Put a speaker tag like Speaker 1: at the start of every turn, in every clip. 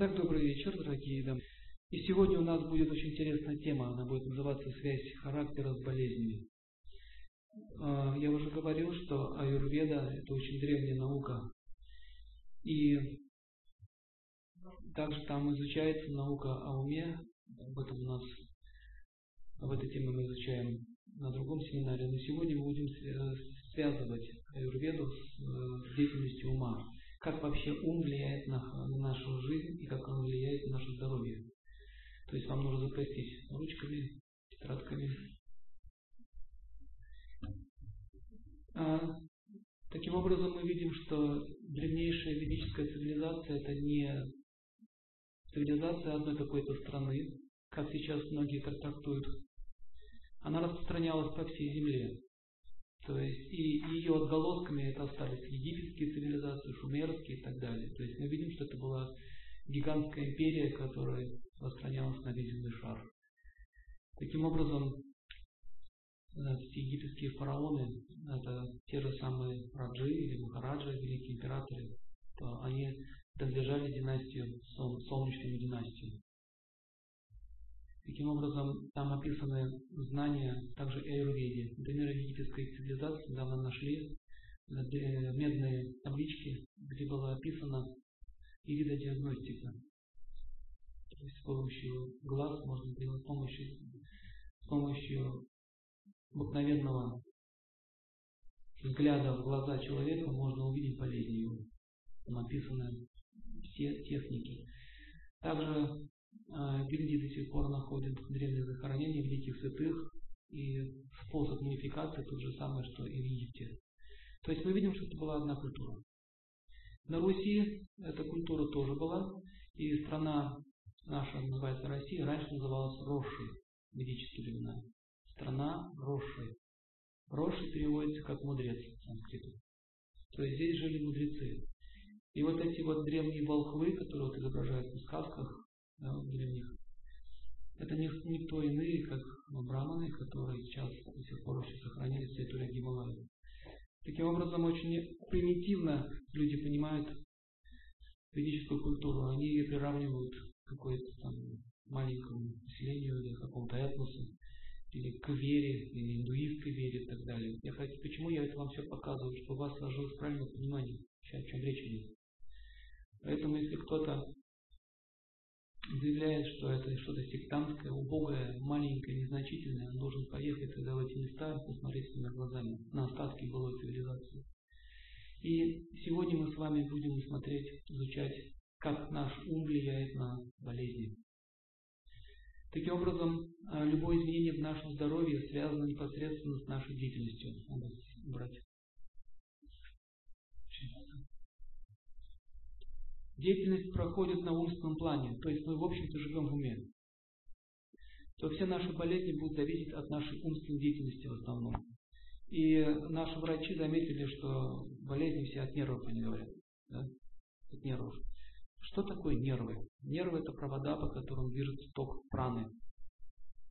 Speaker 1: Итак, добрый вечер, дорогие дамы. И сегодня у нас будет очень интересная тема, она будет называться «Связь характера с болезнями». А, я уже говорил, что аюрведа – это очень древняя наука. И также там изучается наука о уме, об этом у нас, об этой теме мы изучаем на другом семинаре. Но сегодня мы будем связывать аюрведу с э, деятельностью ума как вообще ум влияет на, на нашу жизнь и как он влияет на наше здоровье. То есть вам нужно запастись ручками, тетрадками. А, таким образом мы видим, что древнейшая ведическая цивилизация это не цивилизация одной какой-то страны, как сейчас многие трактуют. Она распространялась по всей земле. То есть и ее отголосками это остались египетские цивилизации, шумерские и так далее. То есть мы видим, что это была гигантская империя, которая распространялась на весь земной шар. Таким образом, эти египетские фараоны, это те же самые Раджи или Махараджи, великие императоры, то они принадлежали династии, солнечной династии. Таким образом, там описаны знания также и аюрведе. Например, египетской цивилизации недавно нашли э, медные таблички, где была описана иридодиагностика. То есть с помощью глаз можно делать, с помощью, с помощью обыкновенного взгляда в глаза человека можно увидеть болезнь его. Там описаны все техники. Также а, в Индии до сих пор находят древние захоронения великих святых, и способ мумификации тот же самый, что и в Египте. То есть мы видим, что это была одна культура. На Руси эта культура тоже была, и страна наша называется Россия, раньше называлась Роши, в ведические времена. Страна Роши. Роши переводится как мудрец в санскрите. То есть здесь жили мудрецы. И вот эти вот древние волхвы, которые вот изображаются в сказках, да, древних. Это не, никто иные, как ну, браманы, которые сейчас до сих пор еще сохранились в территории Гималая. Таким образом, очень примитивно люди понимают ведическую культуру. Они ее приравнивают к какой-то там маленькому населению или какому-то этносу, или к вере, или индуистской вере и так далее. Я хочу, почему я это вам все показываю, чтобы у вас сложилось правильное понимание, о чем речь идет. Поэтому, если кто-то заявляет, что это что-то сектантское, убогое, маленькое, незначительное, он должен поехать тогда в эти места, посмотреть своими глазами на остатки былой цивилизации. И сегодня мы с вами будем смотреть, изучать, как наш ум влияет на болезни. Таким образом, а, любое изменение в нашем здоровье связано непосредственно с нашей деятельностью. Надо убрать. Деятельность проходит на умственном плане, то есть мы в общем-то живем в уме, то все наши болезни будут зависеть от нашей умственной деятельности в основном. И наши врачи заметили, что болезни все от нервов, они говорят. Да? От нервов. Что такое нервы? Нервы это провода, по которым движется ток праны.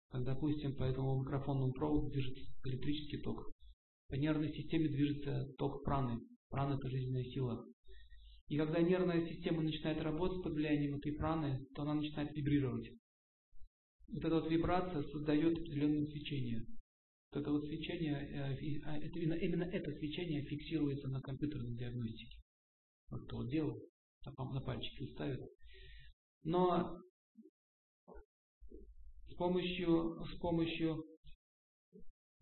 Speaker 1: Как, допустим, по этому микрофонному проводу движется электрический ток. По нервной системе движется ток праны. Прана это жизненная сила. И когда нервная система начинает работать под влиянием этой праны, то она начинает вибрировать. Вот эта вот вибрация создает определенное свечение. Вот это вот свечение, э, а, именно, это свечение фиксируется на компьютерной диагностике. Вот кто вот делал, на пальчики ставит. Но с помощью, с помощью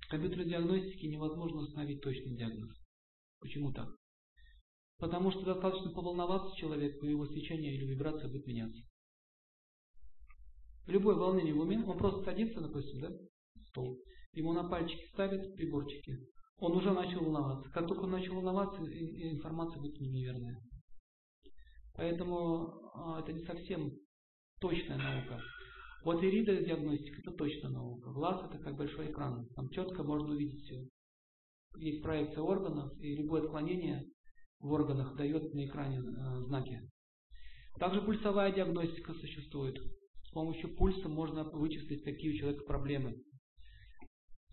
Speaker 1: компьютерной диагностики невозможно установить точный диагноз. Почему так? Потому что достаточно поволноваться человеку, и его свечение или вибрация будет меняться. Любое волнение в уме, он просто садится, допустим, да, стол, ему на пальчики ставят приборчики, он уже начал волноваться. Как только он начал волноваться, информация будет неверная. Поэтому а, это не совсем точная наука. Вот ирида диагностика это точная наука. Глаз это как большой экран. Там четко можно увидеть все. Есть проекция органов, и любое отклонение в органах дает на экране э, знаки. Также пульсовая диагностика существует. С помощью пульса можно вычислить, какие у человека проблемы.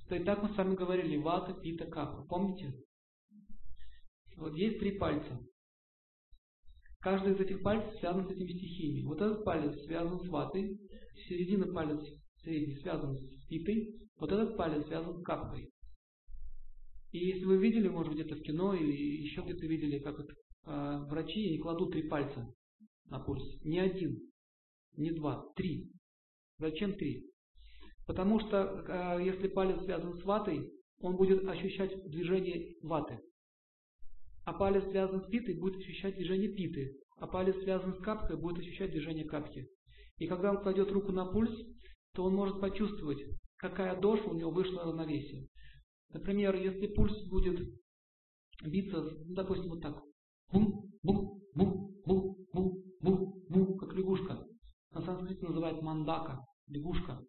Speaker 1: То и так мы с вами говорили, вата, пита, капа. Помните? Вот есть три пальца. Каждый из этих пальцев связан с этими стихиями. Вот этот палец связан с ватой, середина палец средний связан с питой, вот этот палец связан с капкой. И если вы видели, может где-то в кино или еще где-то видели, как это, э, врачи не кладут три пальца на пульс. Не один, не два, три. Зачем три? Потому что э, если палец связан с ватой, он будет ощущать движение ваты. А палец связан с питой, будет ощущать движение питы. А палец связан с капкой, будет ощущать движение капки. И когда он кладет руку на пульс, то он может почувствовать, какая доша у него вышла равновесие. Например, если пульс будет биться, ну, допустим, вот так. Бум, бум, бум, бум, бум, бум, бум, как лягушка. На санскрите называют мандака, лягушка.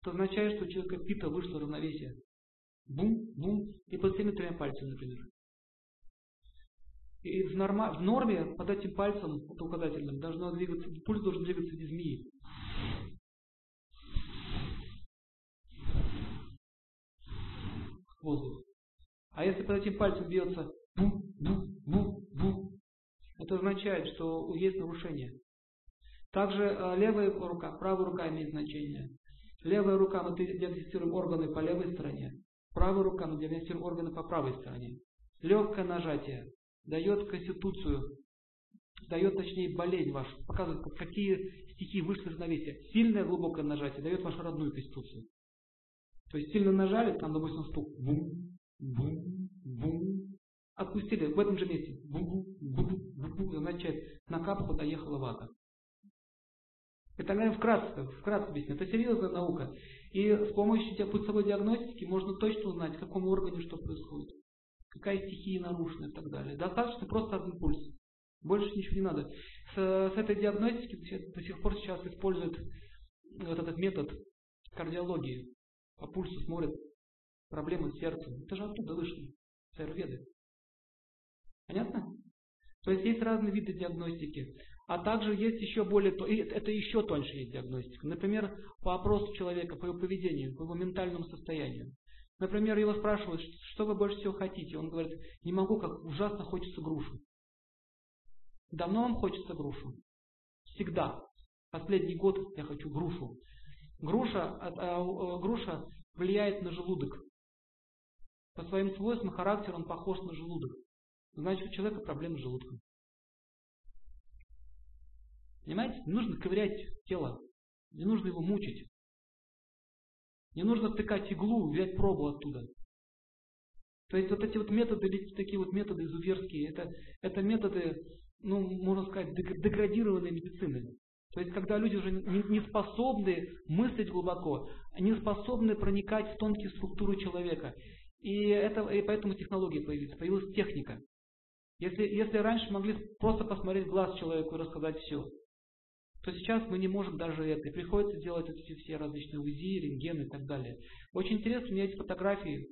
Speaker 1: Это означает, что у человека пита вышло равновесие. Бум, бум, и под всеми тремя пальцами, например. И в, норма, в норме под этим пальцем, вот указательным, должно двигаться, пульс должен двигаться без змеи. Воздух. А если под этим пальцем бьется бу, бу, бу, бу, это означает, что есть нарушение. Также э, левая рука, правая рука имеет значение. Левая рука мы диагностируем органы по левой стороне. Правая рука мы диагностируем органы по правой стороне. Легкое нажатие дает конституцию, дает точнее болезнь вашу, показывает, какие стихи вышли из равновесия. Сильное глубокое нажатие дает вашу родную конституцию. То есть сильно нажали, там, допустим, стук. Бум, бум, бум. Отпустили в этом же месте. Бум, бум, бум, бум. Означает, на капку доехала вата. Это я вкратце, вкратце объясню. Это серьезная наука. И с помощью пульсовой диагностики можно точно узнать, в каком органе что происходит какая стихия нарушена и так далее. Достаточно просто один пульс. Больше ничего не надо. С, с этой диагностики до сих пор сейчас используют вот этот метод кардиологии. По пульсу смотрят проблемы с сердцем. Это же оттуда вышло, с. Понятно? То есть есть разные виды диагностики. А также есть еще более, это еще тоньше есть диагностика. Например, по опросу человека, по его поведению, по его ментальному состоянию. Например, его спрашивают, что вы больше всего хотите? Он говорит, не могу, как ужасно хочется грушу. Давно вам хочется грушу? Всегда. Последний год я хочу грушу. Груша, а, а, груша влияет на желудок. По своим свойствам, характеру он похож на желудок. Значит, у человека проблемы с желудком. Понимаете? Не нужно ковырять тело. Не нужно его мучить. Не нужно втыкать иглу, взять пробу оттуда. То есть вот эти вот методы, такие вот методы изуверские, это, это методы, ну, можно сказать, деградированной медицины. То есть, когда люди уже не, способны мыслить глубоко, не способны проникать в тонкие структуры человека. И, это, и поэтому технологии появились, появилась техника. Если, если раньше могли просто посмотреть в глаз человеку и рассказать все, то сейчас мы не можем даже это. И приходится делать эти все различные УЗИ, рентгены и так далее. Очень интересно, у меня есть фотографии,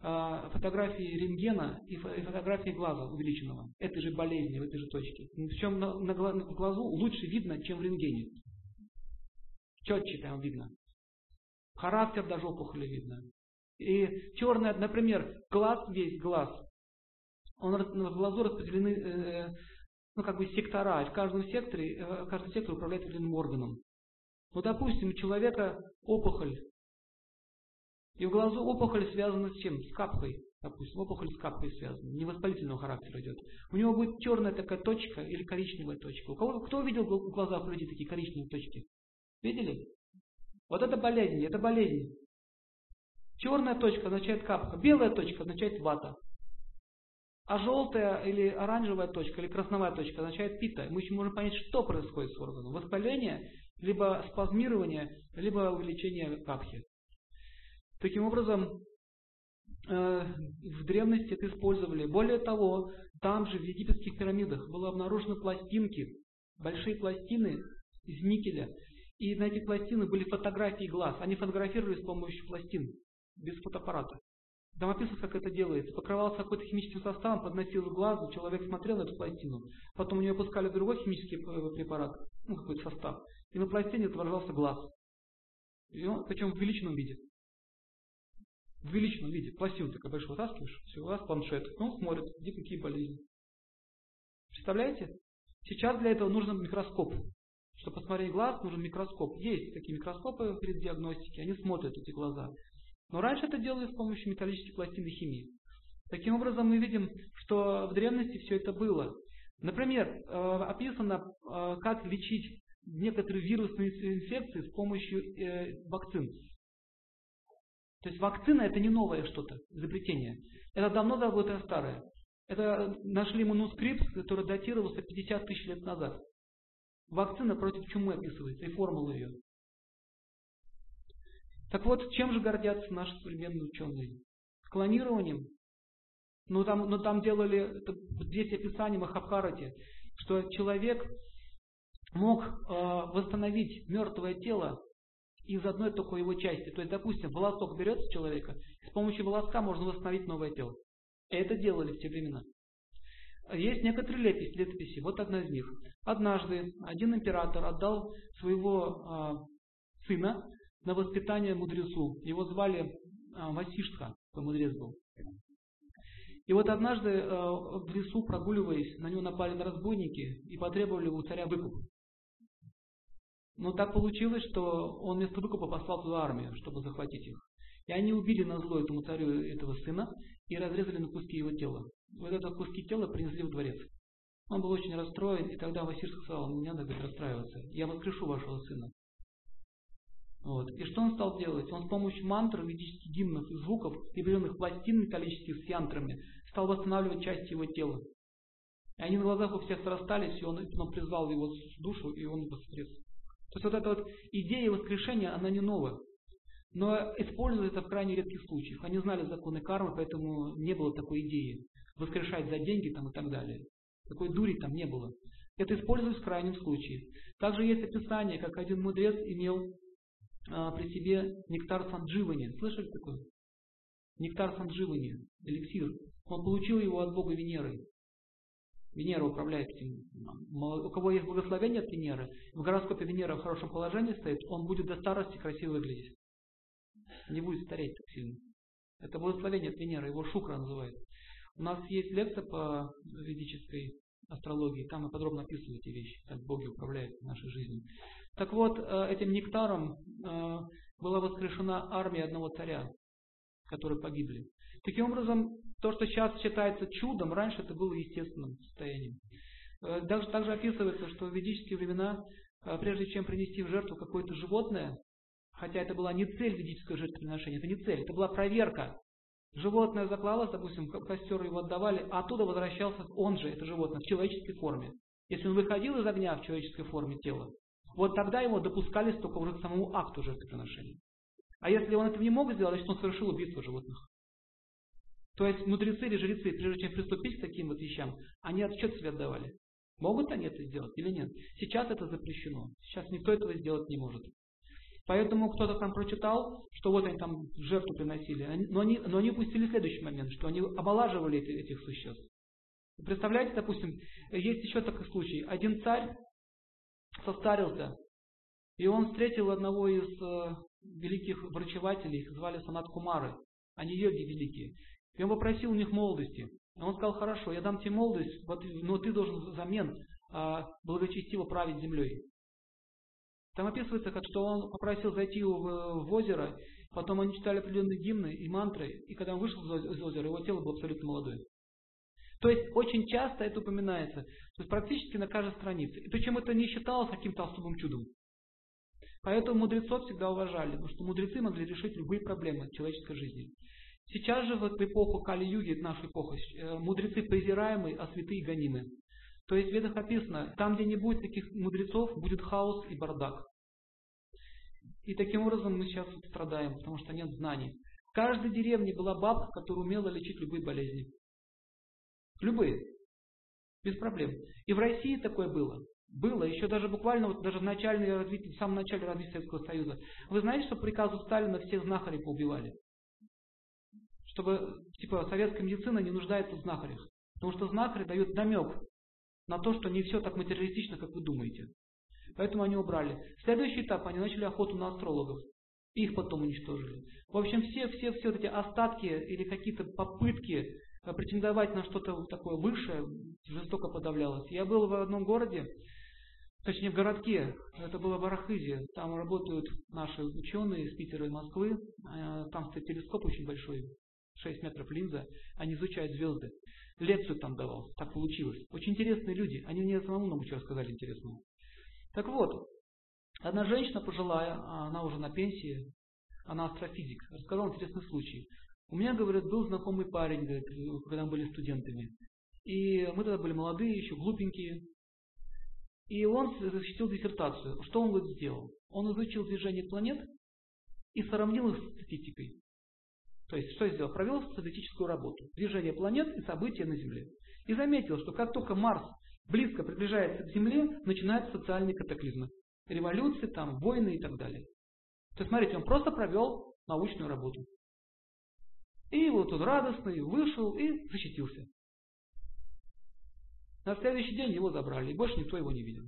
Speaker 1: фотографии рентгена и фотографии глаза увеличенного. Этой же болезни, в этой же точке. Причем на, на, в глазу лучше видно, чем в рентгене. Четче там видно. Характер даже опухоли видно. И черное, например, глаз, весь глаз, он в глазу распределены э, ну, как бы сектора, и в каждом секторе, э, каждый сектор управляет определенным органом. Вот, допустим, у человека опухоль, и в глазу опухоль связана с чем? С капкой. Допустим, опухоль с капкой связана, невоспалительного характера идет. У него будет черная такая точка или коричневая точка. У кого, кто видел в глазах людей такие коричневые точки? Видели? Вот это болезнь, это болезнь. Черная точка означает капка, белая точка означает вата. А желтая или оранжевая точка, или красновая точка означает пита. Мы еще можем понять, что происходит с органом. Воспаление, либо спазмирование, либо увеличение капхи. Таким образом, э, в древности это использовали. Более того, там же, в египетских пирамидах, было обнаружены пластинки, большие пластины из никеля. И на этих пластинах были фотографии глаз. Они фотографировали с помощью пластин, без фотоаппарата. Там описывается, как это делается. Покрывался какой-то химическим составом, подносил к глазу, человек смотрел на эту пластину. Потом у него опускали другой химический э, препарат, ну какой-то состав. И на пластине отображался глаз. И он, причем в увеличенном виде. В увеличенном виде. Пластину такой большой вытаскиваешь, все, у вас планшет. Ну, смотрит, где какие болезни. Представляете? Сейчас для этого нужен микроскоп. Чтобы посмотреть глаз, нужен микроскоп. Есть такие микроскопы при диагностике, они смотрят эти глаза. Но раньше это делали с помощью металлических пластин и химии. Таким образом, мы видим, что в древности все это было. Например, э, описано, э, как лечить некоторые вирусные инфекции с помощью э, вакцин. То есть вакцина это не новое что-то, изобретение. Это давно-давно старое. Это нашли манускрипт, который датировался 50 тысяч лет назад. Вакцина против чумы описывается и формула ее. Так вот, чем же гордятся наши современные ученые? Клонированием? Ну там, ну, там делали, здесь описание Махабхарати, что человек мог э, восстановить мертвое тело из одной только его части. То есть, допустим, волосок берется человека, с помощью волоска можно восстановить новое тело. Это делали в те времена. Есть некоторые летописи, летописи. Вот одна из них. Однажды один император отдал своего э, сына на воспитание мудрецу. Его звали э, Васиштха, такой мудрец был. И вот однажды э, в лесу, прогуливаясь, на него напали на разбойники и потребовали у царя выкуп. Но так получилось, что он вместо выкупа послал туда армию, чтобы захватить их. И они убили на зло этому царю этого сына и разрезали на куски его тела. Вот это куски тела принесли в дворец. Он был очень расстроен, и тогда Василий сказал, не надо говорит, расстраиваться, я воскрешу вашего сына. Вот. И что он стал делать? Он с помощью мантр, ведических гимнов и звуков, и определенных пластин металлических с янтрами, стал восстанавливать части его тела. И они на глазах у всех срастались, и он, он призвал его душу, и он воскрес. То есть вот эта вот идея воскрешения, она не новая. Но используется в крайне редких случаях. Они знали законы кармы, поэтому не было такой идеи воскрешать за деньги там, и так далее. Такой дури там не было. Это используется в крайнем случае. Также есть описание, как один мудрец имел а, при себе нектар сандживани. Слышали такое? Нектар сандживани, эликсир. Он получил его от бога Венеры. Венера управляет этим. У кого есть благословение от Венеры, в гороскопе Венера в хорошем положении стоит, он будет до старости красиво выглядеть. Не будет стареть так сильно. Это благословение от Венеры, его Шукра называют. У нас есть лекция по ведической астрологии, там мы подробно описываем эти вещи, как боги управляют нашей жизнью. Так вот, э, этим нектаром э, была воскрешена армия одного царя, которые погибли. Таким образом, то, что сейчас считается чудом, раньше это было естественным состоянием. Э, также, также описывается, что в ведические времена, э, прежде чем принести в жертву какое-то животное, хотя это была не цель ведического жертвоприношения, это не цель, это была проверка. Животное заклалось, допустим, костер его отдавали, а оттуда возвращался он же, это животное, в человеческой форме. Если он выходил из огня в человеческой форме тела, вот тогда его допускали только уже к самому акту жертвоприношения. А если он этого не мог сделать, значит он совершил убийство животных. То есть мудрецы или жрецы, прежде чем приступить к таким вот вещам, они отчет себе отдавали. Могут они это сделать или нет? Сейчас это запрещено. Сейчас никто этого сделать не может. Поэтому кто-то там прочитал, что вот они там жертву приносили, но они, но они упустили следующий момент, что они омолаживали эти, этих существ. Представляете, допустим, есть еще такой случай. Один царь состарился, и он встретил одного из э, великих врачевателей, их звали Санат Кумары. Они йоги великие. И он попросил у них молодости. И он сказал, хорошо, я дам тебе молодость, но ты должен взамен а, благочестиво править землей. Там описывается, как, что он попросил зайти в, в озеро, потом они читали определенные гимны и мантры, и когда он вышел из озера, его тело было абсолютно молодое. То есть очень часто это упоминается, то есть практически на каждой странице. И причем это не считалось каким-то особым чудом. Поэтому мудрецов всегда уважали, потому что мудрецы могли решить любые проблемы человеческой жизни. Сейчас же, в эпоху Кали-Юги, нашу эпоху, э, мудрецы презираемы, а святые гонимы. То есть в Ведах описано, там, где не будет таких мудрецов, будет хаос и бардак. И таким образом мы сейчас страдаем, потому что нет знаний. В каждой деревне была бабка, которая умела лечить любые болезни. Любые. Без проблем. И в России такое было. Было, еще даже буквально, вот даже в начальной развитии, в самом начале развития Советского Союза. Вы знаете, что по приказу Сталина всех знахарей поубивали? Чтобы, типа, советская медицина не нуждается в знахарях. Потому что знахари дают намек на то, что не все так материалистично, как вы думаете. Поэтому они убрали. Следующий этап, они начали охоту на астрологов. Их потом уничтожили. В общем, все, все, все эти остатки или какие-то попытки претендовать на что-то такое высшее жестоко подавлялось. Я был в одном городе, точнее в городке, это было в Арахизе, там работают наши ученые из Питера и Москвы, э, там стоит телескоп очень большой, 6 метров линза, они изучают звезды. Лекцию там давал, так получилось. Очень интересные люди, они мне самому много чего рассказали интересного. Так вот, одна женщина пожилая, она уже на пенсии, она астрофизик, рассказала интересный случай. У меня, говорит, был знакомый парень, говорит, когда мы были студентами. И мы тогда были молодые, еще глупенькие. И он защитил диссертацию. Что он вот сделал? Он изучил движение планет и сравнил их с статистикой. То есть, что сделал? Провел статистическую работу. Движение планет и события на Земле. И заметил, что как только Марс близко приближается к Земле, начинаются социальные катаклизмы. Революции, там, войны и так далее. То есть, смотрите, он просто провел научную работу. И вот он радостный вышел и защитился. На следующий день его забрали, и больше никто его не видел.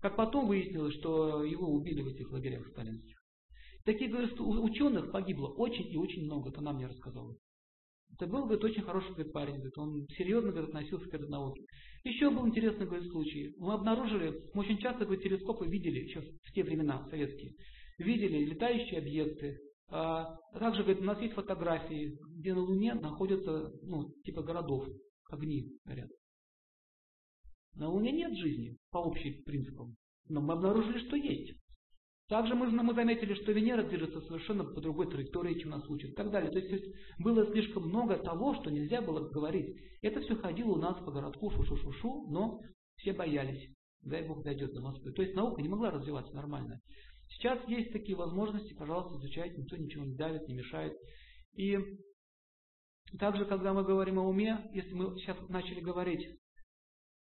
Speaker 1: Как потом выяснилось, что его убили в этих лагерях сталинских. Таких, говорит, ученых погибло очень и очень много, это нам мне рассказала. Это был, говорит, очень хороший говорит, парень, говорит, он серьезно говорит, относился к этой науке. Еще был интересный говорит, случай. Мы обнаружили, мы очень часто говорит, телескопы видели, еще в те времена, советские, видели летающие объекты. А также, говорит, у нас есть фотографии, где на Луне находятся, ну, типа городов, огни горят. На Луне нет жизни, по общим принципам. Но мы обнаружили, что есть. Также мы, мы заметили, что Венера движется совершенно по другой траектории, чем нас учат и так далее. То есть, то есть было слишком много того, что нельзя было говорить. Это все ходило у нас по городку шу-шу-шу-шу, но все боялись. Дай Бог дойдет до Москвы. То есть наука не могла развиваться нормально. Сейчас есть такие возможности, пожалуйста, изучайте, никто ничего не давит, не мешает. И также, когда мы говорим о уме, если мы сейчас начали говорить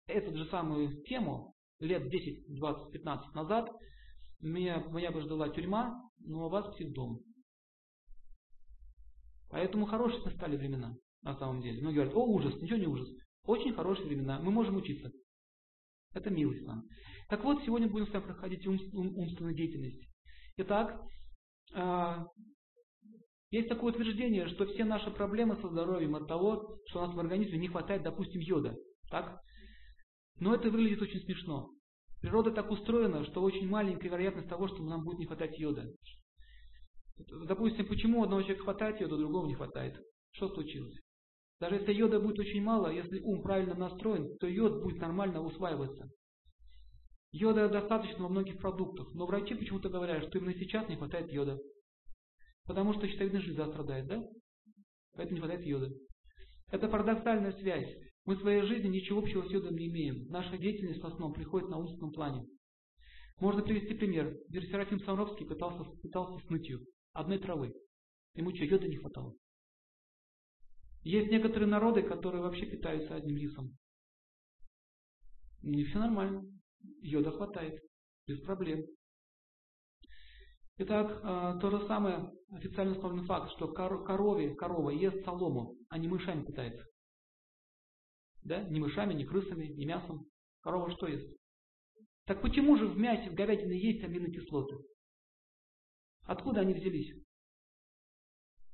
Speaker 1: эту же самую тему лет 10, 20, 15 назад, меня, меня бы ждала тюрьма, но вас дом. Поэтому хорошие настали времена, на самом деле. Многие говорят, о, ужас, ничего не ужас. Очень хорошие времена, мы можем учиться. Это милость нам. Так вот, сегодня будем с вами проходить ум, ум, умственную деятельность. Итак, э, есть такое утверждение, что все наши проблемы со здоровьем от того, что у нас в организме не хватает, допустим, йода. Так? Но это выглядит очень смешно. Природа так устроена, что очень маленькая вероятность того, что нам будет не хватать йода. Допустим, почему одного человека хватает йода, другого не хватает? Что случилось? Даже если йода будет очень мало, если ум правильно настроен, то йод будет нормально усваиваться. Йода достаточно во многих продуктах, но врачи почему-то говорят, что именно сейчас не хватает йода. Потому что щитовидная железа страдает, да? Поэтому не хватает йода. Это парадоксальная связь. Мы в своей жизни ничего общего с йодом не имеем. Наша деятельность в основном приходит на умственном плане. Можно привести пример. Серафим Савровский пытался, пытался с нытью одной травы. Ему что, йода не хватало? Есть некоторые народы, которые вообще питаются одним рисом. Не все нормально. Йода хватает. Без проблем. Итак, а, то же самое официально установленный факт, что корове, корова ест солому, а не мышами питается. Да? Ни мышами, ни крысами, ни мясом. Корова что ест? Так почему же в мясе, в говядине есть аминокислоты? Откуда они взялись?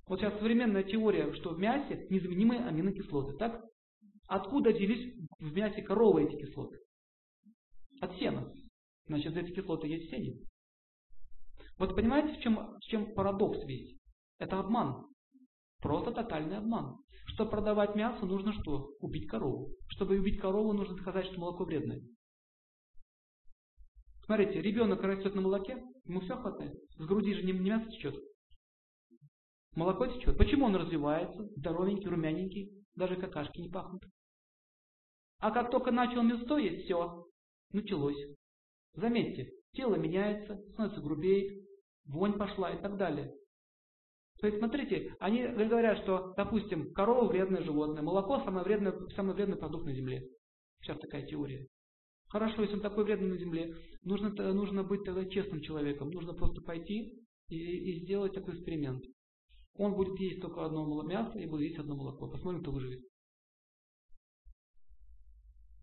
Speaker 1: Вот сейчас современная теория, что в мясе незаменимые аминокислоты, так? Откуда взялись в мясе коровы эти кислоты? От сена. Значит, эти кислоты есть в сене. Вот понимаете, в чем, в чем парадокс весь? Это обман. Просто тотальный обман. Чтобы продавать мясо, нужно что? Убить корову. Чтобы убить корову, нужно сказать, что молоко вредное. Смотрите, ребенок растет на молоке, ему все хватает. С груди же не, мясо течет. Молоко течет. Почему он развивается? Здоровенький, румяненький, даже какашки не пахнут. А как только начал мясо есть, все, началось. Заметьте, тело меняется, становится грубее, вонь пошла и так далее. То есть, смотрите, они говорят, что, допустим, корова вредное животное, молоко самый вредный, самый вредный продукт на земле. Сейчас такая теория. Хорошо, если он такой вредный на земле, нужно, нужно быть тогда честным человеком. Нужно просто пойти и, и сделать такой эксперимент. Он будет есть только одно мясо и будет есть одно молоко. Посмотрим, кто выживет.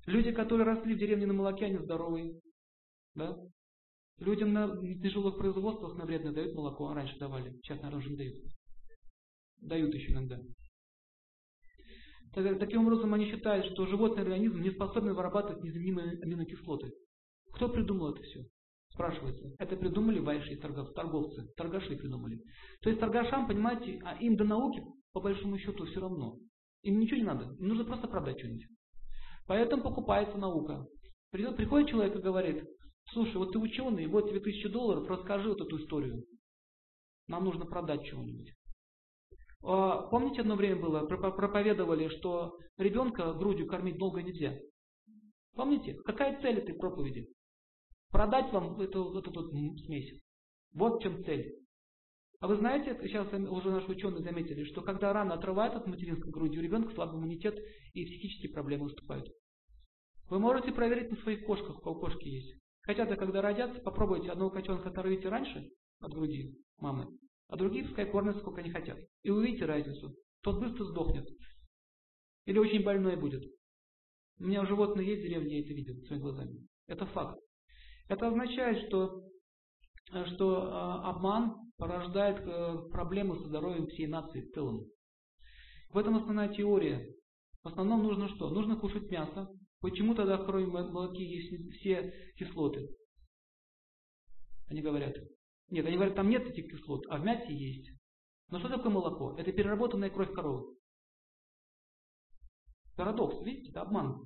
Speaker 1: Люди, которые росли в деревне на молоке, они здоровые. Да? Людям на тяжелых производствах на вредное дают молоко, а раньше давали, сейчас, наверное, уже не дают. Дают еще иногда. Таким образом, они считают, что животный организм не способен вырабатывать незаменимые аминокислоты. Кто придумал это все? Спрашивается. Это придумали большие торговцы, торгаши придумали. То есть торгашам, понимаете, а им до науки, по большому счету, все равно. Им ничего не надо, им нужно просто продать что-нибудь. Поэтому покупается наука. Приходит человек и говорит, слушай, вот ты ученый, вот тебе тысяча долларов, расскажи вот эту историю. Нам нужно продать чего-нибудь. А, помните, одно время было, проповедовали, что ребенка грудью кормить долго нельзя. Помните? Какая цель этой проповеди? Продать вам эту, эту, эту смесь. Вот в чем цель. А вы знаете, сейчас уже наши ученые заметили, что когда рано отрывают от материнской груди, у ребенка слабый иммунитет и психические проблемы выступают. Вы можете проверить на своих кошках, у кого кошки есть. Хотя-то, когда родятся, попробуйте одного котенка оторвите раньше от груди мамы, а другие пускай кормят сколько они хотят. И увидите разницу. Тот быстро сдохнет. Или очень больной будет. У меня животные есть в деревне, я это видел своими глазами. Это факт. Это означает, что, что э, обман порождает э, проблемы со здоровьем всей нации в целом. В этом основная теория. В основном нужно что? Нужно кушать мясо. Почему тогда в крови молоке есть все кислоты? Они говорят, нет, они говорят, там нет этих кислот, а в мясе есть. Но что такое молоко? Это переработанная кровь коровы. Парадокс, видите, это обман.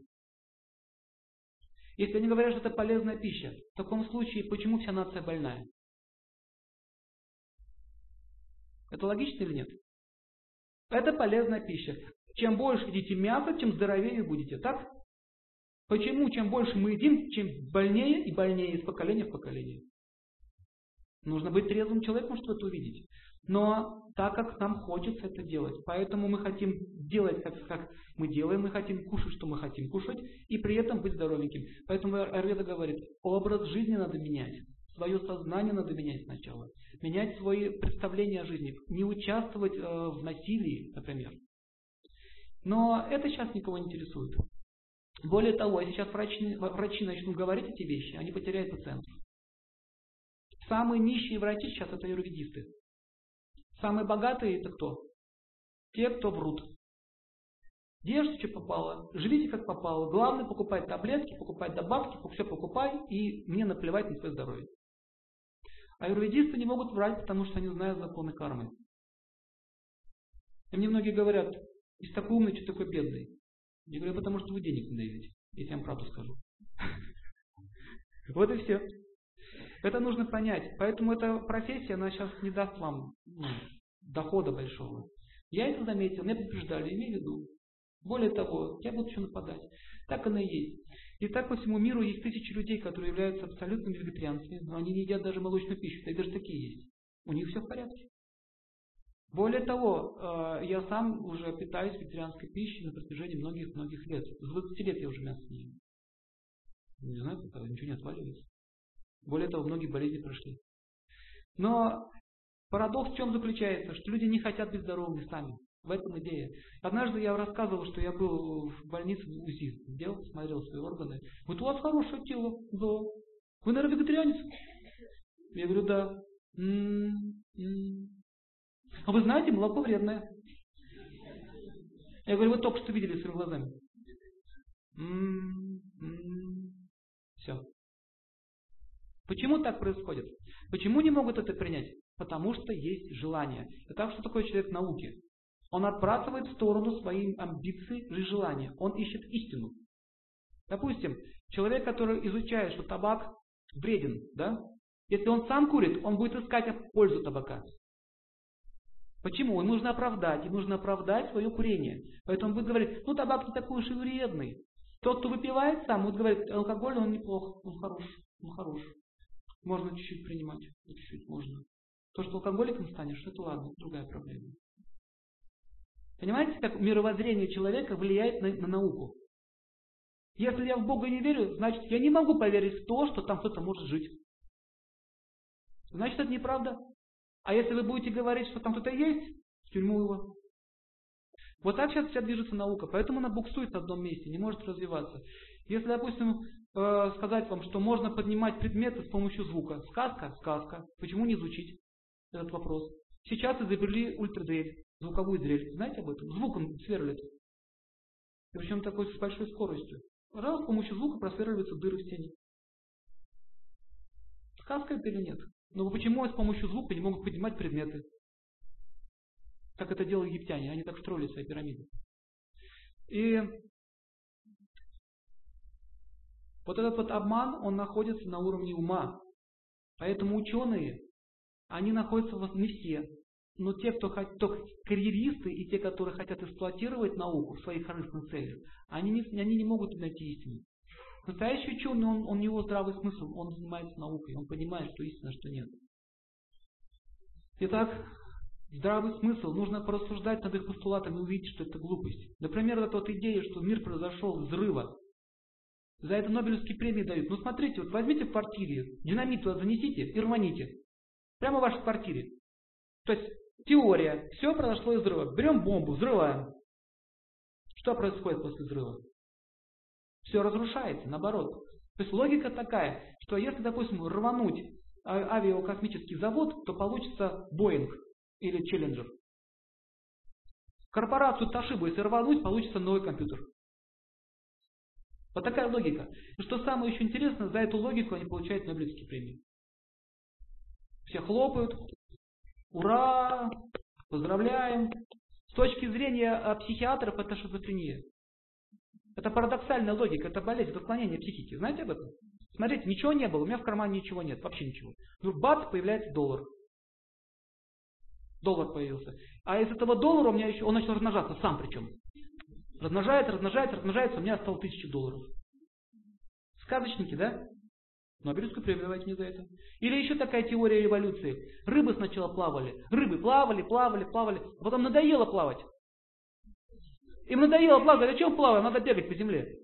Speaker 1: Если они говорят, что это полезная пища, в таком случае почему вся нация больная? Это логично или нет? Это полезная пища. Чем больше едите мясо, тем здоровее будете, так? Почему чем больше мы едим, чем больнее и больнее из поколения в поколение? Нужно быть трезвым человеком, чтобы это увидеть. Но так как нам хочется это делать, поэтому мы хотим делать, как, как мы делаем, мы хотим кушать, что мы хотим кушать, и при этом быть здоровеньким. Поэтому Арведа говорит, образ жизни надо менять, свое сознание надо менять сначала, менять свои представления о жизни, не участвовать э, в насилии, например. Но это сейчас никого не интересует. Более того, если сейчас врачи, врачи начнут говорить эти вещи, они потеряют пациентов. Самые нищие врачи сейчас это юридисты. Самые богатые это кто? Те, кто врут. Ешьте, что попало, живите как попало. Главное покупать таблетки, покупать добавки, все покупай, и мне наплевать на свое здоровье. А юридисты не могут врать, потому что они знают законы кармы. И мне многие говорят, если такой умный, что такой бедный? Я говорю, потому что вы денег не даете. Я вам правду скажу. Вот и все. Это нужно понять. Поэтому эта профессия, она сейчас не даст вам ну, дохода большого. Я это заметил, меня предупреждали, имей в виду. Более того, я буду еще нападать. Так оно и есть. И так по всему миру есть тысячи людей, которые являются абсолютными вегетарианцами, но они не едят даже молочную пищу. И даже такие есть. У них все в порядке. Более того, э, я сам уже питаюсь вегетарианской пищей на протяжении многих-многих лет. С 20 лет я уже мясо не ем. Не знаю, ничего не отваливается. Более того, многие болезни прошли. Но парадокс в чем заключается? Что люди не хотят быть здоровыми сами. В этом идея. Однажды я рассказывал, что я был в больнице в УЗИ, делал, смотрел свои органы. Вот у вас хорошее тело, да. Вы, наверное, вегетарианец? Я говорю, да. М-м-м. А вы знаете, молоко вредное. Я говорю, вы только что видели своими глазами. М-м-м. Все. Почему так происходит? Почему не могут это принять? Потому что есть желание. Итак, что такое человек науки? Он отбрасывает в сторону свои амбиции и желания. Он ищет истину. Допустим, человек, который изучает, что табак вреден, да? Если он сам курит, он будет искать пользу табака. Почему? Ему нужно оправдать, ему нужно оправдать свое курение. Поэтому он будет говорить, ну табак не такой уж и вредный. Тот, кто выпивает сам, будет говорить, алкоголь он неплох, он хорош, он хорош. Можно чуть-чуть принимать, чуть-чуть можно. То, что алкоголиком станешь, это ладно, другая проблема. Понимаете, как мировоззрение человека влияет на, на науку? Если я в Бога не верю, значит я не могу поверить в то, что там кто-то может жить. Значит, это неправда. А если вы будете говорить, что там кто-то есть, в тюрьму его. Вот так сейчас вся движется наука, поэтому она буксует на одном месте, не может развиваться. Если, допустим, э, сказать вам, что можно поднимать предметы с помощью звука, сказка, сказка, почему не изучить этот вопрос? Сейчас изобрели ультрадрель, звуковую дрель. Знаете об этом? Звуком сверлят. И причем такой с большой скоростью. Раз с помощью звука просверливаются дыры в стене. Сказка это или нет? Но почему с помощью звука не могут поднимать предметы? Как это делали египтяне, они так строили свои пирамиды. И вот этот вот обман, он находится на уровне ума. Поэтому ученые, они находятся не все, но те, кто, кто карьеристы и те, которые хотят эксплуатировать науку в своих корыстных целях, они не, они не могут найти истину. Настоящий ученый, он, он, него здравый смысл, он занимается наукой, он понимает, что истина, что нет. Итак, здравый смысл, нужно порассуждать над их постулатами и увидеть, что это глупость. Например, вот эта идея, что мир произошел взрыва. За это Нобелевские премии дают. Ну смотрите, вот возьмите в квартире, динамит туда занесите и рваните. Прямо в вашей квартире. То есть теория, все произошло из взрыва. Берем бомбу, взрываем. Что происходит после взрыва? Все разрушается, наоборот. То есть логика такая, что если, допустим, рвануть а, авиакосмический завод, то получится Боинг или Челленджер. Корпорацию Toshiba, если рвануть, получится новый компьютер. Вот такая логика. И что самое еще интересное, за эту логику они получают Нобелевские премии. Все хлопают. Ура! Поздравляем! С точки зрения а, психиатров это шизофрения. Это парадоксальная логика, это болезнь, это отклонение психики. Знаете об этом? Смотрите, ничего не было, у меня в кармане ничего нет, вообще ничего. Вдруг бац, появляется доллар. Доллар появился. А из этого доллара у меня еще, он начал размножаться, сам причем. Размножается, размножается, размножается, у меня осталось тысяча долларов. Сказочники, да? Нобелевскую премию давайте не за это. Или еще такая теория эволюции. Рыбы сначала плавали. Рыбы плавали, плавали, плавали. Потом надоело плавать. Им надоело плавать. А чем плаваем? Надо бегать по земле.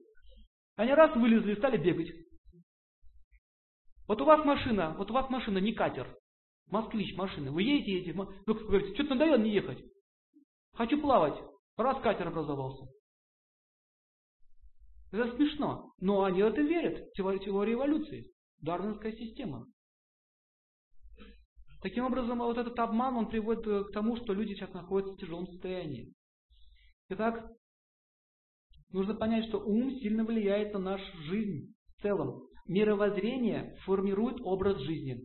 Speaker 1: Они раз вылезли и стали бегать. Вот у вас машина, вот у вас машина не катер. Москвич машина. Вы едете, едете. Вы говорите, что-то надоело не ехать. Хочу плавать. Раз катер образовался. Это смешно. Но они это верят. Теория эволюции. Дарвинская система. Таким образом, вот этот обман, он приводит э, к тому, что люди сейчас находятся в тяжелом состоянии. Итак, нужно понять, что ум сильно влияет на нашу жизнь в целом. Мировоззрение формирует образ жизни.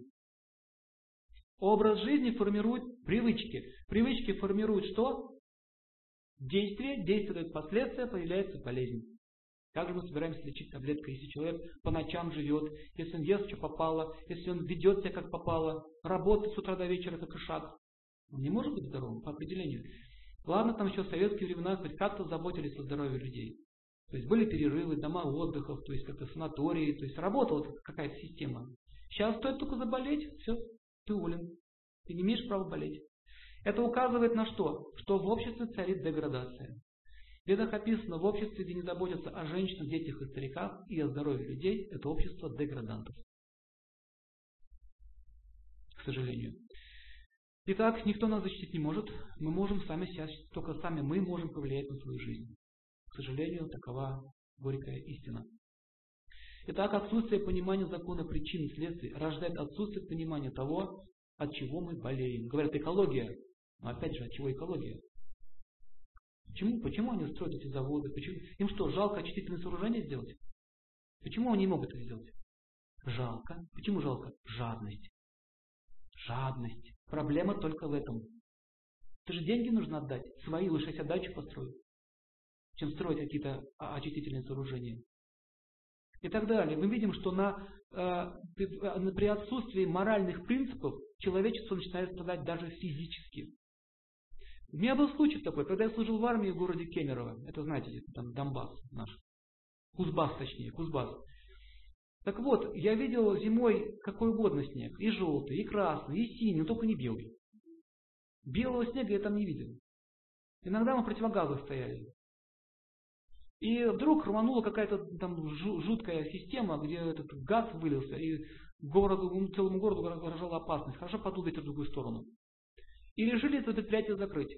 Speaker 1: Образ жизни формирует привычки. Привычки формируют что? Действие, действие дает последствия, появляется болезнь. Как же мы собираемся лечить таблеткой, если человек по ночам живет, если он ест, что попало, если он ведет себя как попало, работает с утра до вечера как ишак? Он не может быть здоровым по определению. Ладно, там еще в советские времена хоть как-то заботились о здоровье людей. То есть были перерывы, дома отдыхов, то есть как-то санатории, то есть работала какая-то система. Сейчас стоит только заболеть, все, ты уволен. Ты не имеешь права болеть. Это указывает на что? Что в обществе царит деградация. В ведах описано, в обществе, где не заботятся о женщинах, детях и стариках и о здоровье людей, это общество деградантов. К сожалению. Итак, никто нас защитить не может. Мы можем сами себя, только сами мы можем повлиять на свою жизнь. К сожалению, такова горькая истина. Итак, отсутствие понимания закона причин и следствий рождает отсутствие понимания того, от чего мы болеем. Говорят, экология. Но опять же, от чего экология? Почему, почему они строят эти заводы? Почему? Им что, жалко очистительное сооружение сделать? Почему они не могут это сделать? Жалко. Почему жалко? Жадность. Жадность. Проблема только в этом. Ты же деньги нужно отдать. Свои лучше себе построить, чем строить какие-то очистительные сооружения. И так далее. Мы видим, что на, э, при отсутствии моральных принципов человечество начинает страдать даже физически. У меня был случай такой, когда я служил в армии в городе Кемерово. Это знаете, там Донбасс наш. Кузбасс точнее, Кузбасс. Так вот, я видел зимой какой угодно снег. И желтый, и красный, и синий, но только не белый. Белого снега я там не видел. Иногда мы противогазы стояли. И вдруг рванула какая-то там жуткая система, где этот газ вылился, и городу, целому городу угрожала опасность. Хорошо подул ветер в другую сторону. И решили это предприятие закрыть.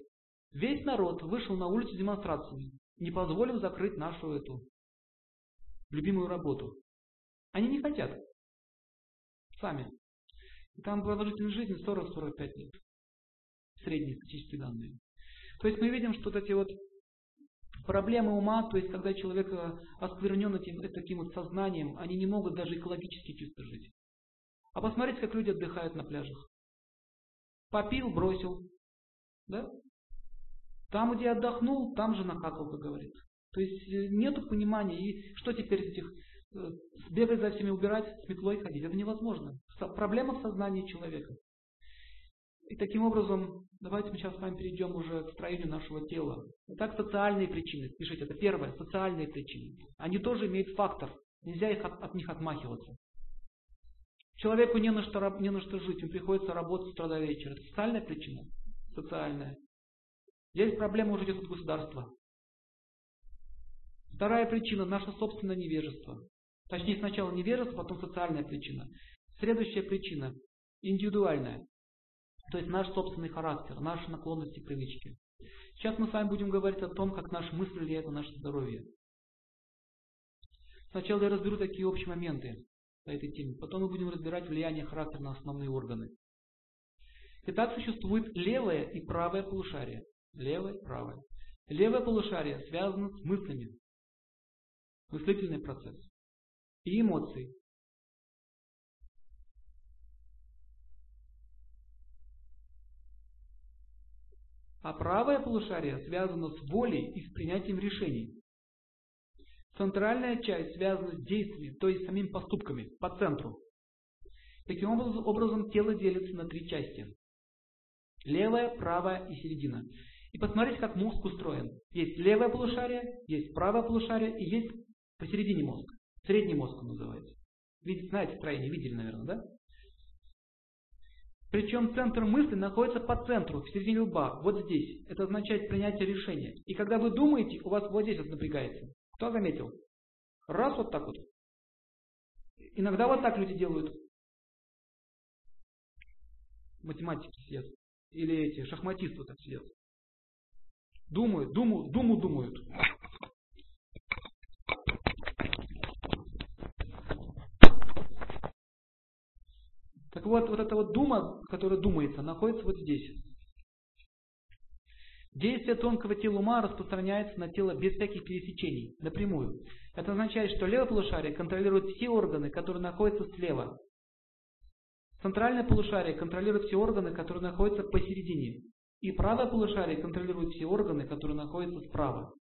Speaker 1: Весь народ вышел на улицу демонстрациями, не позволив закрыть нашу эту любимую работу. Они не хотят. Сами. И там продолжительность жизни 40-45 лет. Средние статистические данные. То есть мы видим, что вот эти вот Проблемы ума, то есть когда человек э, осквернен этим, таким вот сознанием, они не могут даже экологически чисто жить. А посмотрите, как люди отдыхают на пляжах. Попил, бросил. Да? Там, где отдохнул, там же накакал, как говорит. То есть э, нету понимания. И что теперь этих э, бегать за всеми убирать, с метлой ходить? Это невозможно. Проблема в сознании человека. И таким образом, давайте мы сейчас с вами перейдем уже к строению нашего тела. Итак, социальные причины. Пишите, это первое, социальные причины. Они тоже имеют фактор. Нельзя их от, от них отмахиваться. Человеку не на, что, не на что жить, ему приходится работать с утра до вечера. Это социальная причина? Социальная. Здесь проблема уже идет от государства. Вторая причина – наше собственное невежество. Точнее, сначала невежество, потом социальная причина. Следующая причина – индивидуальная. То есть наш собственный характер, наши наклонности, привычки. Сейчас мы с вами будем говорить о том, как наши мысли влияют на наше здоровье. Сначала я разберу такие общие моменты по этой теме. Потом мы будем разбирать влияние характера на основные органы. Итак, существует левое и правое полушарие. Левое и правое. Левое полушарие связано с мыслями. Мыслительный процесс. И эмоции. а правое полушарие связано с волей и с принятием решений. Центральная часть связана с действием, то есть самими поступками, по центру. Таким образом, тело делится на три части. Левая, правая и середина. И посмотрите, как мозг устроен. Есть левое полушарие, есть правое полушарие и есть посередине мозг. Средний мозг он называется. Видите, знаете строение, видели, наверное, да? Причем центр мысли находится по центру, в середине лба, вот здесь. Это означает принятие решения. И когда вы думаете, у вас вот здесь вот напрягается. Кто заметил? Раз вот так вот. Иногда вот так люди делают. Математики сидят. Или эти шахматисты так сидят. Думают, думают, думу думают. Так вот, вот эта вот дума, которая думается, находится вот здесь. Действие тонкого тела ума распространяется на тело без всяких пересечений, напрямую. Это означает, что левое полушарие контролирует все органы, которые находятся слева. Центральное полушарие контролирует все органы, которые находятся посередине. И правое полушарие контролирует все органы, которые находятся справа.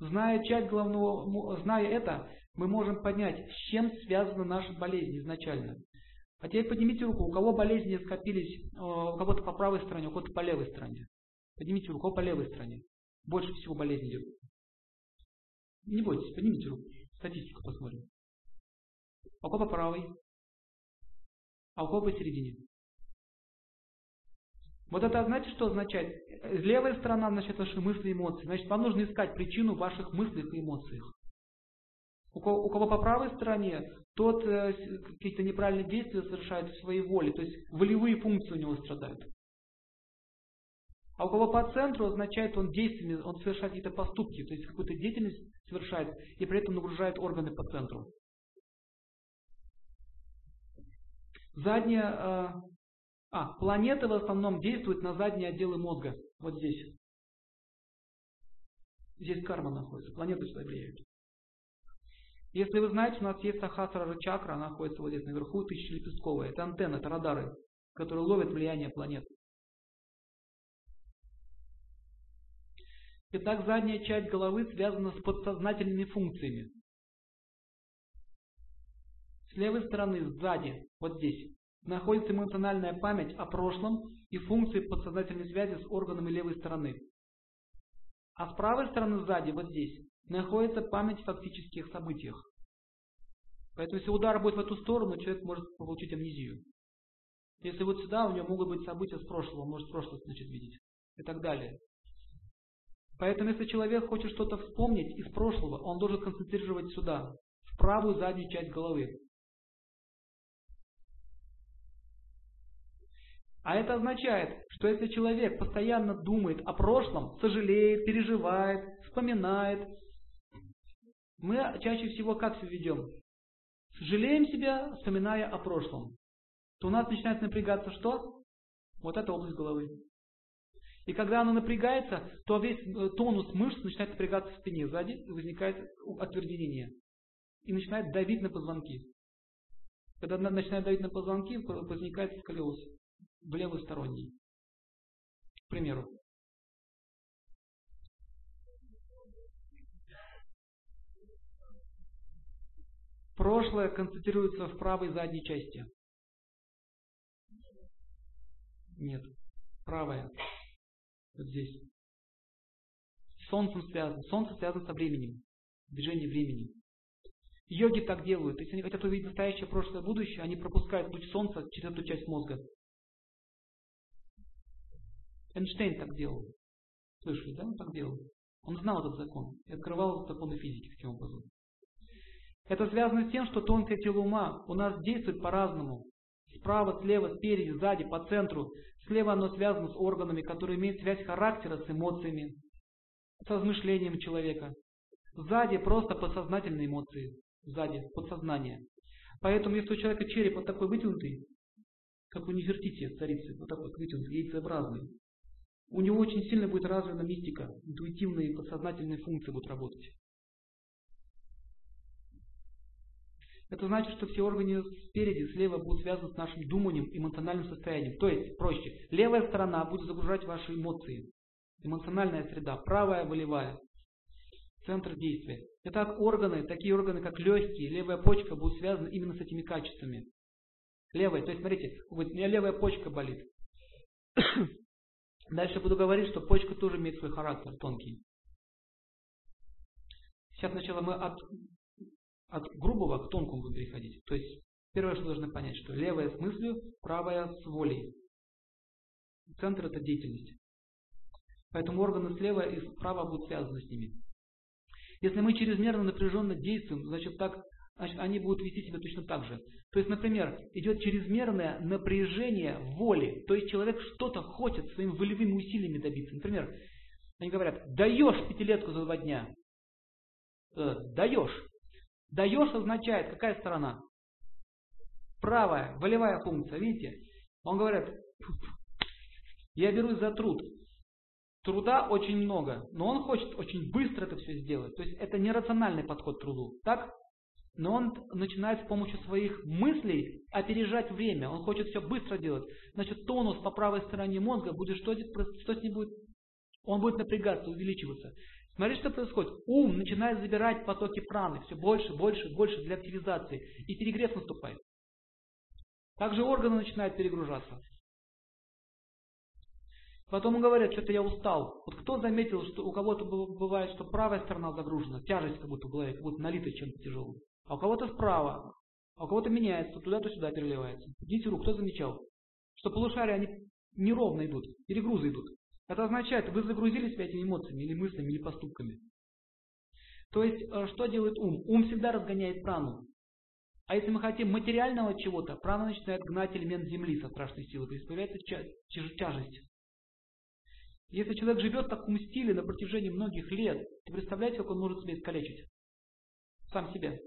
Speaker 1: Зная часть головного, зная это, мы можем понять, с чем связана наша болезнь изначально. А теперь поднимите руку, у кого болезни скопились, э, у кого-то по правой стороне, у кого-то по левой стороне. Поднимите руку, у кого по левой стороне. Больше всего болезней идет. Не бойтесь, поднимите руку. Статистику посмотрим. А у кого по правой? А у кого посередине? Вот это знаете, что означает? Левая сторона, значит, ваши мысли и эмоции. Значит, вам нужно искать причину в ваших мыслях и эмоциях. У кого, у кого по правой стороне, тот э, какие-то неправильные действия совершает в своей воле, то есть волевые функции у него страдают. А у кого по центру означает, он действиями, он совершает какие-то поступки, то есть какую-то деятельность совершает и при этом нагружает органы по центру. Задняя э, а, планеты в основном действуют на задние отделы мозга. Вот здесь. Здесь карма находится. Планеты сюда влияют. Если вы знаете, у нас есть Сахасрара чакра, она находится вот здесь наверху, тысячелепестковая. Это антенны, это радары, которые ловят влияние планет. Итак, задняя часть головы связана с подсознательными функциями. С левой стороны, сзади, вот здесь, находится эмоциональная память о прошлом и функции подсознательной связи с органами левой стороны. А с правой стороны сзади, вот здесь, находится память о фактических событиях. Поэтому если удар будет в эту сторону, человек может получить амнезию. Если вот сюда, у него могут быть события с прошлого, он может прошлое значит, видеть. И так далее. Поэтому если человек хочет что-то вспомнить из прошлого, он должен концентрировать сюда, в правую заднюю часть головы. А это означает, что если человек постоянно думает о прошлом, сожалеет, переживает, вспоминает, мы чаще всего как себя ведем? Сожалеем себя, вспоминая о прошлом. то у нас начинает напрягаться что? Вот эта область головы. И когда оно напрягается, то весь э, тонус мышц начинает напрягаться в спине сзади, возникает отвердение. И начинает давить на позвонки. Когда начинает давить на позвонки, возникает сколиоз в левосторонний. К примеру. Прошлое концентрируется в правой задней части. Нет. Правая. Вот здесь. С солнцем связано. Солнце связано со временем. Движение времени. Йоги так делают. Если они хотят увидеть настоящее, прошлое, будущее, они пропускают луч солнца через эту часть мозга. Эйнштейн так делал. Слышали, да? Он так делал. Он знал этот закон и открывал законы физики таким образом. Это связано с тем, что тонкое тело ума у нас действует по-разному. Справа, слева, спереди, сзади, по центру. Слева оно связано с органами, которые имеют связь характера с эмоциями, с размышлением человека. Сзади просто подсознательные эмоции. Сзади, подсознание. Поэтому если у человека череп вот такой вытянутый, как у Нефертити, царицы, вот такой вытянутый, яйцеобразный, у него очень сильно будет развита мистика, интуитивные подсознательные функции будут работать. Это значит, что все органы спереди, слева будут связаны с нашим думанием, эмоциональным состоянием. То есть, проще, левая сторона будет загружать ваши эмоции. Эмоциональная среда, правая, волевая. Центр действия. Итак, органы, такие органы, как легкие, левая почка, будут связаны именно с этими качествами. Левая, то есть, смотрите, у меня левая почка болит. Дальше буду говорить, что почка тоже имеет свой характер тонкий. Сейчас сначала мы от от грубого к тонкому будем переходить. То есть, первое, что должны понять, что левая с мыслью, правая с волей. Центр это деятельность. Поэтому органы слева и справа будут связаны с ними. Если мы чрезмерно напряженно действуем, значит так, значит, они будут вести себя точно так же. То есть, например, идет чрезмерное напряжение воли. То есть человек что-то хочет своими волевыми усилиями добиться. Например, они говорят, даешь пятилетку за два дня. Э, даешь. Даешь означает, какая сторона? Правая, волевая функция, видите? Он говорит, я берусь за труд. Труда очень много, но он хочет очень быстро это все сделать. То есть это нерациональный подход к труду. Так? Но он начинает с помощью своих мыслей опережать время. Он хочет все быстро делать. Значит, тонус по правой стороне мозга будет что, что с ним будет? Он будет напрягаться, увеличиваться. Смотрите, что происходит. Ум начинает забирать потоки праны все больше, больше, больше для активизации. И перегрев наступает. Также органы начинают перегружаться. Потом он говорит, что-то я устал. Вот кто заметил, что у кого-то бывает, что правая сторона загружена, тяжесть как будто голове, как будто налита чем-то тяжелым. А у кого-то справа, а у кого-то меняется, туда-то сюда переливается. Идите руку, кто замечал? Что полушария, они неровно идут, перегрузы идут. Это означает, вы загрузили себя этими эмоциями, или мыслями, или поступками. То есть, э, что делает ум? Ум всегда разгоняет прану. А если мы хотим материального чего-то, прана начинает гнать элемент земли со страшной силой, то есть появляется тяжесть. Если человек живет в таком стиле на протяжении многих лет, то представляете, как он может себя искалечить? Сам себя.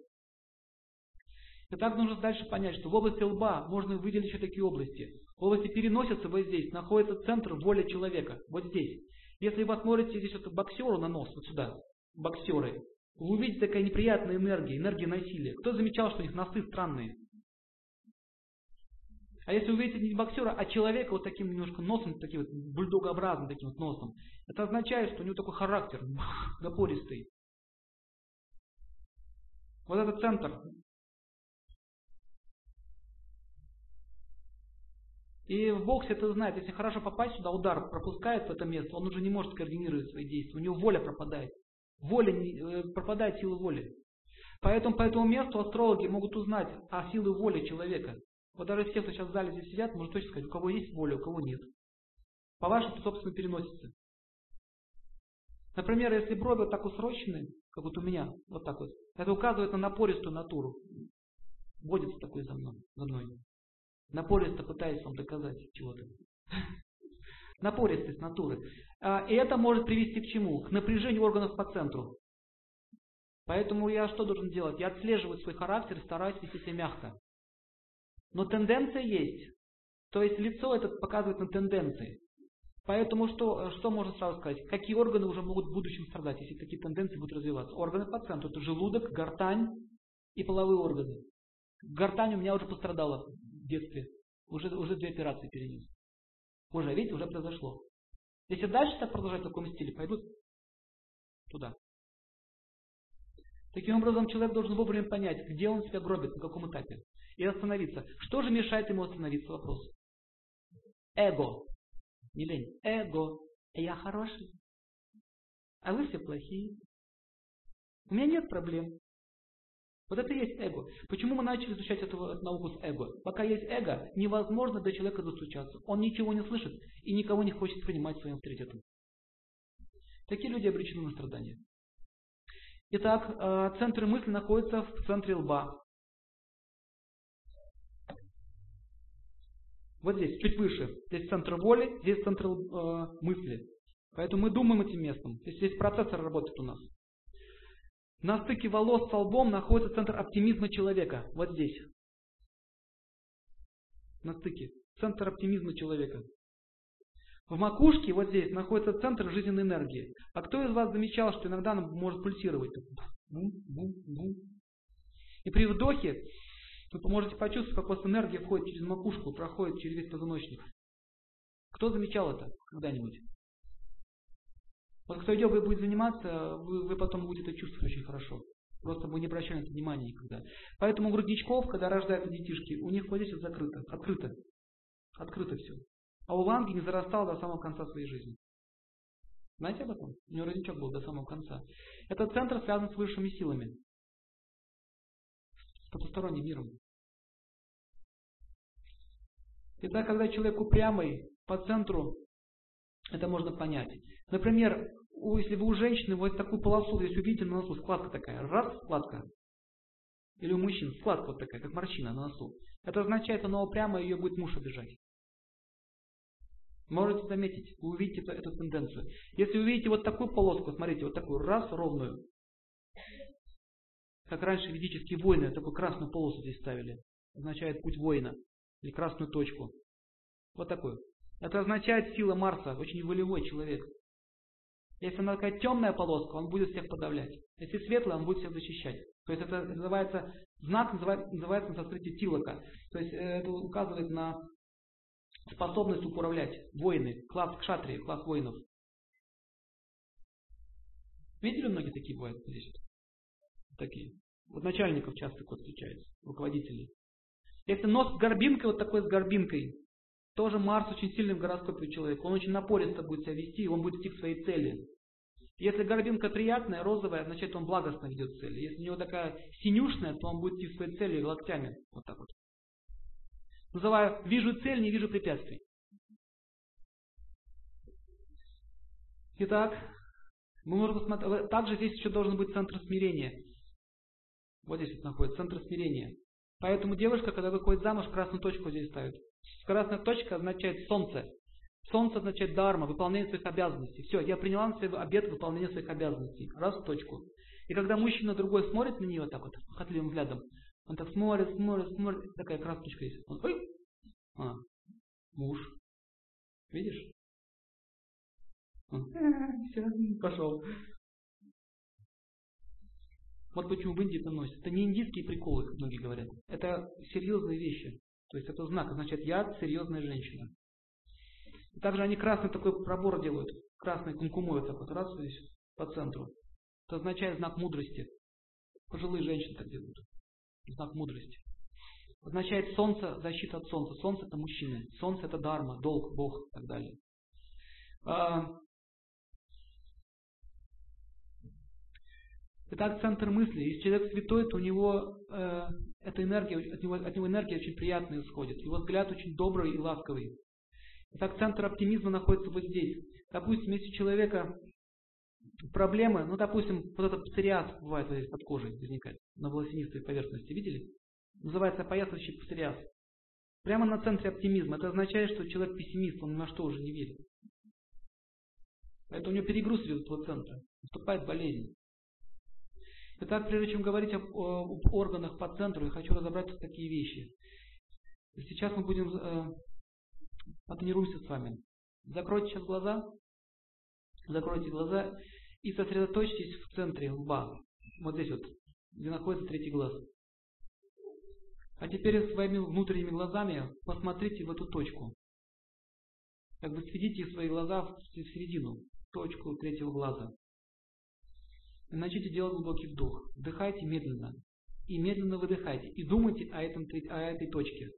Speaker 1: И так нужно дальше понять, что в области лба можно выделить еще такие области. Области переносицы вот здесь находится центр воли человека. Вот здесь. Если вы посмотрите здесь вот боксеру на нос, вот сюда, боксеры, вы увидите такая неприятная энергия, энергия насилия. Кто замечал, что у них носы странные? А если увидите не боксера, а человека вот таким немножко носом, таким вот бульдогообразным таким вот носом, это означает, что у него такой характер напористый. Вот этот центр И в боксе это знает, если хорошо попасть сюда, удар пропускает в это место, он уже не может координировать свои действия, у него воля пропадает. Воля, э, пропадает сила воли. Поэтому по этому месту астрологи могут узнать о силе воли человека. Вот даже все, кто сейчас в зале здесь сидят, может точно сказать, у кого есть воля, у кого нет. По вашему, собственно, переносится. Например, если брови вот так усрочены, как вот у меня, вот так вот, это указывает на напористую натуру. Водится такой за мной. За мной. Напористо пытаясь вам доказать чего-то. Напористость натуры. А, и это может привести к чему? К напряжению органов по центру. Поэтому я что должен делать? Я отслеживаю свой характер стараюсь вести себя мягко. Но тенденция есть. То есть лицо это показывает на тенденции. Поэтому что, что можно сразу сказать? Какие органы уже могут в будущем страдать, если такие тенденции будут развиваться? Органы по центру. Это желудок, гортань и половые органы. Гортань у меня уже пострадала детстве. Уже, уже две операции перенес. Уже, видите, уже произошло. Если дальше так продолжать в таком стиле, пойдут туда. Таким образом, человек должен вовремя понять, где он себя гробит, на каком этапе. И остановиться. Что же мешает ему остановиться? Вопрос. Эго. Не лень. Эго. Я хороший. А вы все плохие. У меня нет проблем. Вот это и есть эго. Почему мы начали изучать эту науку с эго? Пока есть эго, невозможно до человека достучаться. Он ничего не слышит и никого не хочет принимать своим авторитетом. Такие люди обречены на страдания. Итак, э, центр мысли находится в центре лба. Вот здесь, чуть выше. Здесь центр воли, здесь центр э, мысли. Поэтому мы думаем этим местом. Здесь, здесь процессор работает у нас. На стыке волос с лбом находится центр оптимизма человека. Вот здесь. На стыке. Центр оптимизма человека. В макушке, вот здесь, находится центр жизненной энергии. А кто из вас замечал, что иногда она может пульсировать? И при вдохе вы можете почувствовать, как у вас энергия входит через макушку, проходит через весь позвоночник. Кто замечал это когда-нибудь? Вот кто йогой будет заниматься, вы, вы потом будете это чувствовать очень хорошо. Просто вы не это внимания никогда. Поэтому у грудничков, когда рождаются детишки, у них вот здесь вот закрыто, открыто. Открыто все. А у Ланги не зарастал до самого конца своей жизни. Знаете об этом? У него родничок был до самого конца. Этот центр связан с высшими силами. С потусторонним миром. Итак, когда человек упрямый по центру, это можно понять. Например, если вы у женщины вот такую полосу, если увидите на носу складка такая, раз складка, или у мужчин складка вот такая, как морщина на носу, это означает, она упрямая, ее будет муж обижать. Можете заметить, вы увидите эту, эту тенденцию. Если увидите вот такую полоску, смотрите, вот такую, раз, ровную. Как раньше ведические воины такую красную полосу здесь ставили. Означает путь воина. Или красную точку. Вот такую. Это означает сила Марса, очень волевой человек. Если она такая темная полоска, он будет всех подавлять. Если светлая, он будет всех защищать. То есть это называется, знак называется, на санскрите тилака. То есть э, это указывает на способность управлять. Воины, класс кшатрии, класс воинов. Видели многие такие бывают здесь? Такие. Вот начальников часто вот встречается, руководителей. Если нос с горбинкой, вот такой с горбинкой, тоже Марс очень сильный в гороскопе у человека. Он очень напористо будет себя вести, и он будет идти к своей цели. Если горбинка приятная, розовая, значит он благостно ведет цели. Если у него такая синюшная, то он будет идти к своей цели локтями. Вот так вот. Называю «вижу цель, не вижу препятствий». Итак, мы можем посмотреть, также здесь еще должен быть центр смирения. Вот здесь вот находится центр смирения. Поэтому девушка, когда выходит замуж, красную точку здесь ставит. Красная точка означает солнце. Солнце означает дарма, выполнение своих обязанностей. Все, я приняла на себя обет выполнения своих обязанностей. Раз в точку. И когда мужчина другой смотрит на нее так вот, похотливым взглядом, он так смотрит, смотрит, смотрит, такая красочка есть. Он, ой, а, муж. Видишь? Все, пошел. Вот почему в Индии это носят. Это не индийские приколы, как многие говорят. Это серьезные вещи. То есть это знак, означает я серьезная женщина. И также они красный такой пробор делают. Красный кумкумой вот так вот, раз здесь по центру. Это означает знак мудрости. Пожилые женщины так делают знак мудрости. Означает солнце, защита от солнца. Солнце это мужчины. Солнце это дарма, долг, Бог и так далее. А, Итак, центр мысли. Если человек святой, то у него э, эта энергия, от него, от него энергия очень приятная исходит. Его взгляд очень добрый и ласковый. Итак, центр оптимизма находится вот здесь. Допустим, если у человека проблемы, ну, допустим, вот этот псориаз бывает вот здесь под кожей возникает, на волосинистой поверхности, видели? Называется опоясывающий псориаз. Прямо на центре оптимизма. Это означает, что человек пессимист, он ни на что уже не верит. Это у него перегруз идет этого центра. Наступает болезнь. Итак, прежде чем говорить об, об органах по центру, я хочу разобрать такие вещи. Сейчас мы будем э, потренируемся с вами. Закройте сейчас глаза. Закройте глаза и сосредоточьтесь в центре лба. Вот здесь вот, где находится третий глаз. А теперь своими внутренними глазами посмотрите в эту точку. Как бы сведите свои глаза в середину, точку третьего глаза. Начните делать глубокий вдох. Вдыхайте медленно. И медленно выдыхайте. И думайте о, этом, о этой точке.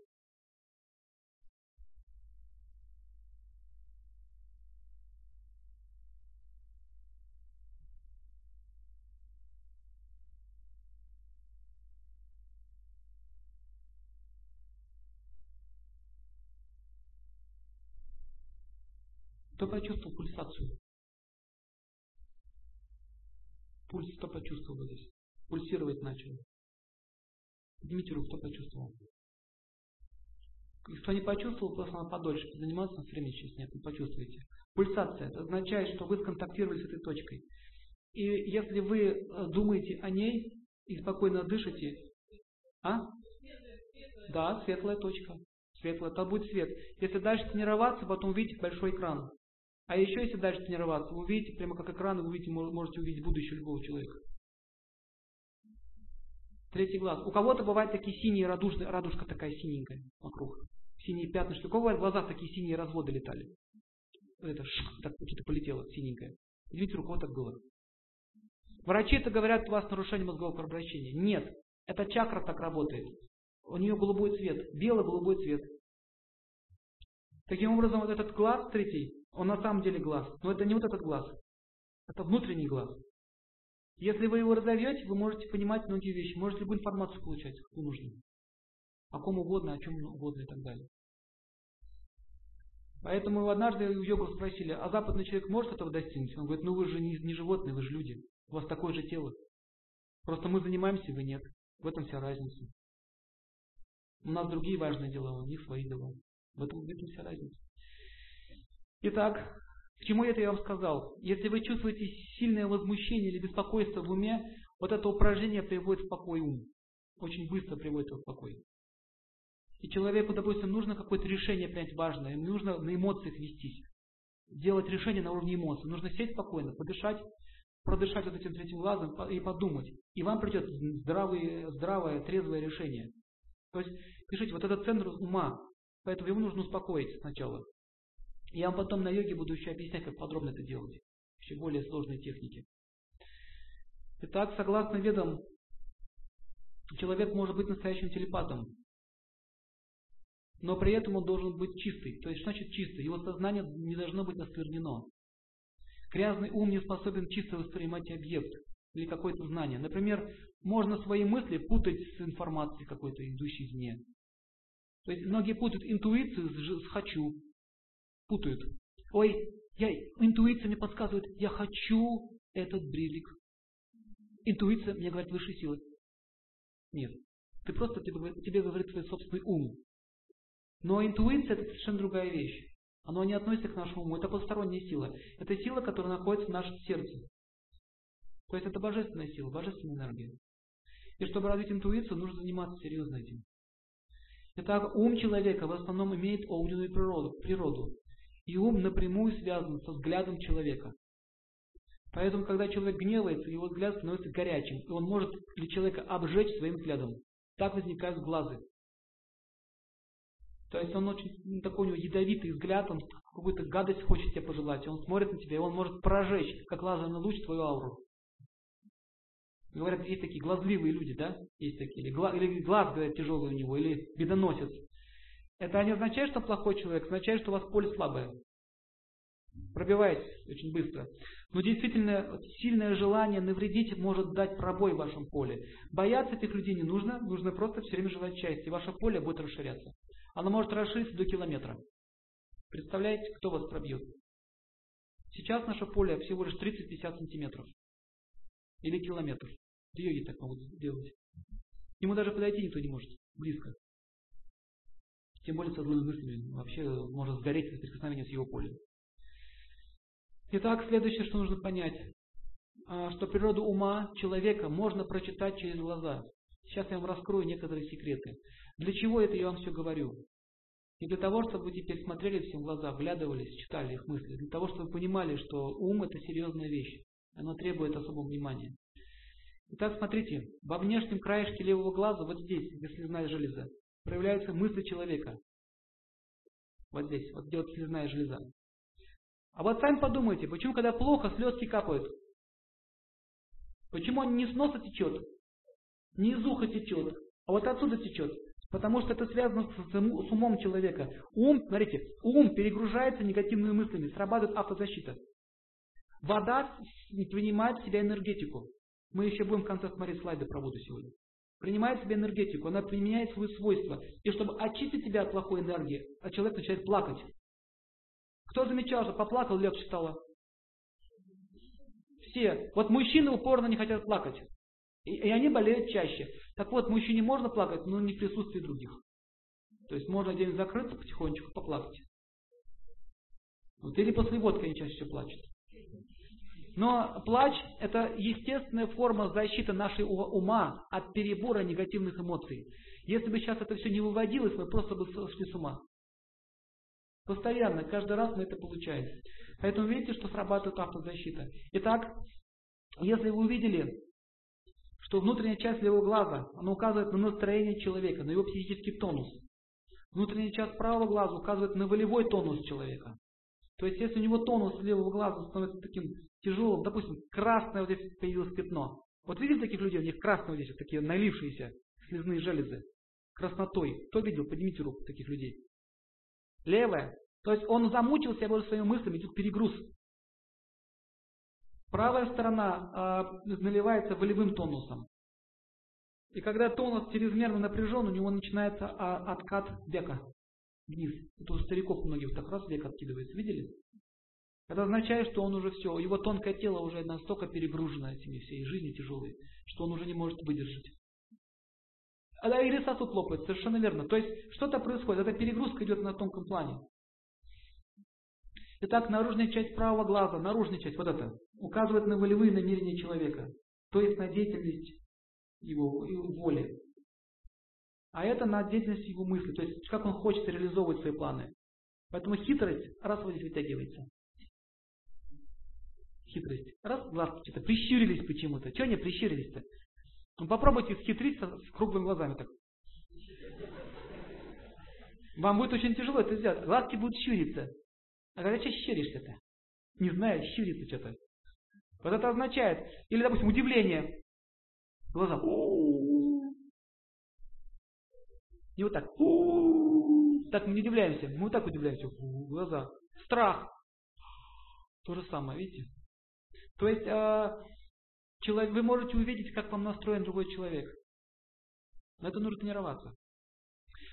Speaker 1: Кто почувствовал пульсацию? Пульс кто почувствовал здесь? Пульсировать начал. Поднимите руку, кто почувствовал? Кто не почувствовал, просто надо подольше заниматься, времени сейчас нет, не почувствуете. Пульсация. Это означает, что вы сконтактировали с этой точкой. И если вы э, думаете о ней и спокойно дышите, а? Да, светлая точка. Светлая, это будет свет. Если дальше тренироваться, потом увидите большой экран. А еще, если дальше тренироваться, вы увидите, прямо как экран, вы увидите, можете увидеть будущее любого человека. Третий глаз. У кого-то бывают такие синие радужные, радужка такая синенькая вокруг. Синие пятнышки. У кого в глазах такие синие разводы летали? Это ш, так что-то полетело, синенькое. Видите, у кого так было. Врачи это говорят, у вас нарушение мозгового кровообращения. Нет, это чакра так работает. У нее голубой цвет, бело-голубой цвет. Таким образом, вот этот глаз третий, он на самом деле глаз. Но это не вот этот глаз. Это внутренний глаз. Если вы его разовьете, вы можете понимать многие вещи. Можете любую информацию получать, какую нужно. О ком угодно, о чем угодно и так далее. Поэтому однажды у йогов спросили, а западный человек может этого достигнуть? Он говорит, ну вы же не, не животные, вы же люди. У вас такое же тело. Просто мы занимаемся, вы нет. В этом вся разница. У нас другие важные дела, у них свои дела. В этом, в этом вся разница. Итак, к чему это я вам сказал? Если вы чувствуете сильное возмущение или беспокойство в уме, вот это упражнение приводит в покой ум. Очень быстро приводит его в покой. И человеку, допустим, нужно какое-то решение принять важное, ему нужно на эмоциях вестись. Делать решение на уровне эмоций. Нужно сесть спокойно, подышать, продышать вот этим третьим глазом и подумать. И вам придет здравое, здравое, трезвое решение. То есть, пишите, вот этот центр ума, поэтому его нужно успокоить сначала. Я вам потом на йоге буду еще объяснять, как подробно это делать. Еще более сложные техники. Итак, согласно ведам, человек может быть настоящим телепатом. Но при этом он должен быть чистый. То есть, что значит чистый? Его сознание не должно быть осквернено. Грязный ум не способен чисто воспринимать объект или какое-то знание. Например, можно свои мысли путать с информацией какой-то, идущей извне. То есть многие путают интуицию с «хочу», путают. Ой, я, интуиция мне подсказывает, я хочу этот брилик. Интуиция мне говорит высшие силы. Нет. Ты просто тебе, тебе говорит твой собственный ум. Но интуиция это совершенно другая вещь. Оно не относится к нашему уму. Это посторонняя сила. Это сила, которая находится в нашем сердце. То есть это божественная сила, божественная энергия. И чтобы развить интуицию, нужно заниматься серьезно этим. Итак, ум человека в основном имеет огненную природу. природу. И ум напрямую связан со взглядом человека. Поэтому, когда человек гневается, его взгляд становится горячим, и он может для человека обжечь своим взглядом. Так возникают глазы. То есть он очень ну, такой у него ядовитый взгляд, он какую-то гадость хочет тебе пожелать, и он смотрит на тебя, и он может прожечь, как лазерный луч, твою ауру. Говорят, есть такие глазливые люди, да? Есть такие. Или, глаз, или глаз, говорят, тяжелый у него, или бедоносец. Это не означает, что плохой человек, означает, что у вас поле слабое. Пробиваетесь очень быстро. Но действительно, сильное желание навредить может дать пробой в вашем поле. Бояться этих людей не нужно, нужно просто все время желать счастья, и ваше поле будет расширяться. Оно может расшириться до километра. Представляете, кто вас пробьет? Сейчас наше поле всего лишь 30-50 сантиметров. Или километр. Йоги так могут сделать. Ему даже подойти никто не может. Близко. Тем более со злыми мыслями. Вообще может сгореть от прикосновения с его полем. Итак, следующее, что нужно понять. А, что природу ума человека можно прочитать через глаза. Сейчас я вам раскрою некоторые секреты. Для чего это я вам все говорю? Не для того, чтобы вы теперь смотрели всем в глаза, вглядывались, читали их мысли. Для того, чтобы вы понимали, что ум это серьезная вещь. Оно требует особого внимания. Итак, смотрите, во внешнем краешке левого глаза, вот здесь, где слезная железа, проявляются мысли человека. Вот здесь, вот где вот слезная железа. А вот сами подумайте, почему когда плохо, слезки капают? Почему он не с носа течет, не из уха течет, а вот отсюда течет? Потому что это связано с умом человека. Ум, смотрите, ум перегружается негативными мыслями, срабатывает автозащита. Вода принимает в себя энергетику. Мы еще будем в конце смотреть слайды про воду сегодня. Принимает в себя энергетику, она применяет свои свойства. И чтобы очистить тебя от плохой энергии, а человек начинает плакать. Кто замечал, что поплакал, легче стало? Все. Вот мужчины упорно не хотят плакать. И, и они болеют чаще. Так вот, мужчине можно плакать, но не в присутствии других. То есть можно день закрыться потихонечку, поплакать. Вот, или после водки они чаще всего плачут. Но плач – это естественная форма защиты нашего ума от перебора негативных эмоций. Если бы сейчас это все не выводилось, мы просто бы сошли с ума. Постоянно, каждый раз мы это получаем. Поэтому видите, что срабатывает автозащита. Итак, если вы увидели, что внутренняя часть левого глаза, она указывает на настроение человека, на его психический тонус. Внутренняя часть правого глаза указывает на волевой тонус человека. То есть, если у него тонус левого глаза становится таким тяжелым, допустим, красное вот здесь появилось пятно. Вот видели таких людей, у них красные вот здесь вот такие налившиеся слезные железы, краснотой. Кто видел? Поднимите руку таких людей. Левая. То есть он замучился уже своими мыслями, идет перегруз. Правая сторона э, наливается волевым тонусом. И когда тонус чрезмерно напряжен, у него начинается а, откат века вниз. Это у стариков многих так раз век откидывается. Видели? Это означает, что он уже все, его тонкое тело уже настолько перегружено этими всей жизнью тяжелой, что он уже не может выдержать. А или сосуд лопается, совершенно верно. То есть что-то происходит, эта перегрузка идет на тонком плане. Итак, наружная часть правого глаза, наружная часть, вот это, указывает на волевые намерения человека, то есть на деятельность его, его воли. А это на деятельность его мысли, то есть как он хочет реализовывать свои планы. Поэтому хитрость раз вот здесь вытягивается хитрость. Раз глазки что-то прищурились почему-то. Чего они прищурились-то? Ну попробуйте схитрить с круглыми глазами так. Вам будет очень тяжело это сделать. Глазки будут щуриться. А когда что щуришься-то? Не знаю, щурится что-то. Вот это означает, или, допустим, удивление. Глаза. И вот так. Так мы не удивляемся. Мы вот так удивляемся. Глаза. Страх. То же самое, видите? То есть э, человек, вы можете увидеть, как вам настроен другой человек. Но это нужно тренироваться.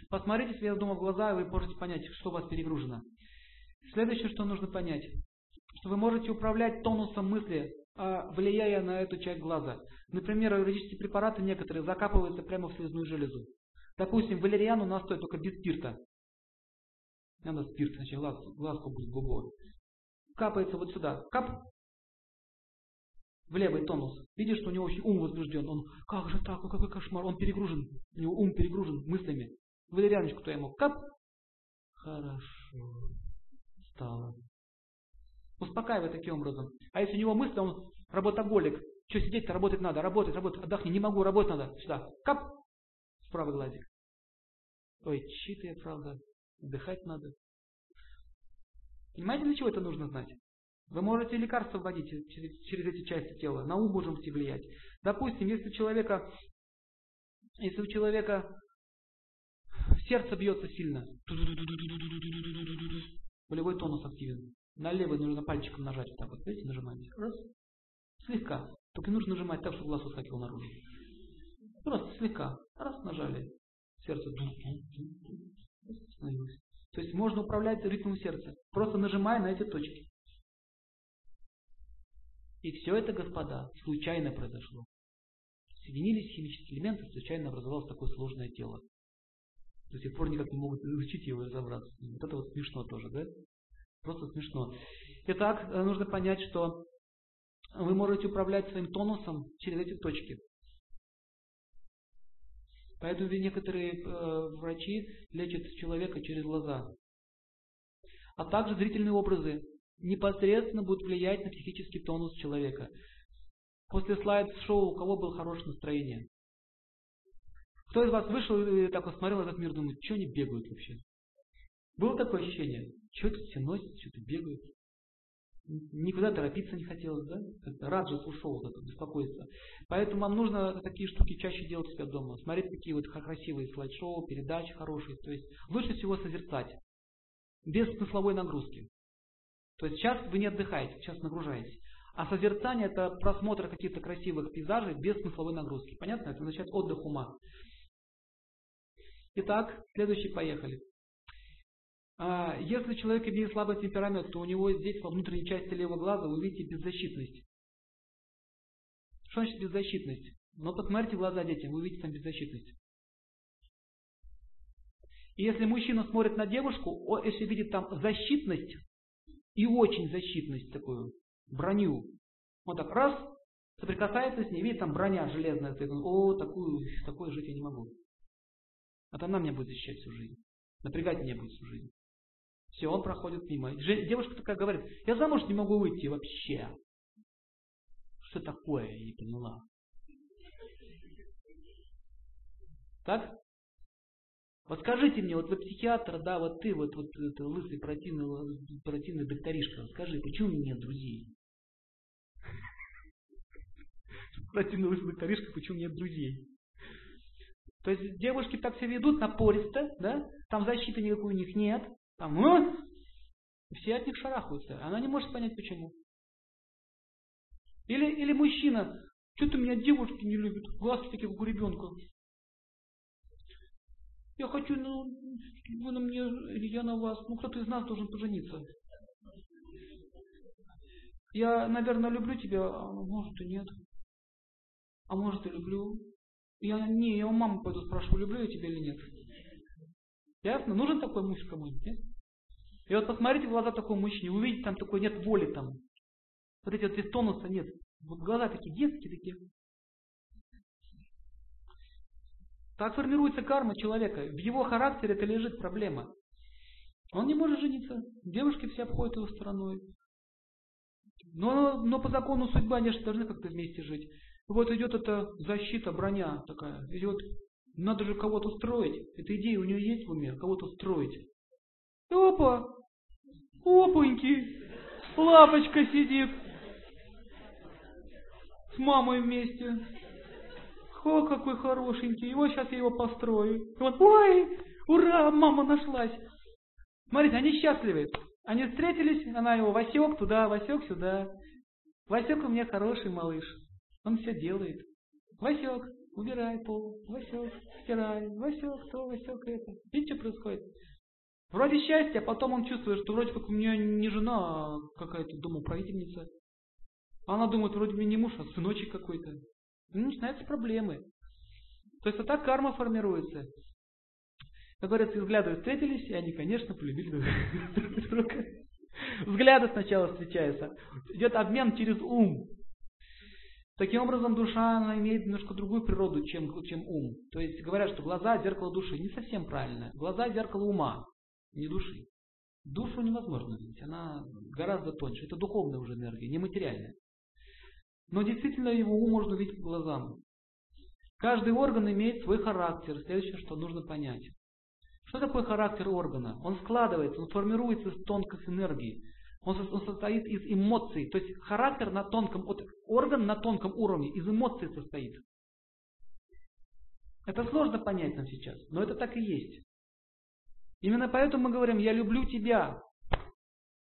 Speaker 1: Посмотрите себе дома в глаза, и вы можете понять, что у вас перегружено. Следующее, что нужно понять, что вы можете управлять тонусом мысли, э, влияя на эту часть глаза. Например, юридические препараты некоторые закапываются прямо в слезную железу. Допустим, валериану настой только без спирта. Надо спирт, значит глаз, глазку глубоко. Капается вот сюда. Кап, в левый тонус. Видишь, что у него очень ум возбужден. Он, как же так, какой кошмар, он перегружен. У него ум перегружен мыслями. Валерьяночку-то ему кап. Хорошо. Стало. Успокаивай таким образом. А если у него мысли, он работоголик. Что сидеть-то, работать надо, работать, работать, отдохни, не могу, работать надо. Сюда. Кап. В правый глазик. Ой, читая, правда. Отдыхать надо. Понимаете, для чего это нужно знать? Вы можете лекарства вводить через, через эти части тела, на ум можете влиять. Допустим, если у человека, если у человека сердце бьется сильно, болевой тонус активен, на левый нужно пальчиком нажать, вот так вот, видите, нажимаете. Раз. Слегка. Только нужно нажимать так, чтобы глаз выскакивал наружу. Просто слегка. Раз нажали. Сердце остановилось. То есть можно управлять ритмом сердца, просто нажимая на эти точки. И все это, господа, случайно произошло. Соединились химические элементы, случайно образовалось такое сложное тело. До сих пор никак не могут изучить его и разобраться. Вот это вот смешно тоже, да? Просто смешно. Итак, э, нужно понять, что вы можете управлять своим тонусом через эти точки. Поэтому некоторые э, врачи лечат человека через глаза. А также зрительные образы непосредственно будут влиять на психический тонус человека. После слайд-шоу у кого было хорошее настроение? Кто из вас вышел и так посмотрел этот мир, думает, что они бегают вообще? Было такое ощущение? Что тут все носят, что-то бегают? Никуда торопиться не хотелось, да? Как-то Раджас ушел, вот это беспокойство. Поэтому вам нужно такие штуки чаще делать у себя дома. Смотреть такие вот красивые слайд-шоу, передачи хорошие. То есть лучше всего созерцать. Без смысловой нагрузки. То есть сейчас вы не отдыхаете, сейчас нагружаетесь. А созерцание это просмотр каких-то красивых пейзажей без смысловой нагрузки. Понятно? Это означает отдых ума. Итак, следующий поехали. А, если человек имеет слабый темперамент, то у него здесь во внутренней части левого глаза вы видите беззащитность. Что значит беззащитность? Но посмотрите в глаза детям, вы видите там беззащитность. И если мужчина смотрит на девушку, если видит там защитность и очень защитность такую, броню, вот так раз, соприкасается с ней, видит там броня железная, о, такую, такое жить я не могу. Вот она меня будет защищать всю жизнь. Напрягать меня будет всю жизнь. Все, он проходит мимо. Девушка такая говорит, я замуж не могу выйти вообще. Что такое, я не поняла. Так? Вот скажите мне, вот вы психиатр, да, вот ты, вот, вот это лысый противный, противный докторишка, скажи, почему у меня нет друзей? Противный лысый докторишка, почему нет друзей? То есть девушки так себя ведут напористо, да, там защиты никакой у них нет, там, а? все от них шарахаются. Она не может понять почему. Или, или мужчина, что-то меня девушки не любят, глазки такие, как у ребенка. Я хочу, ну, вы на мне, или я на вас, ну кто-то из нас должен пожениться. Я, наверное, люблю тебя, а может и нет. А может и люблю. Я, не, я у мамы пойду спрашиваю, люблю я тебя или нет. Ясно? Нужен такой муж кому-нибудь, нет? И вот посмотрите в глаза такого мужчине, вы видите, там такой нет воли там. Вот эти вот здесь тонуса нет. Вот глаза такие детские такие. Так формируется карма человека. В его характере это лежит проблема. Он не может жениться. Девушки все обходят его стороной. Но, но по закону судьбы они же должны как-то вместе жить. Вот идет эта защита, броня такая. Идет, надо же кого-то строить. Эта идея у нее есть в уме, кого-то строить. И опа, опаньки, лапочка сидит с мамой вместе. О, какой хорошенький. Вот сейчас я его построю. И вот, ой, ура, мама нашлась. Смотрите, они счастливы. Они встретились, она его Васек туда, Васек сюда. Васек у меня хороший малыш. Он все делает. Васек, убирай пол. Васек, стирай. Васек, то, Васек, это. Видите, что происходит? Вроде счастье, а потом он чувствует, что вроде как у меня не жена, а какая-то домоправительница. Она думает, вроде меня не муж, а сыночек какой-то. Ну, начинаются проблемы. То есть вот так карма формируется. Как говорится, взгляды встретились, и они, конечно, полюбили друг друга. Взгляды сначала встречаются. Идет обмен через ум. Таким образом, душа она имеет немножко другую природу, чем, чем ум. То есть говорят, что глаза – зеркало души. Не совсем правильно. Глаза – зеркало ума, не души. Душу невозможно видеть, она гораздо тоньше. Это духовная уже энергия, нематериальная. Но действительно его ум можно увидеть по глазам. Каждый орган имеет свой характер. Следующее, что нужно понять. Что такое характер органа? Он складывается, он формируется из тонких энергий. Он, состоит из эмоций. То есть характер на тонком, орган на тонком уровне из эмоций состоит. Это сложно понять нам сейчас, но это так и есть. Именно поэтому мы говорим, я люблю тебя.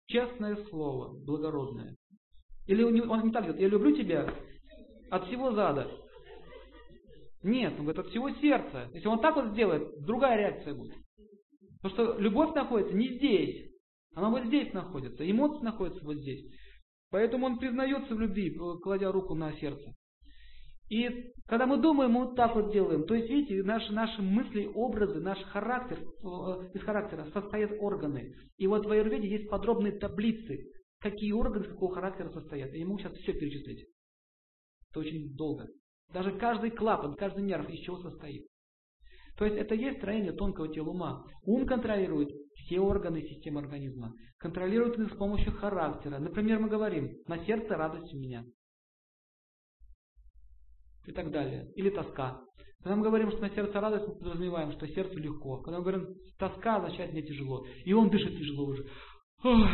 Speaker 1: Честное слово, благородное. Или он не так говорит, я люблю тебя от всего зада. Нет, он говорит, от всего сердца. Если он так вот сделает, другая реакция будет. Потому что любовь находится не здесь, она вот здесь находится, эмоции находятся вот здесь. Поэтому он признается в любви, кладя руку на сердце. И когда мы думаем, мы вот так вот делаем. То есть, видите, наши, наши мысли, образы, наш характер, э, из характера состоят органы. И вот в Аюрведе есть подробные таблицы, какие органы, какого характера состоят. Я ему сейчас все перечислить. Это очень долго. Даже каждый клапан, каждый нерв из чего состоит. То есть это есть строение тонкого тела ума. Ум контролирует все органы системы организма. Контролирует их с помощью характера. Например, мы говорим, на сердце радость у меня. И так далее. Или тоска. Когда мы говорим, что на сердце радость, мы подразумеваем, что сердцу легко. Когда мы говорим тоска, означает мне тяжело. И он дышит тяжело уже. Ох,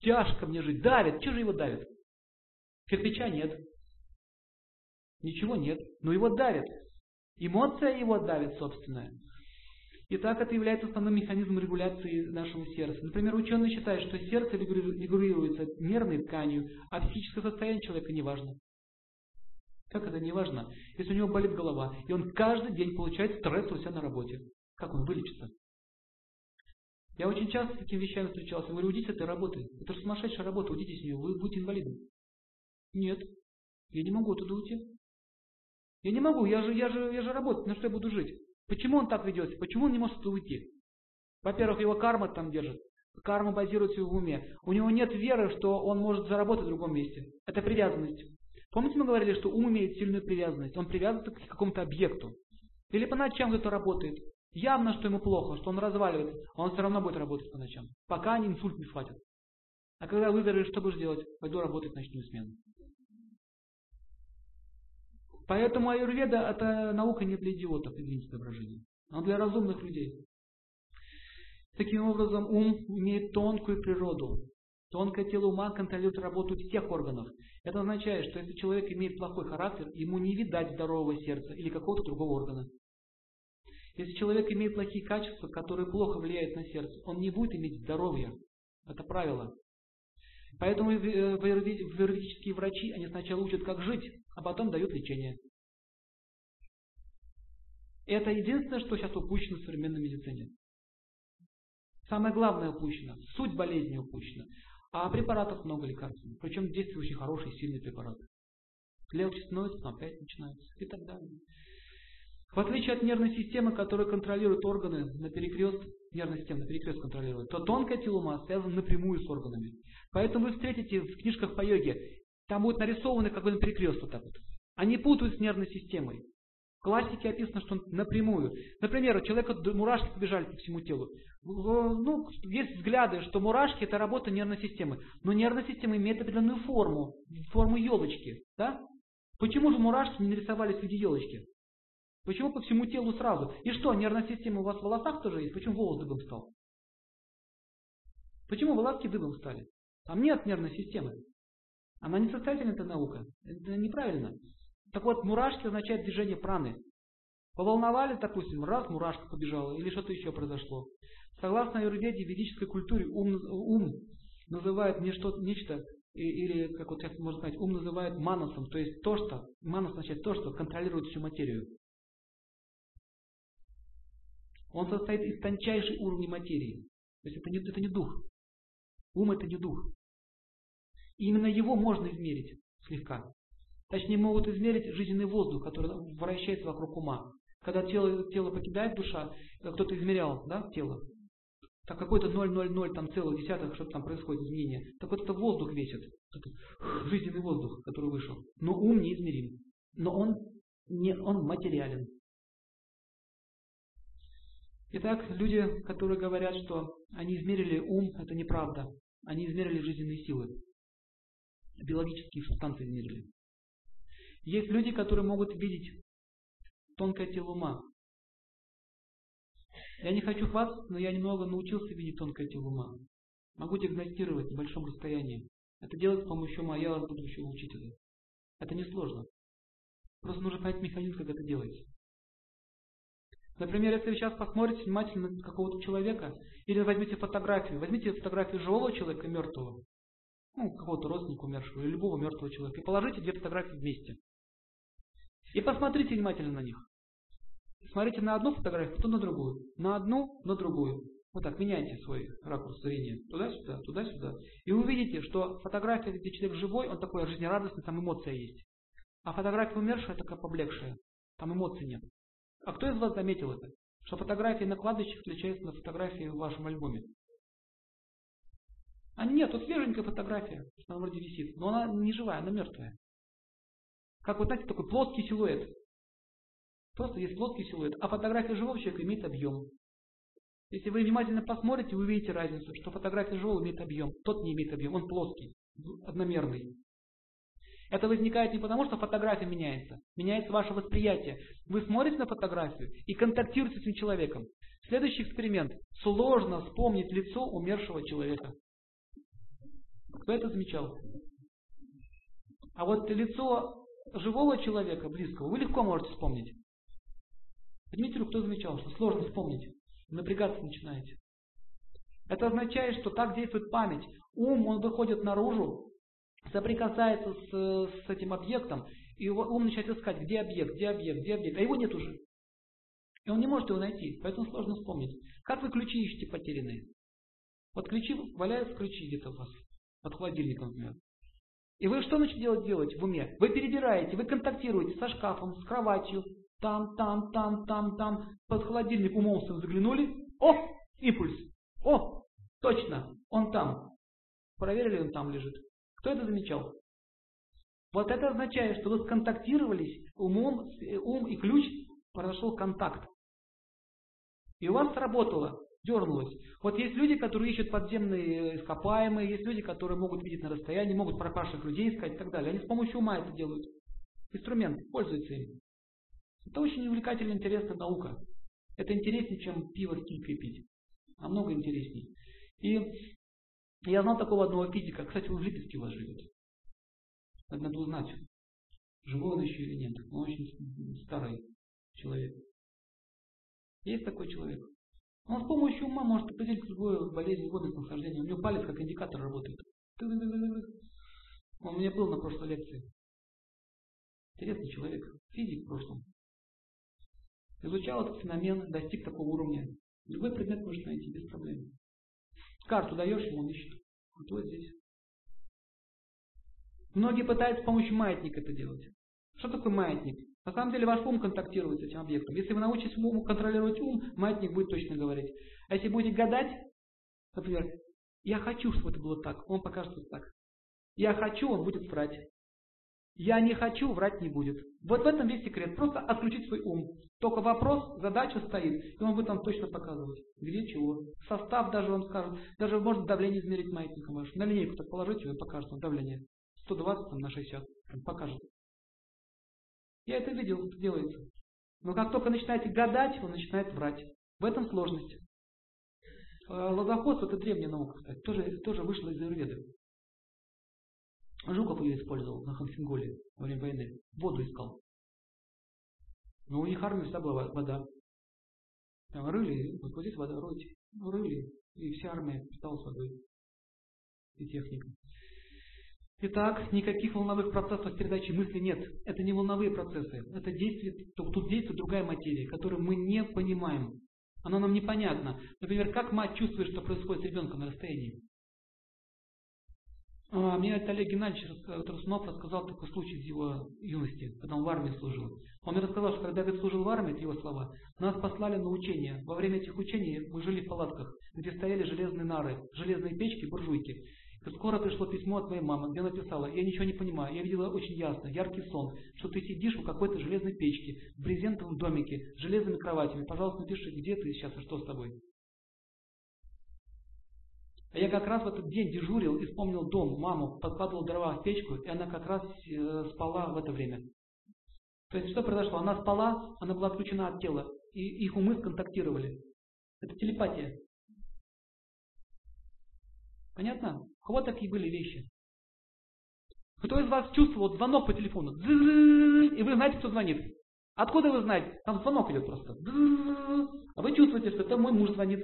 Speaker 1: тяжко мне жить. Давит. Что же его давит? Кирпича нет. Ничего нет. Но его давит. Эмоция его давит, собственная. Итак, это является основным механизмом регуляции нашего сердца. Например, ученые считают, что сердце регулируется нервной тканью, а психическое состояние человека не важно. Как это не важно? Если у него болит голова, и он каждый день получает стресс у себя на работе, как он вылечится? Я очень часто с такими вещами встречался. Я говорю, уйдите с этой работы. Это же сумасшедшая работа, уйдите с нее, вы будете инвалидом. Нет, я не могу оттуда уйти. Я не могу, я же, я же, я же работаю, на что я буду жить? Почему он так ведется? Почему он не может оттуда уйти? Во-первых, его карма там держит. Карма базируется в уме. У него нет веры, что он может заработать в другом месте. Это привязанность. Помните, мы говорили, что ум имеет сильную привязанность. Он привязан к какому-то объекту. Или по ночам кто-то работает. Явно, что ему плохо, что он разваливается, а он все равно будет работать по ночам. Пока инсульт не схватят. А когда выздоровеешь, что будешь делать? Пойду работать в ночную смену. Поэтому аюрведа это наука не для идиотов, извините за выражение, а для разумных людей. Таким образом, ум имеет тонкую природу. Тонкое тело ума контролирует работу всех органов. Это означает, что если человек имеет плохой характер, ему не видать здорового сердца или какого-то другого органа. Если человек имеет плохие качества, которые плохо влияют на сердце, он не будет иметь здоровья. Это правило. Поэтому аюрведические врачи, они сначала учат, как жить, а потом дают лечение. Это единственное, что сейчас упущено в современной медицине. Самое главное упущено. Суть болезни упущена. А препаратов много лекарственных. Причем действия очень хорошие, сильные препараты. Становится, потом опять начинается и так далее. В отличие от нервной системы, которая контролирует органы на перекрест, нервная система на перекрест контролирует, то тонкая тело ума связана напрямую с органами. Поэтому вы встретите в книжках по йоге, там будет нарисованы как бы на перекрест вот так вот. Они путают с нервной системой. В классике описано, что напрямую. Например, у человека мурашки побежали по всему телу. Ну, есть взгляды, что мурашки это работа нервной системы. Но нервная система имеет определенную форму, форму елочки. Да? Почему же мурашки не нарисовались в виде елочки? Почему по всему телу сразу? И что, нервная система у вас в волосах тоже есть? Почему волос дыбом стал? Почему волоски дыбом стали? Там нет нервной системы. Она не состоятельна, эта наука. Это неправильно. Так вот, мурашки означает движение праны. Поволновали, допустим, раз мурашка побежала, или что-то еще произошло. Согласно аюрведе, ведической культуре, ум, ум называет не что, нечто, или, как вот можно сказать, ум называют манасом, то есть то, что, манас означает то, что контролирует всю материю. Он состоит из тончайшей уровней материи. То есть это не, это не дух. Ум это не дух. И именно его можно измерить слегка. Точнее, могут измерить жизненный воздух, который вращается вокруг ума. Когда тело, тело покидает душа, э, кто-то измерял да, тело, так какой-то 0,00 там целых десятых, что-то там происходит изменение. Так вот это воздух весит, жизненный воздух, который вышел. Но ум неизмерим. Но он, не, он материален. Итак, люди, которые говорят, что они измерили ум, это неправда. Они измерили жизненные силы. Биологические субстанции измерили. Есть люди, которые могут видеть тонкое тело ума. Я не хочу хвастаться, но я немного научился видеть тонкое тело ума. Могу диагностировать на большом расстоянии. Это делать с помощью ума, я вас буду еще учить это. Это несложно. Просто нужно понять механизм, как это делается. Например, если вы сейчас посмотрите внимательно какого-то человека, или возьмите фотографию, возьмите фотографию живого человека, мертвого, ну, какого-то родственника умершего, или любого мертвого человека, и положите две фотографии вместе. И посмотрите внимательно на них. Смотрите на одну фотографию, потом на другую. На одну, на другую. Вот так, меняйте свой ракурс зрения. Туда-сюда, туда-сюда. И вы увидите, что фотография, где человек живой, он такой жизнерадостный, там эмоция есть. А фотография умершая такая поблекшая. Там эмоций нет. А кто из вас заметил это? Что фотографии на кладбище отличаются на фотографии в вашем альбоме. А нет, тут свеженькая фотография, она вроде висит, но она не живая, она мертвая. Как вот знаете, такой плоский силуэт. Просто есть плоский силуэт. А фотография живого человека имеет объем. Если вы внимательно посмотрите, вы увидите разницу, что фотография живого имеет объем. Тот не имеет объем, он плоский, одномерный. Это возникает не потому, что фотография меняется. Меняется ваше восприятие. Вы смотрите на фотографию и контактируете с этим человеком. Следующий эксперимент. Сложно вспомнить лицо умершего человека. Кто это замечал? А вот лицо живого человека, близкого, вы легко можете вспомнить. Поднимите руку, кто замечал, что сложно вспомнить. Напрягаться начинаете. Это означает, что так действует память. Ум, он выходит наружу, соприкасается с, с этим объектом, и ум начинает искать, где объект, где объект, где объект, а его нет уже. И он не может его найти, поэтому сложно вспомнить. Как вы ключи ищете потерянные? Вот ключи, валяются ключи где-то у вас, под холодильником, например. И вы что начнете делать, делать в уме? Вы перебираете, вы контактируете со шкафом, с кроватью, там, там, там, там, там, под холодильник умом заглянули, о, импульс, о, точно, он там. Проверили, он там лежит. Кто это замечал? Вот это означает, что вы сконтактировались умом, ум и ключ, произошел контакт. И у вас сработало, дернулось. Вот есть люди, которые ищут подземные ископаемые, есть люди, которые могут видеть на расстоянии, могут пропавших людей искать и так далее. Они с помощью ума это делают. Инструмент, пользуются им. Это очень увлекательная, интересная наука. Это интереснее, чем пиво с килькой пить. Намного интереснее. И я знал такого одного физика, кстати, он в Липецке у вас живет. Надо узнать, живой он еще или нет. Он очень старый человек. Есть такой человек. Он с помощью ума может определить любую болезнь, любое нахождение. У него палец как индикатор работает. Он у меня был на прошлой лекции. Интересный человек. Физик в прошлом. Изучал этот феномен, достиг такого уровня. Любой предмет может найти без проблем. Карту даешь ему, он ищет. Вот, вот здесь. Многие пытаются с помощью маятника это делать. Что такое маятник? На самом деле ваш ум контактирует с этим объектом. Если вы научитесь ум контролировать ум, маятник будет точно говорить. А если будете гадать, например, я хочу, чтобы это было так, он покажет вот так. Я хочу, он будет врать. Я не хочу, врать не будет. Вот в этом весь секрет. Просто отключить свой ум. Только вопрос, задача стоит, и он будет там точно показывать. Где чего. Состав даже вам скажет. Даже можно давление измерить маятником ваш. На линейку так положите, он покажет вам давление. 120 там, на 60. Он покажет. Я это видел, это делается. Но как только начинаете гадать, он начинает врать. В этом сложность. Э, Лозоходство это древняя наука, кстати, тоже, тоже вышло из Аюрведы. Жуков ее использовал на Хансинголе во время войны. Воду искал. Но у них армия всегда была вода. Там рыли, вот, вот здесь вода, ройте. Ну, рыли, и вся армия питалась водой. И техника. Итак, никаких волновых процессов передачи мысли нет. Это не волновые процессы. Это действие, тут действует другая материя, которую мы не понимаем. Она нам непонятна. Например, как мать чувствует, что происходит с ребенком на расстоянии? А, мне Олег Геннадьевич Трусунов рассказал такой случай из его юности, когда он в армии служил. Он мне рассказал, что когда Давид служил в армии, это его слова, нас послали на учения. Во время этих учений мы жили в палатках, где стояли железные нары, железные печки, буржуйки. И скоро пришло письмо от моей мамы, где написала, я ничего не понимаю, я видела очень ясно, яркий сон, что ты сидишь в какой-то железной печке, в брезентовом домике, с железными кроватями. Пожалуйста, напиши, где ты сейчас и что с тобой. А я как раз в этот день дежурил и вспомнил дом, маму, подкладывал дрова в печку, и она как раз э, спала в это время. То есть что произошло? Она спала, она была отключена от тела, и их умы сконтактировали. Это телепатия. Понятно? Кого такие были вещи? Кто из вас чувствовал звонок по телефону? И вы знаете, кто звонит? Откуда вы знаете? Там звонок идет просто. А вы чувствуете, что это мой муж звонит.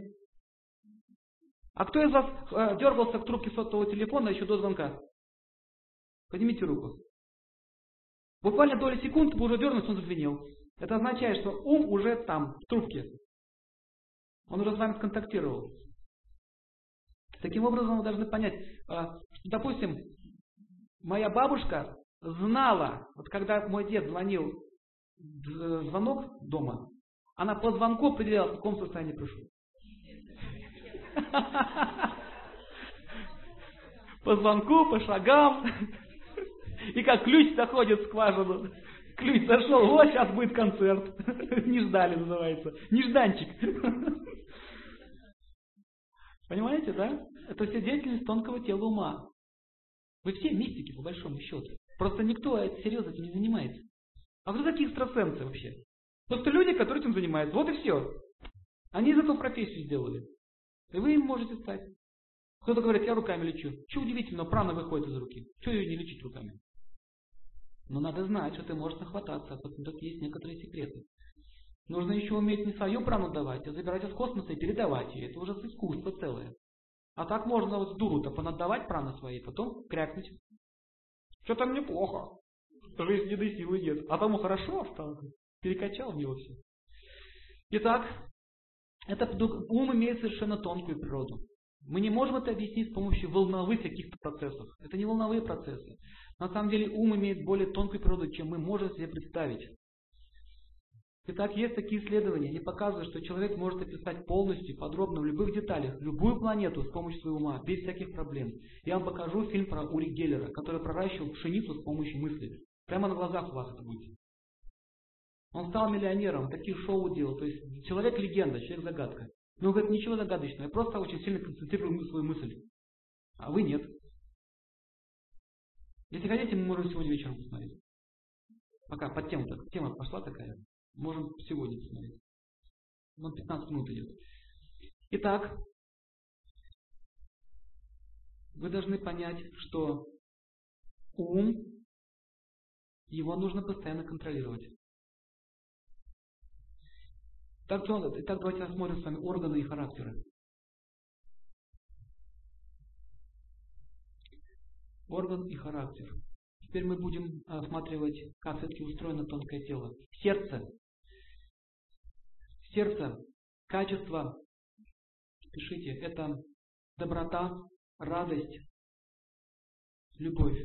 Speaker 1: А кто из вас э, дергался к трубке сотового телефона еще до звонка? Поднимите руку. Буквально доли секунд вы уже дернулись, он зазвенел. Это означает, что ум уже там, в трубке. Он уже с вами сконтактировал. Таким образом, вы должны понять, э, допустим, моя бабушка знала, вот когда мой дед звонил звонок дома, она по звонку определяла, в каком состоянии пришел. По звонку, по шагам. И как ключ заходит в скважину.
Speaker 2: Ключ зашел, вот сейчас будет концерт. Не ждали, называется. Нежданчик. Понимаете, да? Это все деятельность тонкого тела ума. Вы все мистики, по большому счету. Просто никто серьезно этим не занимается. А кто такие экстрасенсы вообще? Просто люди, которые этим занимаются. Вот и все. Они из этого профессию сделали. И вы им можете стать. Кто-то говорит, я руками лечу. Что удивительно, прана выходит из руки. Что ее не лечить руками? Но надо знать, что ты можешь нахвататься, потому что есть некоторые секреты. Нужно еще уметь не свою прану давать, а забирать из космоса и передавать ее. Это уже искусство целое. А так можно вот дуру-то понадавать праны свои, потом крякнуть. Что там неплохо. Жизнь еды силы нет. А тому хорошо осталось. Перекачал в него все. Итак, это ум имеет совершенно тонкую природу. Мы не можем это объяснить с помощью волновых каких-то процессов. Это не волновые процессы. На самом деле ум имеет более тонкую природу, чем мы можем себе представить. Итак, есть такие исследования, они показывают, что человек может описать полностью, подробно, в любых деталях, любую планету с помощью своего ума, без всяких проблем. Я вам покажу фильм про Ури Геллера, который проращивал пшеницу с помощью мысли. Прямо на глазах у вас это будет. Он стал миллионером, такие шоу делал. То есть человек-легенда, человек-загадка. Но говорит, ничего загадочного, я просто очень сильно концентрирую свою мысль. А вы нет. Если хотите, мы можем сегодня вечером посмотреть. Пока под тему так, тема пошла такая. Можем сегодня посмотреть. Ну, 15 минут идет. Итак, вы должны понять, что ум, его нужно постоянно контролировать. Так, итак, давайте рассмотрим с вами органы и характеры. Орган и характер. Теперь мы будем осматривать, как все-таки устроено тонкое тело. Сердце. Сердце, качество, пишите, это доброта, радость, любовь.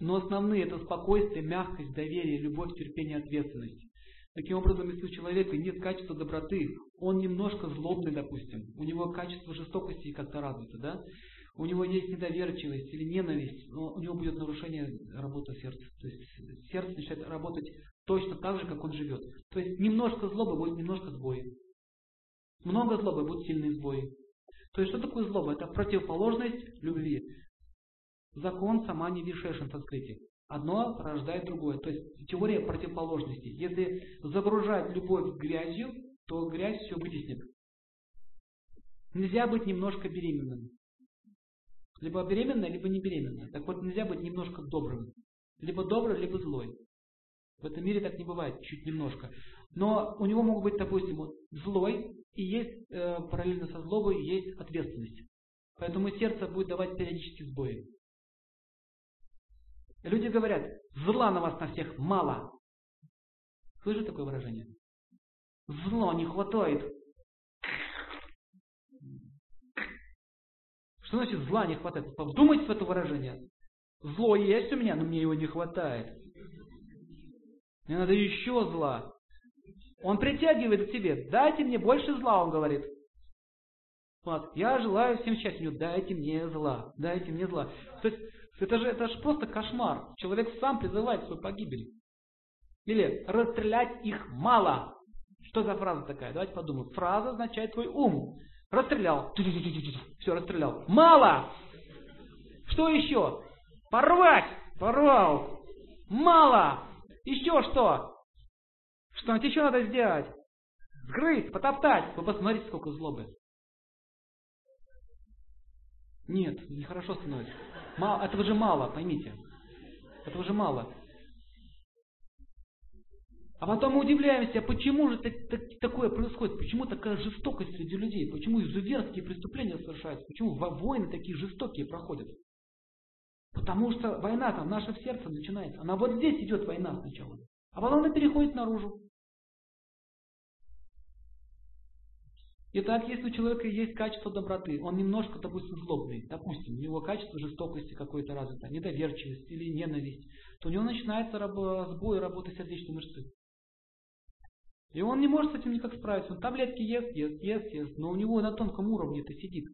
Speaker 2: Но основные это спокойствие, мягкость, доверие, любовь, терпение, ответственность. Таким образом, если у человека нет качества доброты, он немножко злобный, допустим, у него качество жестокости как-то развито, да? у него есть недоверчивость или ненависть, но у него будет нарушение работы сердца. То есть сердце начинает работать точно так же, как он живет. То есть немножко злобы будет немножко сбои. Много злобы будет сильный сбой. То есть что такое злоба? Это противоположность любви. Закон сама не вишешен в санскрите. Одно порождает другое. То есть теория противоположностей. Если загружать любовь грязью, то грязь все вытеснит. Нельзя быть немножко беременным. Либо беременная, либо не беременная. Так вот, нельзя быть немножко добрым. Либо добрый, либо злой. В этом мире так не бывает, чуть немножко. Но у него могут быть, допустим, злой, и есть э, параллельно со злобой есть ответственность. Поэтому сердце будет давать периодически сбои. Люди говорят, зла на вас на всех мало. Слышите такое выражение? Зло не хватает. Что значит зла не хватает? Вдумайтесь в это выражение. Зло есть у меня, но мне его не хватает. Мне надо еще зла. Он притягивает к себе. Дайте мне больше зла, он говорит. Вот, я желаю всем счастья. Дайте мне зла. Дайте мне зла. То есть это же, это же просто кошмар. Человек сам призывает свою погибель. Или расстрелять их мало. Что за фраза такая? Давайте подумаем. Фраза означает твой ум. Расстрелял. Все, расстрелял. Мало! Что еще? Порвать! Порвал! Мало! Еще что? Что-нибудь еще надо сделать? Сгрызть, потоптать. Вы посмотрите, сколько злобы. Нет, нехорошо становится. Мало, этого же мало, поймите. Этого же мало. А потом мы удивляемся, почему же так, так, такое происходит, почему такая жестокость среди людей, почему изуверские преступления совершаются, почему войны такие жестокие проходят. Потому что война там в сердце начинается. Она вот здесь идет война сначала. А потом она переходит наружу. Итак, если у человека есть качество доброты, он немножко, допустим, злобный, допустим, у него качество жестокости какое-то развито, недоверчивость или ненависть, то у него начинается раб- сбой работы сердечной мышцы. И он не может с этим никак справиться. Он таблетки ест, ест, ест, ест, но у него на тонком уровне это сидит.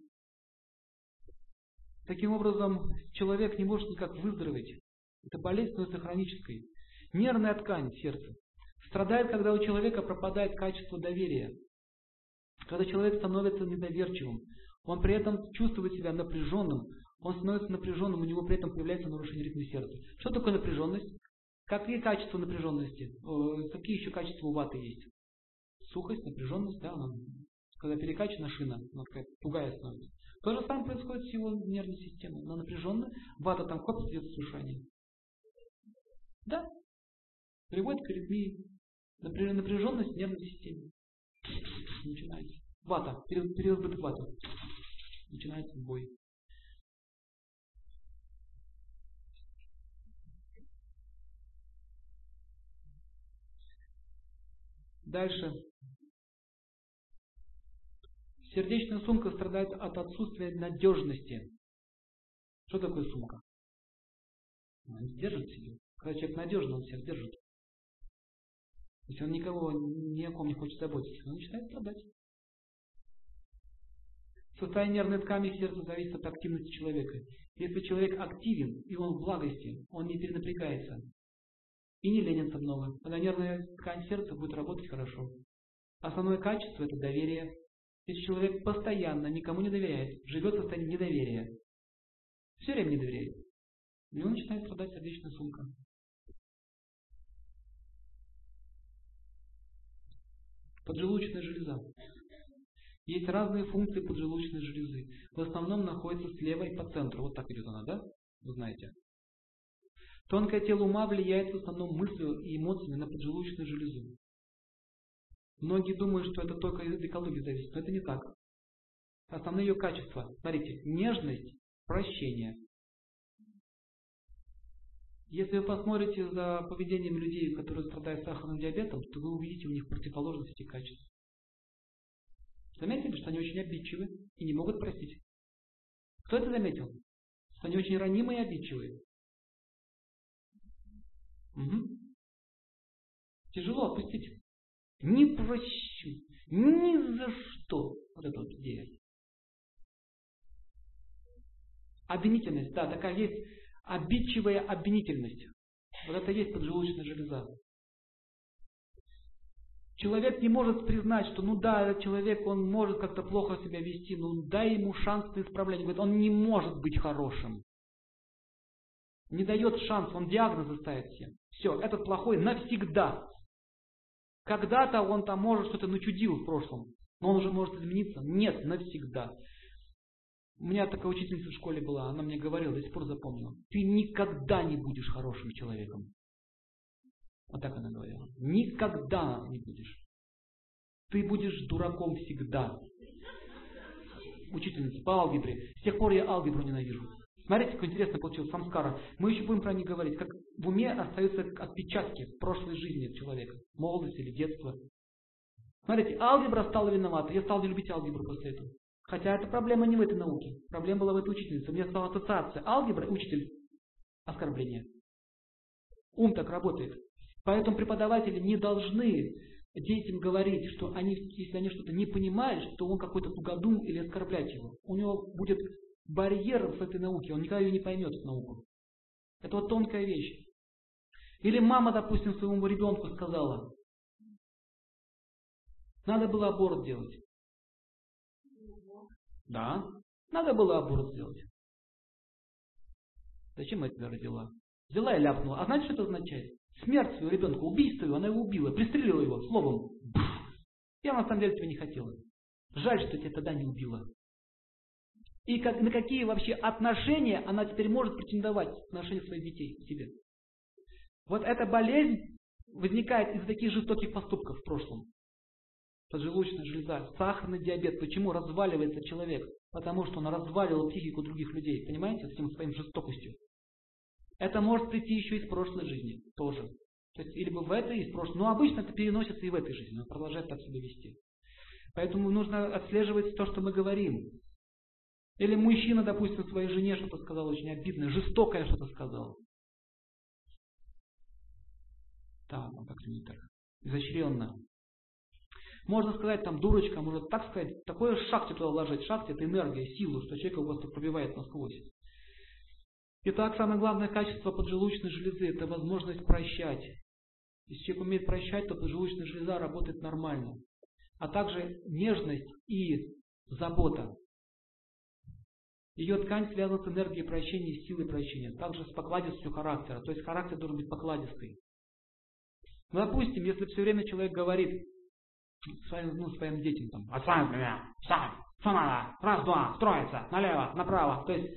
Speaker 2: Таким образом, человек не может никак выздороветь. Это болезнь становится хронической. Нервная ткань сердца. Страдает, когда у человека пропадает качество доверия. Когда человек становится недоверчивым. Он при этом чувствует себя напряженным. Он становится напряженным, у него при этом появляется нарушение ритма сердца. Что такое напряженность? Какие качества напряженности? Какие еще качества у ваты есть? Сухость, напряженность, да, когда перекачана шина, она такая тугая становится. То же самое происходит с его нервной системой. Она напряженная, вата там хоп, идет сушание. Да, приводит к аритмии. Напряженность нервной системы. Начинается. Вата, переизбыток вата. Начинается бой. Дальше. Сердечная сумка страдает от отсутствия надежности. Что такое сумка? Он держит себя. Когда человек надежный, он всех держит. Если он никого, ни о ком не хочет заботиться, он начинает страдать. Состояние нервной ткани сердца зависит от активности человека. Если человек активен и он в благости, он не перенапрягается, и не ленится много. Тогда нервная ткань сердца будет работать хорошо. Основное качество – это доверие. Если человек постоянно никому не доверяет, живет в состоянии недоверия, все время не доверяет, у него начинает страдать сердечная сумка. Поджелудочная железа. Есть разные функции поджелудочной железы. В основном находится слева и по центру. Вот так идет она, да? Вы знаете. Тонкое тело ума влияет в основном мыслью и эмоциями на поджелудочную железу. Многие думают, что это только от экологии зависит, но это не так. Основные ее качества. Смотрите, нежность, прощение. Если вы посмотрите за поведением людей, которые страдают сахарным диабетом, то вы увидите у них противоположность этих качеств. Заметили, что они очень обидчивы и не могут простить? Кто это заметил? Что они очень ранимые и обидчивые. Угу. Тяжело отпустить. Не прощу. Ни за что. Вот это вот идея. Обвинительность. Да, такая есть обидчивая обвинительность. Вот это есть поджелудочная железа. Человек не может признать, что ну да, этот человек, он может как-то плохо себя вести, ну дай ему шанс на исправление. Говорит, он не может быть хорошим. Не дает шанс, он диагнозы ставит всем. Все, этот плохой навсегда. Когда-то он там может что-то начудил в прошлом, но он уже может измениться. Нет, навсегда. У меня такая учительница в школе была, она мне говорила, до сих пор запомнила. Ты никогда не будешь хорошим человеком. Вот так она говорила. Никогда не будешь. Ты будешь дураком всегда. Учительница по алгебре. С тех пор я алгебру ненавижу. Смотрите, как интересно получилось самскара. Мы еще будем про них говорить. Как в уме остаются отпечатки прошлой жизни человека. Молодость или детство. Смотрите, алгебра стала виновата. Я стал не любить алгебру после этого. Хотя эта проблема не в этой науке. Проблема была в этой учительнице. У меня стала ассоциация. Алгебра, учитель, оскорбление. Ум так работает. Поэтому преподаватели не должны детям говорить, что они, если они что-то не понимают, что он какой-то тугодум или оскорблять его. У него будет барьер в этой науке, он никогда ее не поймет, эту науку. Это вот тонкая вещь. Или мама, допустим, своему ребенку сказала, надо было аборт делать. Да, надо было аборт сделать. Зачем я тебя родила? Взяла и ляпнула. А знаете, что это означает? Смерть своего ребенка, убийство его, она его убила, пристрелила его словом. Я на самом деле тебя не хотела. Жаль, что тебя тогда не убила. И как, на какие вообще отношения она теперь может претендовать в отношении своих детей к себе. Вот эта болезнь возникает из таких жестоких поступков в прошлом. Поджелудочная железа, сахарный диабет. Почему разваливается человек? Потому что он разваливал психику других людей. Понимаете? С тем своим жестокостью. Это может прийти еще из прошлой жизни тоже. То есть, или бы в этой, из прошлой. Но обычно это переносится и в этой жизни. Он продолжает так себя вести. Поэтому нужно отслеживать то, что мы говорим. Или мужчина, допустим, своей жене что-то сказал очень обидное, жестокое что-то сказал. Да, он как-то не так. Изощренно. Можно сказать, там, дурочка, можно так сказать, такое шахте туда вложить. Шахте – это энергия, сила, что человека просто пробивает насквозь. Итак, самое главное качество поджелудочной железы – это возможность прощать. Если человек умеет прощать, то поджелудочная железа работает нормально. А также нежность и забота. Ее ткань связана с энергией прощения и силой прощения. Также с покладистостью характера. То есть характер должен быть покладистый. Ну, допустим, если все время человек говорит своим, ну, своим детям, там, отстань меня, встань, надо, раз, два, строится, налево, направо. То есть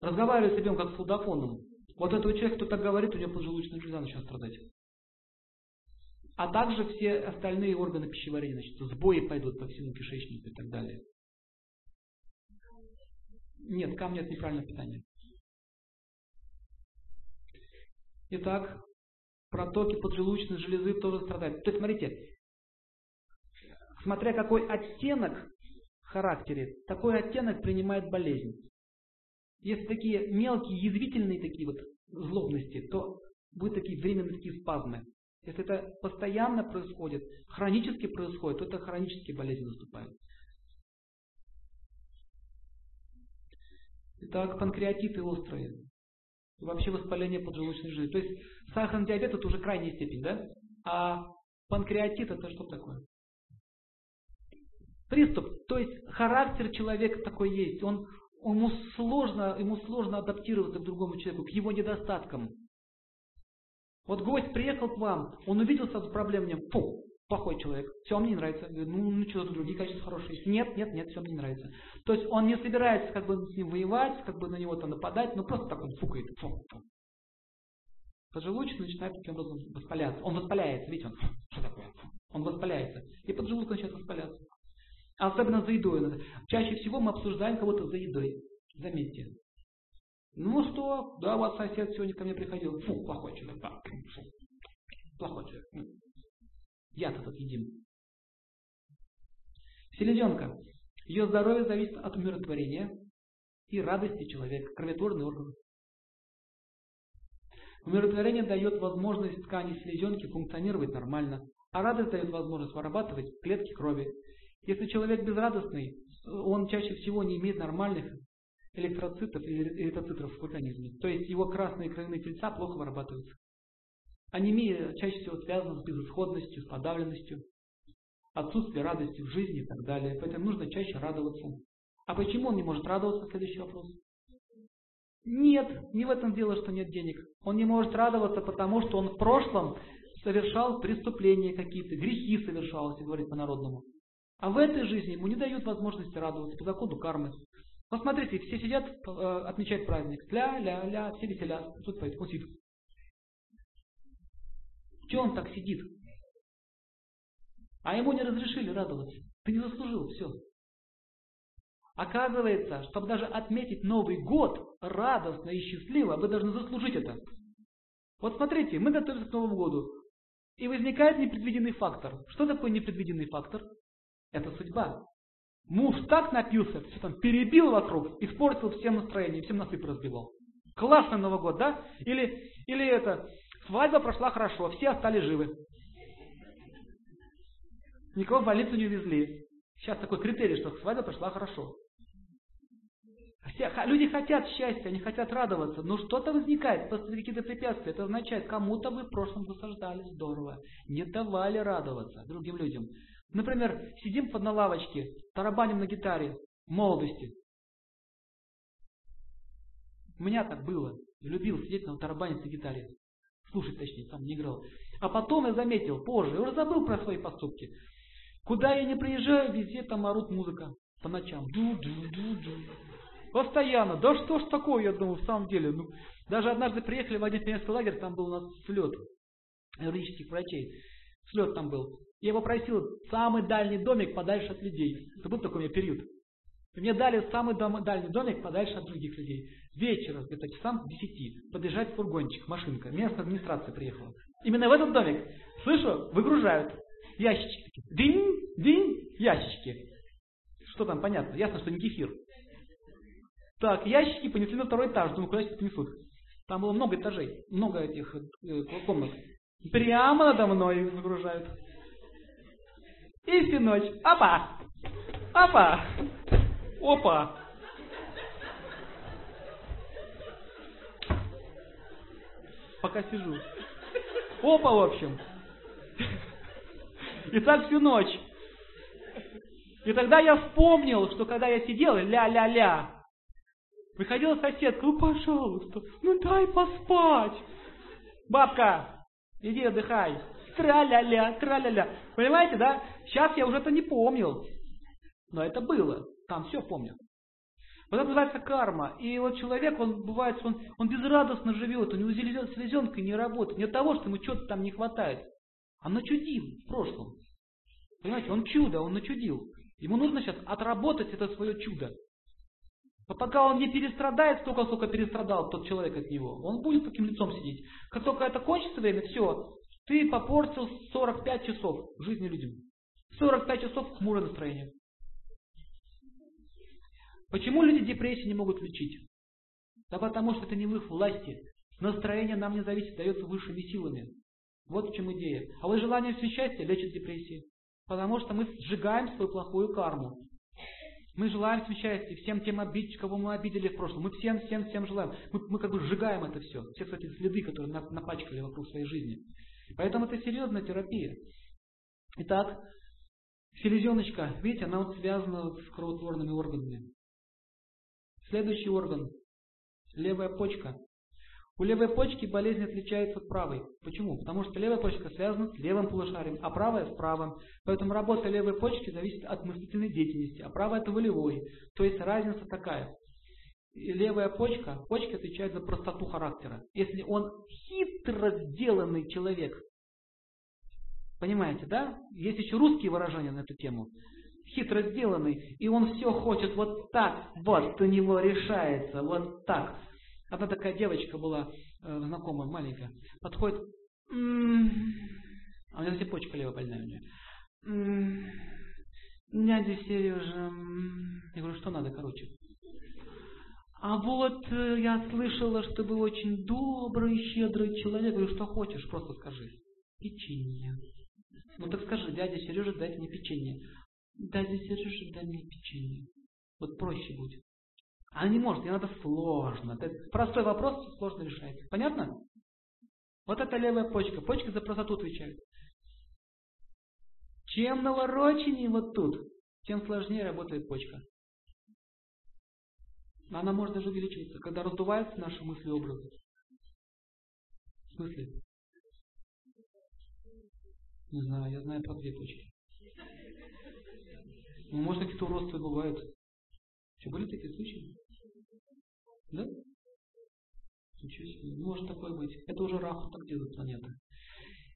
Speaker 2: разговаривает с ребенком как с лудофоном. Вот этот человек, кто так говорит, у него поджелудочная железа начинает страдать. А также все остальные органы пищеварения, значит, сбои пойдут по всему кишечнику и так далее. Нет, камни это неправильное питание. Итак, протоки поджелудочной железы тоже страдают. То есть, смотрите, смотря какой оттенок в характере, такой оттенок принимает болезнь. Если такие мелкие, язвительные такие вот злобности, то будут такие временные спазмы. Если это постоянно происходит, хронически происходит, то это хронические болезни наступают. Итак, панкреатиты острые. Вообще воспаление поджелудочной железы. То есть сахарный диабет это уже крайняя степень, да? А панкреатит это что такое? Приступ. То есть характер человека такой есть. Он, ему, сложно, ему сложно адаптироваться к другому человеку, к его недостаткам. Вот гость приехал к вам, он увидел сразу проблему, фу, плохой человек, все, мне не нравится. Ну, ну что, другие качества хорошие. Нет, нет, нет, все, мне не нравится. То есть он не собирается как бы с ним воевать, как бы на него там нападать, но просто так он фукает. Фу, фу. Поджелудочный начинает таким образом воспаляться. Он воспаляется, видите, он, что такое? Он воспаляется. И поджелудок начинает воспаляться. Особенно за едой. Чаще всего мы обсуждаем кого-то за едой. Заметьте. Ну что, да, вот сосед сегодня ко мне приходил. Фу, плохой человек. Да. Плохой человек. Я-то тут едим. Селезенка. Ее здоровье зависит от умиротворения и радости человека, кроветворный орган. Умиротворение дает возможность ткани селезенки функционировать нормально, а радость дает возможность вырабатывать клетки крови. Если человек безрадостный, он чаще всего не имеет нормальных электроцитов или эритроцитов в организме. То есть его красные кровяные тельца плохо вырабатываются. Анемия чаще всего связана с безысходностью, с подавленностью, отсутствие радости в жизни и так далее. Поэтому нужно чаще радоваться. А почему он не может радоваться? Следующий вопрос. Нет, не в этом дело, что нет денег. Он не может радоваться, потому что он в прошлом совершал преступления какие-то, грехи совершал, если говорить по-народному. А в этой жизни ему не дают возможности радоваться по закону кармы. Посмотрите, все сидят, э, отмечают праздник. Ля-ля-ля, все веселят. Тут поет, сидит. Чего он так сидит? А ему не разрешили радоваться. Ты не заслужил, все. Оказывается, чтобы даже отметить Новый год радостно и счастливо, вы должны заслужить это. Вот смотрите, мы готовимся к Новому году. И возникает непредвиденный фактор. Что такое непредвиденный фактор? Это судьба. Муж так напился, все там перебил вокруг, испортил всем настроение, всем насыпь разбивал. Классный Новый год, да? Или, или это, свадьба прошла хорошо, все остались живы. Никого в больницу не увезли. Сейчас такой критерий, что свадьба прошла хорошо. Все, люди хотят счастья, они хотят радоваться, но что-то возникает, какие-то препятствия. Это означает, кому-то вы в прошлом засаждали здорово, не давали радоваться другим людям. Например, сидим под на лавочке, тарабаним на гитаре молодости. У меня так было. Любил сидеть на тарабане на гитаре. Слушать, точнее, сам не играл. А потом я заметил, позже, я уже забыл про свои поступки. Куда я не приезжаю, везде там орут музыка по ночам. Ду-ду-ду-ду. Постоянно. Да что ж такое, я думаю, в самом деле. Ну, даже однажды приехали в один пионерский лагерь, там был у нас слет юридических врачей. Слет там был. Я его просил самый дальний домик подальше от людей. Это был такой у меня период. И мне дали самый дом, дальний домик подальше от других людей. Вечером, где-то часам к десяти, подъезжает фургончик, машинка. Местная администрация приехала. Именно в этот домик, слышу, выгружают ящички. Дынь, дынь, ящички. Что там, понятно, ясно, что не кефир. Так, ящики понесли на второй этаж. Думаю, куда сейчас понесут? Там было много этажей, много этих э, комнат. Прямо надо мной загружают. И всю ночь. Опа! Опа! Опа! пока сижу. Опа, в общем. И так всю ночь. И тогда я вспомнил, что когда я сидел, ля-ля-ля, приходила соседка, ну пожалуйста, ну дай поспать. Бабка, иди отдыхай. Тра-ля-ля, тра-ля-ля. Понимаете, да? Сейчас я уже это не помнил. Но это было. Там все помню. Вот это называется карма. И вот человек, он бывает, он, он безрадостно живет, у него селезенка не работает. Не от того, что ему что-то там не хватает. А начудил в прошлом. Понимаете, он чудо, он начудил. Ему нужно сейчас отработать это свое чудо. Вот пока он не перестрадает столько, сколько перестрадал тот человек от него, он будет таким лицом сидеть. Как только это кончится время, все, ты попортил 45 часов жизни людям. 45 часов хмурое настроение. Почему люди депрессии не могут лечить? Да потому что это не в их власти. Настроение нам не зависит, дается высшими силами. Вот в чем идея. А вот желание все счастья лечит депрессии. Потому что мы сжигаем свою плохую карму. Мы желаем всем счастья, всем тем обидчикам, кого мы обидели в прошлом. Мы всем, всем, всем желаем. Мы, мы как бы сжигаем это все. Все эти следы, которые напачкали вокруг своей жизни. Поэтому это серьезная терапия. Итак, селезеночка, видите, она вот связана с кровотворными органами. Следующий орган – левая почка. У левой почки болезнь отличается от правой. Почему? Потому что левая почка связана с левым полушарием, а правая с правым. Поэтому работа левой почки зависит от мыслительной деятельности, а правая это волевой. То есть разница такая. Левая почка, почка отвечает за простоту характера. Если он хитро сделанный человек, понимаете, да? Есть еще русские выражения на эту тему. Хитро сделанный, и он все хочет вот так, вот у него решается, вот так. Одна такая девочка была, э, знакомая, маленькая, подходит, м-м-м", а у нее цепочка левая больная у нее. М-м-м", дядя Сережа, м-м". я говорю, что надо, короче. А вот э, я слышала, что вы очень добрый, щедрый человек. Говорю, что хочешь, просто скажи. Печенье. Ну так скажи, дядя Сережа, дайте мне печенье. Дядя Сережа, дай мне печенье. Вот проще будет. Она не может, ей надо сложно. Простой вопрос сложно решается. Понятно? Вот это левая почка. Почка за простоту отвечает. Чем навороченнее вот тут, тем сложнее работает почка. Она может даже увеличиваться, когда раздуваются наши мысли и образы. В смысле? Не знаю, я знаю про две почки. Ну, может, какие-то уродства бывают. Что, были такие случаи? Да? Ничего себе. Может такое быть. Это уже Раху так делает планета.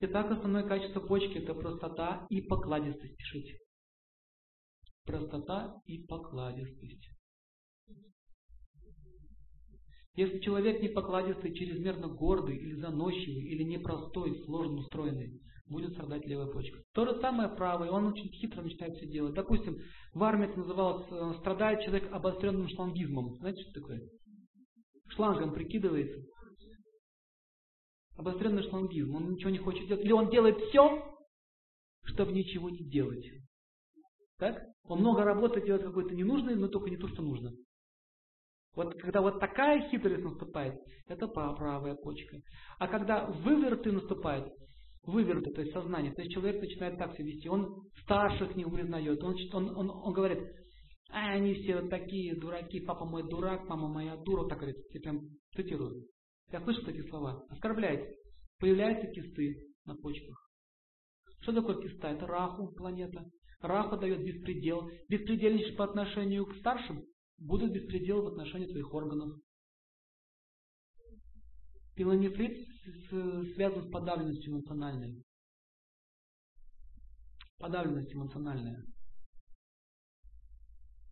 Speaker 2: Итак, основное качество почки это простота и покладистость. Пишите. Простота и покладистость. Если человек не покладистый, чрезмерно гордый или заносчивый, или непростой, сложно устроенный, будет страдать левая почка. То же самое правая, он очень хитро начинает все делать. Допустим, в армии это называлось, э, страдает человек обостренным шлангизмом. Знаете, что такое? шлангом прикидывается. Обостренный шлангизм. Он ничего не хочет делать. Или он делает все, чтобы ничего не делать. Так? Он много работы делает какой-то ненужный, но только не то, что нужно. Вот когда вот такая хитрость наступает, это правая почка. А когда выверты наступают, выверты, то есть сознание, то есть человек начинает так себя вести, он старших не признает, он, он, он, он говорит, а они все вот такие дураки, папа мой дурак, мама моя дура, так говорит, я прям цитирую. Я слышу эти слова. Оскорбляет. Появляются кисты на почках. Что такое киста? Это Раху, планета. Раху дает беспредел. Беспредельничаешь по отношению к старшим, будут беспредел в отношении твоих органов. Пилонефрит связан с подавленностью эмоциональной. Подавленность эмоциональная.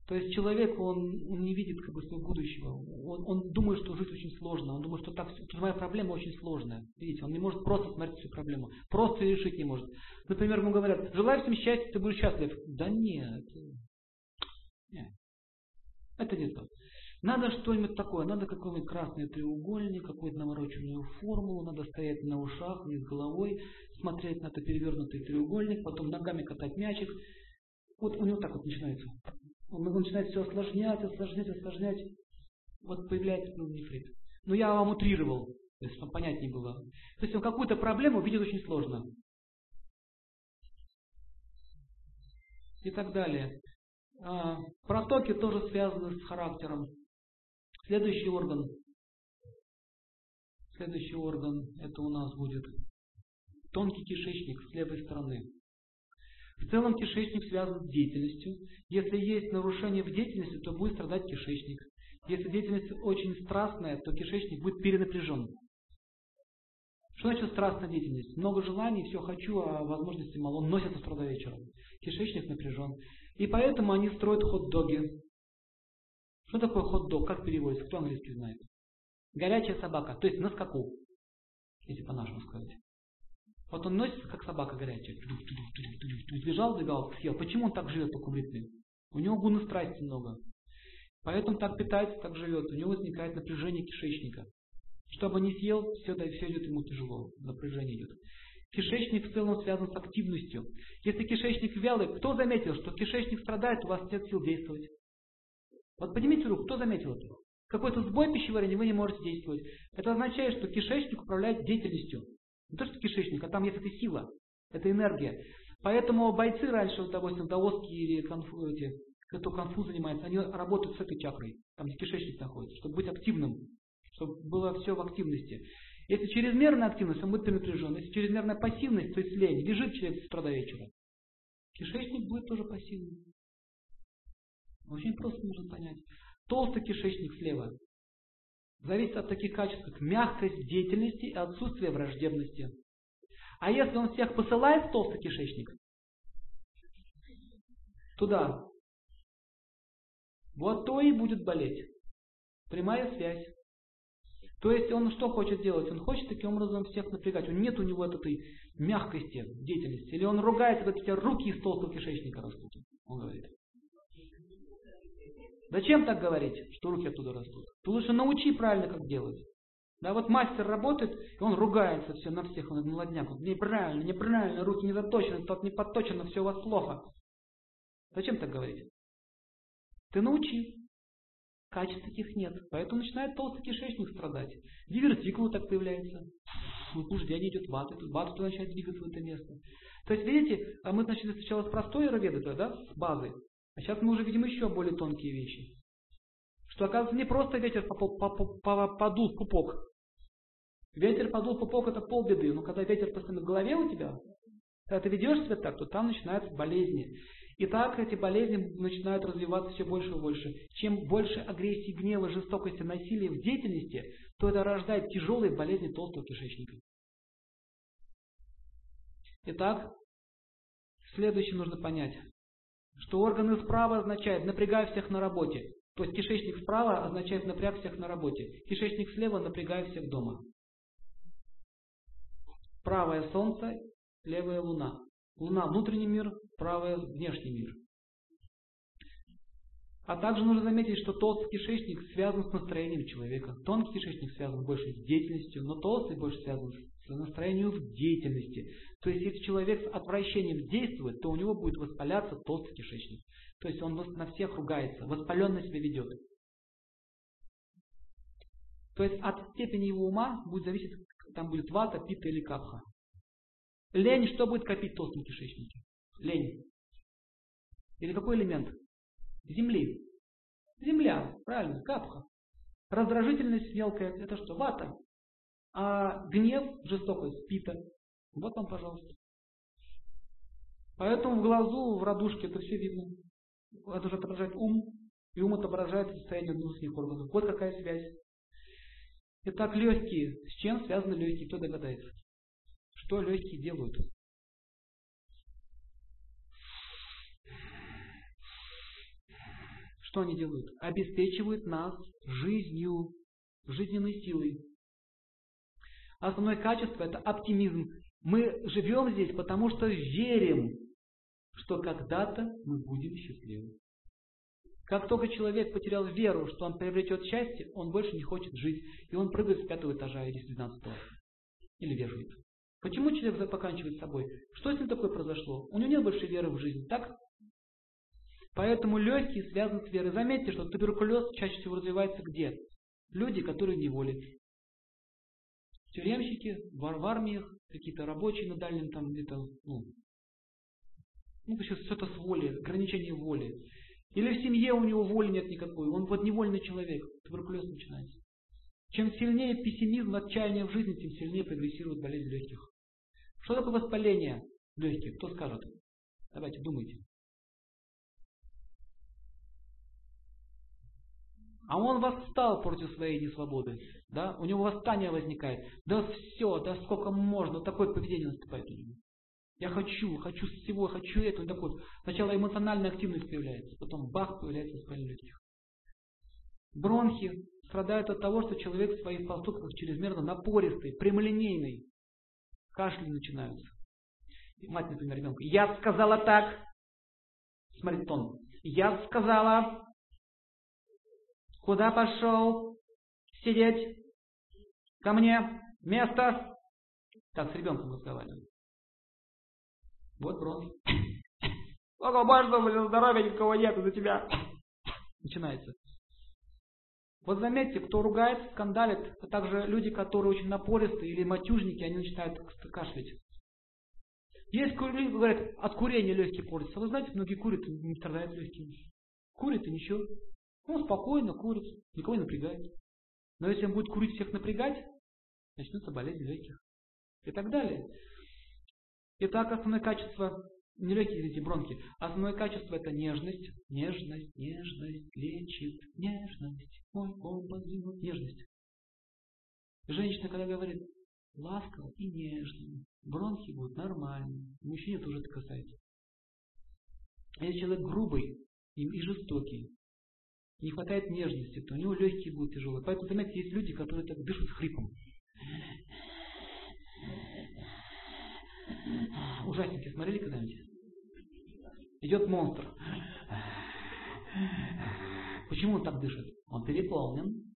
Speaker 2: То есть человек, он, он не видит как бы своего будущего. Он, он думает, что жить очень сложно. Он думает, что так, что моя проблема очень сложная. Видите, он не может просто смотреть всю проблему. Просто решить не может. Например, ему говорят, желаю всем счастья, ты будешь счастлив. Да нет. нет. Это не то. Надо что-нибудь такое, надо какой-нибудь красный треугольник, какую-то навороченную формулу, надо стоять на ушах, вниз головой, смотреть на этот перевернутый треугольник, потом ногами катать мячик. Вот у него так вот начинается он начинает все осложнять, осложнять, осложнять. Вот появляется нефрит. Но я вам утрировал. То есть, чтобы понятнее было. То есть, он какую-то проблему видит очень сложно. И так далее. А, протоки тоже связаны с характером. Следующий орган. Следующий орган, это у нас будет тонкий кишечник с левой стороны. В целом кишечник связан с деятельностью. Если есть нарушение в деятельности, то будет страдать кишечник. Если деятельность очень страстная, то кишечник будет перенапряжен. Что значит страстная деятельность? Много желаний, все хочу, а возможности мало. Он носится с труда вечером. Кишечник напряжен. И поэтому они строят хот-доги. Что такое хот-дог? Как переводится? Кто английский знает? Горячая собака, то есть на скаку. Если по-нашему сказать. Вот он носится, как собака горячая. Сбежал, сбегал, съел. Почему он так живет в таком ритме? У него гуны страсти много. Поэтому так питается, так живет. У него возникает напряжение кишечника. Что бы ни съел, все, да, все идет ему тяжело. Напряжение идет. Кишечник в целом связан с активностью. Если кишечник вялый, кто заметил, что кишечник страдает, у вас нет сил действовать? Вот поднимите руку, кто заметил это? Какой-то сбой пищеварения, вы не можете действовать. Это означает, что кишечник управляет деятельностью. Не то, что кишечник, а там есть эта сила, это энергия. Поэтому бойцы раньше, вот, допустим, даоски или конфу, эти, кто конфуз занимается, они работают с этой чакрой, там где кишечник находится, чтобы быть активным, чтобы было все в активности. Если чрезмерная активность, он будет перенапряжен. Если чрезмерная пассивность, то есть лень, лежит человек с утра до вечера, кишечник будет тоже пассивным. Очень просто нужно понять. Толстый кишечник слева зависит от таких качеств, как мягкость деятельности и отсутствие враждебности. А если он всех посылает в толстый кишечник, туда, вот то и будет болеть. Прямая связь. То есть он что хочет делать? Он хочет таким образом всех напрягать. Он нет у него этой мягкости деятельности. Или он ругается, говорит, у тебя руки из толстого кишечника растут. Он говорит. Зачем так говорить, что руки оттуда растут? Ты лучше научи правильно, как делать. Да, вот мастер работает, и он ругается все на всех, он молодняк. Вот, неправильно, неправильно, руки не заточены, тот не подточено, все у вас плохо. Зачем так говорить? Ты научи. Качеств таких нет. Поэтому начинает толстый кишечник страдать. Дивертикулы так появляются. Возбуждение идет ваты. Тут вата начинает двигаться в это место. То есть, видите, а мы начали сначала с простой аюрведы, да, с базы. А сейчас мы уже видим еще более тонкие вещи. Что оказывается не просто ветер подул в пупок. Ветер подул в пупок это полбеды, но когда ветер постоянно в голове у тебя, когда ты ведешь себя так, то там начинаются болезни. И так эти болезни начинают развиваться все больше и больше. Чем больше агрессии, гнева, жестокости, насилия в деятельности, то это рождает тяжелые болезни толстого кишечника. Итак, следующее нужно понять что органы справа означает напрягай всех на работе. То есть кишечник справа означает напряг всех на работе. Кишечник слева напрягай всех дома. Правое солнце, левая луна. Луна внутренний мир, правое внешний мир. А также нужно заметить, что толстый кишечник связан с настроением человека. Тонкий кишечник связан больше с деятельностью, но толстый больше связан с настроением в деятельности. То есть, если человек с отвращением действует, то у него будет воспаляться толстый кишечник. То есть, он на всех ругается, воспаленно себя ведет. То есть, от степени его ума будет зависеть, там будет вата, пита или капха. Лень, что будет копить в толстом? Лень. Или какой элемент? земли. Земля, правильно, капха. Раздражительность мелкая, это что, вата. А гнев, жестокость, пита. Вот вам, пожалуйста. Поэтому в глазу, в радужке это все видно. Это уже отображает ум, и ум отображает состояние внутренних органов. Вот какая связь. Итак, легкие. С чем связаны легкие? Кто догадается? Что легкие делают? Что они делают? Обеспечивают нас жизнью, жизненной силой. Основное качество – это оптимизм. Мы живем здесь, потому что верим, что когда-то мы будем счастливы. Как только человек потерял веру, что он приобретет счастье, он больше не хочет жить, и он прыгает с пятого этажа или с двенадцатого. Или бежит. Почему человек поканчивает собой? Что с ним такое произошло? У него нет больше веры в жизнь, так? Поэтому легкие связаны с верой. Заметьте, что туберкулез чаще всего развивается где? Люди, которые в неволе. Тюремщики, в, в армиях, какие-то рабочие на дальнем там где-то, ну, ну, сейчас что-то с волей, ограничение воли. Или в семье у него воли нет никакой, он подневольный человек, туберкулез начинается. Чем сильнее пессимизм, отчаяние в жизни, тем сильнее прогрессирует болезнь легких. Что такое воспаление легких? Кто скажет? Давайте, думайте. А он восстал против своей несвободы. Да? У него восстание возникает. Да все, да сколько можно. Такое поведение наступает у него. Я хочу, хочу всего, хочу это. Он такой, сначала эмоциональная активность появляется, потом бах, появляется воспаление легких. Бронхи страдают от того, что человек в своих поступках чрезмерно напористый, прямолинейный. Кашли начинаются. Мать, например, ребенка. Я сказала так. Смотри, тон. Я сказала. Куда пошел? Сидеть. Ко мне. Место. Так с ребенком разговариваю. Вот бронхи. Только больше, блин, здоровья никого нет из-за тебя. Начинается. Вот заметьте, кто ругается, скандалит, а также люди, которые очень напористые или матюжники, они начинают кашлять. Есть люди, говорят, от курения легкие портятся. Вы знаете, многие курят, не страдают легкими. Курит и ничего. Ну, спокойно курит, никого не напрягает. Но если он будет курить всех напрягать, начнутся болезни легких. И так далее. Итак, основное качество, не легкие, извините, бронхи, основное качество это нежность, нежность, нежность, лечит, нежность, мой компас двинут, нежность. Женщина, когда говорит ласково и нежно, бронхи будут нормальные, мужчине тоже это касается. Если человек грубый и жестокий, не хватает нежности, то у него легкие будут тяжелые. Поэтому, заметьте, есть люди, которые так дышат хрипом. Ужасники смотрели когда-нибудь? Идет монстр. Почему он так дышит? Он переполнен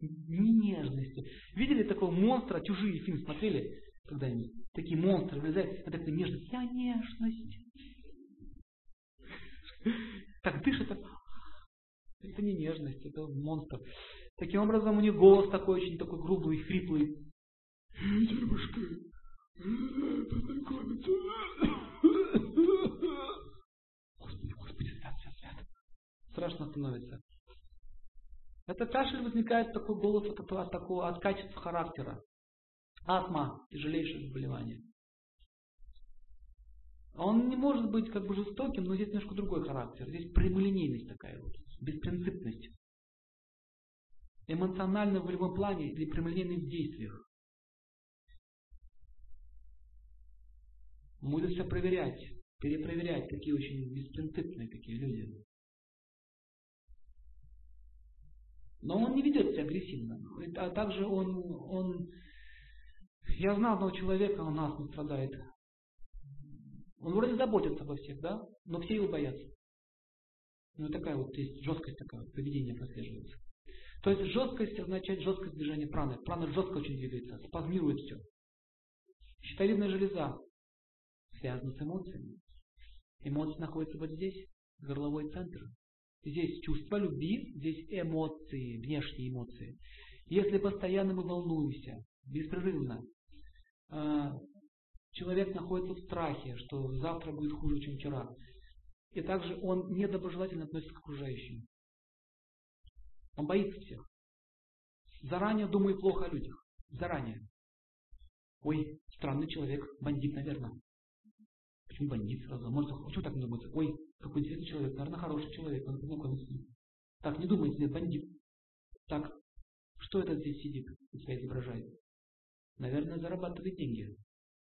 Speaker 2: не нежностью. Видели такого монстра, чужие фильмы смотрели когда-нибудь? Такие монстры вылезают, это такая нежность. Я нежность. Так дышит, так. Это не нежность, это монстр. Таким образом, у них голос такой очень такой грубый, хриплый. Девушка, познакомиться. Господи, Господи, свят, свят, свят. Страшно становится. Это кашель возникает такой голос от, от, такого, от качества характера. Астма – тяжелейшее заболевание. Он не может быть как бы жестоким, но здесь немножко другой характер. Здесь прямолинейность такая вот, беспринципность. Эмоционально в любом плане или прямолинейный в действиях. Все проверять, перепроверять, такие очень беспринципные такие люди. Но он не ведет себя агрессивно. А также он, он... Я знал одного человека, он нас не страдает. Он вроде заботится обо всех, да? Но все его боятся. Ну, такая вот есть жесткость такая, поведение прослеживается. То есть жесткость означает жесткость движения праны. Прана жестко очень двигается, спазмирует все. Щитовидная железа связана с эмоциями. Эмоции находятся вот здесь, горловой центр. Здесь чувство любви, здесь эмоции, внешние эмоции. Если постоянно мы волнуемся, беспрерывно, а, человек находится в страхе, что завтра будет хуже, чем вчера. И также он недоброжелательно относится к окружающим. Он боится всех. Заранее думает плохо о людях. Заранее. Ой, странный человек, бандит, наверное. Почему бандит сразу? Может, почему так думается? Ой, какой интересный человек, наверное, хороший человек, с ним. Так, не думайте, нет, бандит. Так, что этот здесь сидит и себя изображает? Наверное, зарабатывает деньги.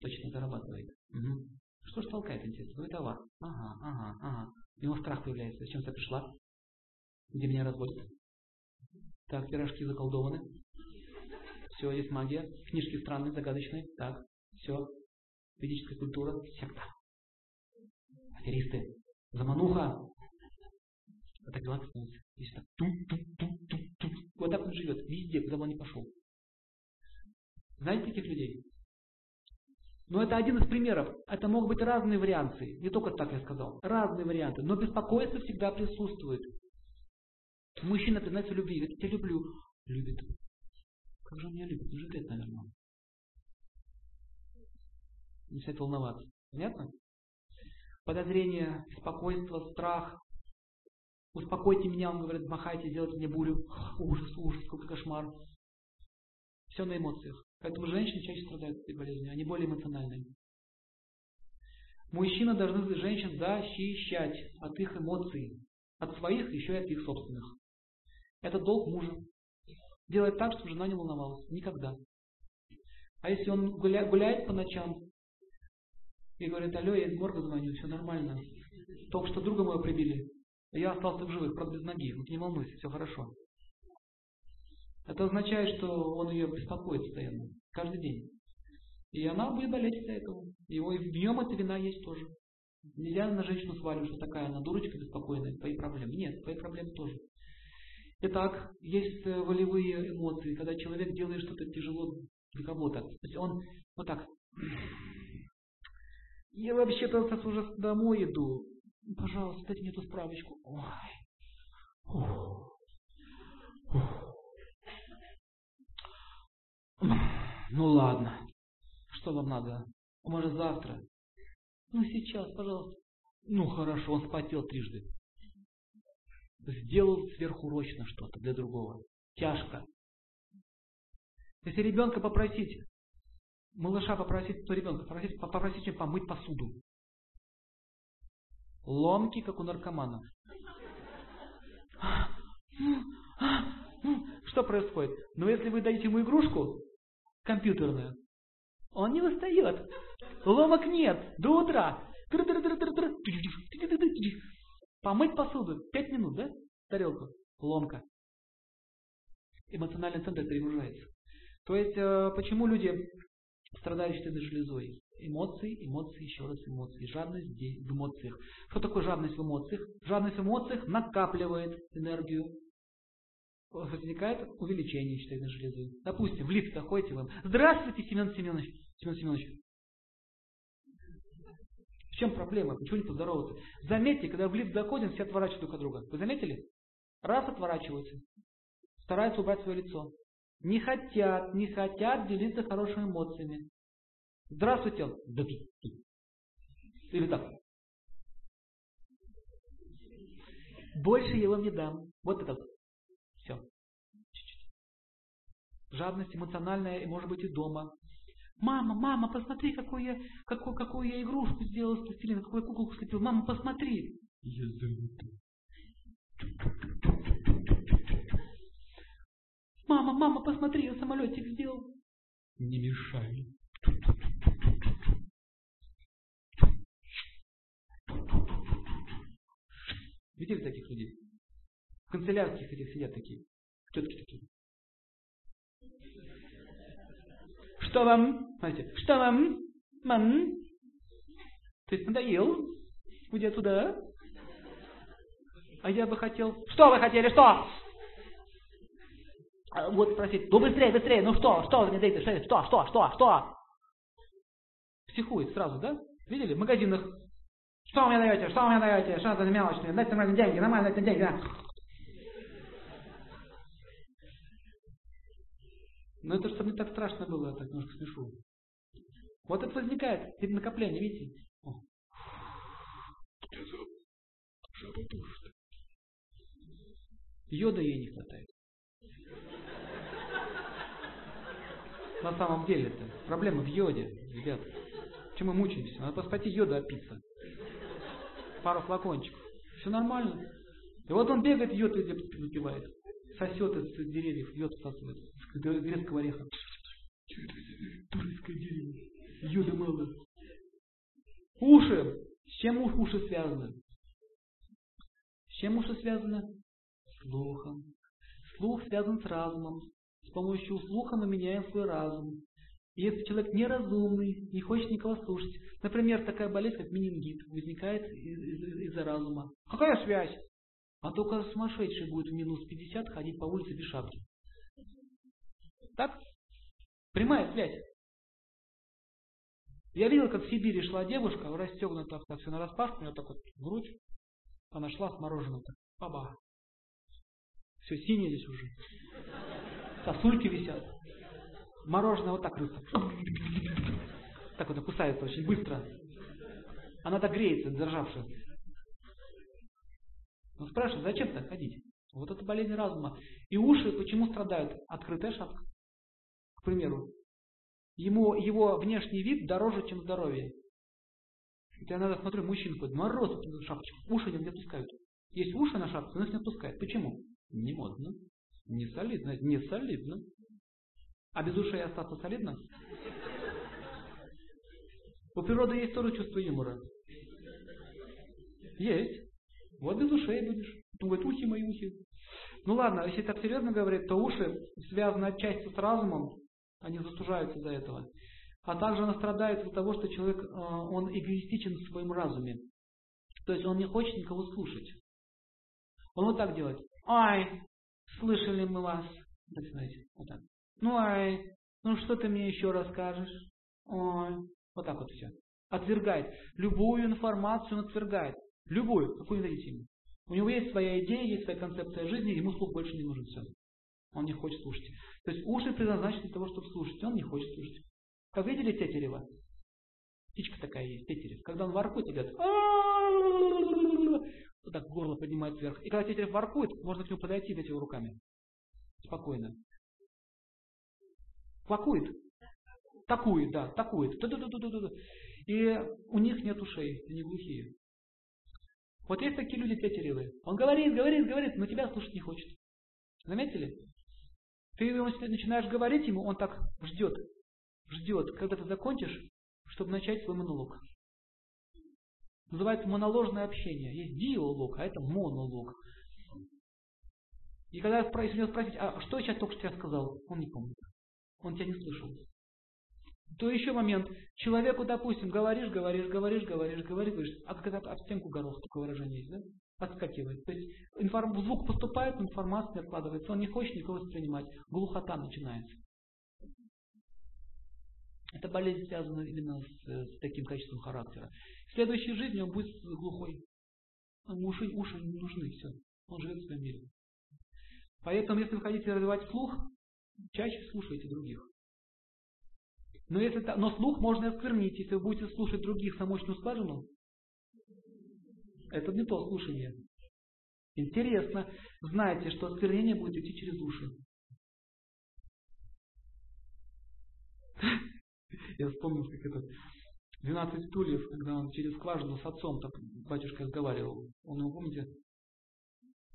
Speaker 2: Точно зарабатывает. Угу. Что ж толкает, интересно? Твой товар. Ага, ага, ага. У него страх появляется. Зачем ты пришла? Где меня разводят? Так, пирожки заколдованы. Все, есть магия. Книжки странные, загадочные. Так, все. Ведическая культура. Секта аферисты, замануха. Вот так дела становятся. Здесь так ту -ту -ту -ту -ту. Вот так он живет, везде, куда бы он ни пошел. Знаете таких людей? Но это один из примеров. Это могут быть разные варианты. Не только так я сказал. Разные варианты. Но беспокойство всегда присутствует. Мужчина признается любви. Говорит, я люблю. Любит. как же он меня любит, уже опять, наверное. Начинает волноваться. Понятно? Подозрение, беспокойство, страх. Успокойте меня, он говорит, махайте, сделайте мне бурю. Ужас, ужас, какой кошмар. Все на эмоциях. Поэтому женщины чаще страдают этой болезнью, они более эмоциональные. Мужчины должны женщин защищать от их эмоций, от своих, еще и от их собственных. Это долг мужа. Делать так, чтобы жена не волновалась. Никогда. А если он гуля, гуляет по ночам и говорит, алло, я из морга звоню, все нормально. Только что друга моего прибили. Я остался в живых, правда без ноги. Вот не волнуйся, все хорошо. Это означает, что он ее беспокоит постоянно, каждый день. И она будет болеть из-за этого. Его, и в нем эта вина есть тоже. Нельзя на женщину сваливать, что такая она дурочка беспокойная, твои проблемы. Нет, твои проблемы тоже. Итак, есть э, волевые эмоции, когда человек делает что-то тяжело для кого-то. То есть он вот так. Я вообще-то сейчас уже домой иду. Пожалуйста, дайте мне эту справочку. Ой. Ну ладно. Что вам надо? Может завтра? Ну сейчас, пожалуйста. Ну хорошо, он спотел трижды. Сделал сверхурочно что-то для другого. Тяжко. Если ребенка попросить, малыша попросить, то ребенка попросить, попросить его помыть посуду. Ломки, как у наркомана. Что происходит? Но если вы дадите ему игрушку компьютерную, он не устает. Ломок нет. До утра. Помыть посуду. Пять минут, да? Тарелку. Ломка. Эмоциональный центр перегружается. То есть, э, почему люди, страдающие этой железой, эмоции, эмоции, еще раз эмоции, жадность в эмоциях. Что такое жадность в эмоциях? Жадность в эмоциях накапливает энергию, возникает увеличение щитовидной железы. Допустим, в лифт заходите вы. Здравствуйте, Семен Семенович. Семен Семенович. В чем проблема? Почему не поздороваться? Заметьте, когда в лифт заходим, все отворачиваются друг от друга. Вы заметили? Раз отворачиваются. Стараются убрать свое лицо. Не хотят, не хотят делиться хорошими эмоциями. Здравствуйте. Или так. Больше я вам не дам. Вот это. Все. Жадность эмоциональная, и может быть и дома. Мама, мама, посмотри, какую я, какую, какую я игрушку сделал с пластилина, какую я куколку слепил. Мама, посмотри. Я залюбил. Мама, мама, посмотри, я самолетик сделал. Не мешай. Видели таких людей? В канцелярских этих сидят такие. Тетки такие. Что вам? Знаете, что вам? Мам? Ты надоел? Уйди туда. А я бы хотел... Что вы хотели? Что? А вот спросить, ну быстрее, быстрее, ну что, что вы мне даете, что, что, что, что? Психует сразу, да? Видели? В магазинах. Что вы мне даете, что вы мне даете, что за мелочные, дайте мне деньги, нормально дайте деньги, да? Но это чтобы не так страшно было, я так немножко смешу. Вот это возникает, типа накопление, видите? О. Йода ей не хватает. На самом деле это проблема в йоде, ребят. Чем мы мучаемся? Надо поспойти йода опиться. Пару флакончиков. Все нормально. И вот он бегает, йод выпивает. Сосет из деревьев, йод всасывает. Из грецкого ореха. Турецкое дерево. Йода мало. Уши. С чем уши связаны? С чем уши связаны? Слухом. Слух связан с разумом. С помощью слуха мы меняем свой разум. И если человек неразумный, не хочет никого слушать, например, такая болезнь, как менингит, возникает из-за из разума. Какая связь? А только сумасшедший будет в минус 50 ходить по улице без шапки. Так? Прямая связь. Я видел, как в Сибири шла девушка, расстегнута так все на распашку, у нее так вот грудь. Она шла с мороженым. Так, баба. Все синее здесь уже. Сосульки висят. Мороженое вот так рыться. Так вот кусается очень быстро. Она так греется, державшая. Ну спрашивают, зачем так ходить? Вот это болезнь разума. И уши почему страдают? Открытая шапка. К примеру. Ему его внешний вид дороже, чем здоровье. Я иногда смотрю, мужчина ходит, мороз шапочку, уши не отпускают. Есть уши на шапке, но их не отпускают. Почему? Не модно, не солидно, не солидно. А без ушей остаться солидно? У природы есть тоже чувство юмора. Есть. Вот без ушей будешь. Говорит, ухи мои ухи. Ну ладно, если так серьезно говорить, то уши связаны отчасти с разумом, они застужаются из-за этого. А также она страдает из-за того, что человек, э, он эгоистичен в своем разуме. То есть он не хочет никого слушать. Он вот так делает. Ай, слышали мы вас. Начинаете. Вот так. Ну ай, ну что ты мне еще расскажешь? Ой. Вот так вот все. Отвергает. Любую информацию он отвергает. Любую, какую не дадите ему. У него есть своя идея, есть своя концепция жизни, ему слух больше не нужен. Все. Он не хочет слушать. То есть уши предназначены для того, чтобы слушать. Он не хочет слушать. Как видели Тетерева? Птичка такая есть, Тетерев. Когда он воркует, идет. Вот так горло поднимает вверх. И когда Тетерев воркует, можно к нему подойти и дать его руками. Спокойно. Квакует. Такует, да, такует. И у них нет ушей, они глухие. Вот есть такие люди тетеревые. Он говорит, говорит, говорит, но тебя слушать не хочет. Заметили? Ты начинаешь говорить ему, он так ждет, ждет, когда ты закончишь, чтобы начать свой монолог. Называется моноложное общение. Есть диалог, а это монолог. И когда если него спросить, а что я сейчас только что я сказал, он не помнит. Он тебя не слышал. То еще момент. Человеку, допустим, говоришь, говоришь, говоришь, говоришь, говоришь, говоришь, а когда об стенку горох, такое выражение есть, да? Отскакивает. То есть информ... звук поступает, информация не откладывается, он не хочет никого воспринимать. Глухота начинается. Это болезнь связана именно с, с таким качеством характера. В следующей жизни он будет глухой. Уши, уши не нужны, все. Он живет в своем мире. Поэтому, если вы хотите развивать слух, чаще слушайте других. Но, если, но слух можно осквернить, если вы будете слушать других самочную скважину. Это не то слушание. Интересно. Знаете, что осквернение будет идти через уши. Я вспомнил, как это 12 стульев, когда он через скважину с отцом так батюшка разговаривал. Он его, помните?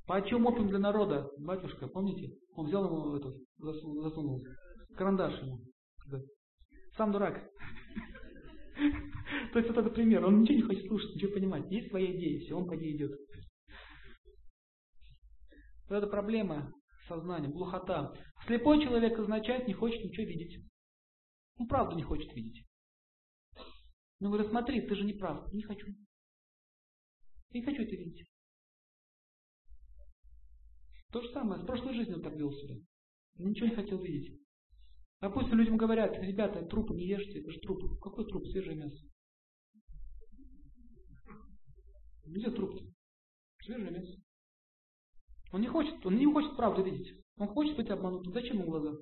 Speaker 2: По чем опиум для народа, батюшка, помните? Он взял ему этот, засунул, карандаш ему. Сам дурак. То есть вот это пример. Он ничего не хочет слушать, ничего понимать. Есть своя идея, все, он по ней идет. Вот это проблема сознания, глухота. Слепой человек означает, не хочет ничего видеть. Ну, правду не хочет видеть. Ну, говорю, смотри, ты же не прав. Не хочу. Не хочу это видеть. То же самое. В прошлой жизни он так вел себя. Ничего не хотел видеть. Допустим, людям говорят, ребята, трупы не ешьте, это же труп. Какой труп? Свежее мясо. Где труп? -то? Свежее мясо. Он не хочет, он не хочет правду видеть. Он хочет быть обманутым. Зачем ему глаза?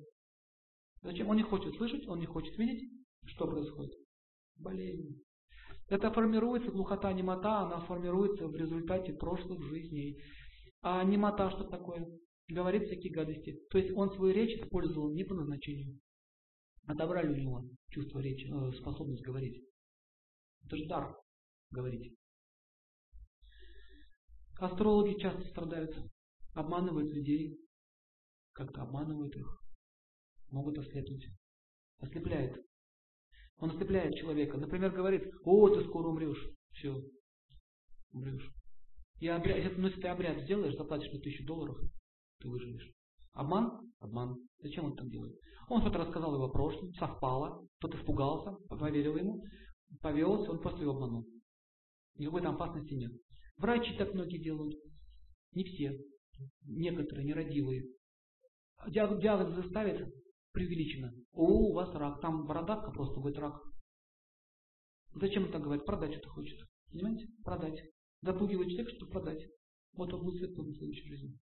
Speaker 2: Зачем? Он не хочет слышать, он не хочет видеть, что происходит. Болезнь. Это формируется, глухота, немота, она формируется в результате прошлых жизней. А немота что такое? Говорит всякие гадости. То есть он свою речь использовал не по назначению. Отобрали у него чувство речи, э, способность говорить. Это же дар говорить. Астрологи часто страдают, обманывают людей, как-то обманывают их, могут ослепнуть. Ослепляет. Он ослепляет человека. Например, говорит, о, ты скоро умрешь. Все, умрешь. И обряд, ну, если ты обряд сделаешь, заплатишь мне тысячу долларов, ты выживешь. Обман? Обман. Зачем он так делает? Он что-то рассказал его прошлом, совпало, кто-то испугался, поверил ему, повелся, он просто его обманул. Никакой там опасности нет. Врачи так многие делают. Не все. Некоторые нерадивые. Диагноз ставят преувеличенно. О, у вас рак. Там бородавка просто будет рак. Зачем он так говорит? Продать что-то хочет. Понимаете? Продать. Запугивает человека, чтобы продать. Вот он будет светлым в следующей жизни.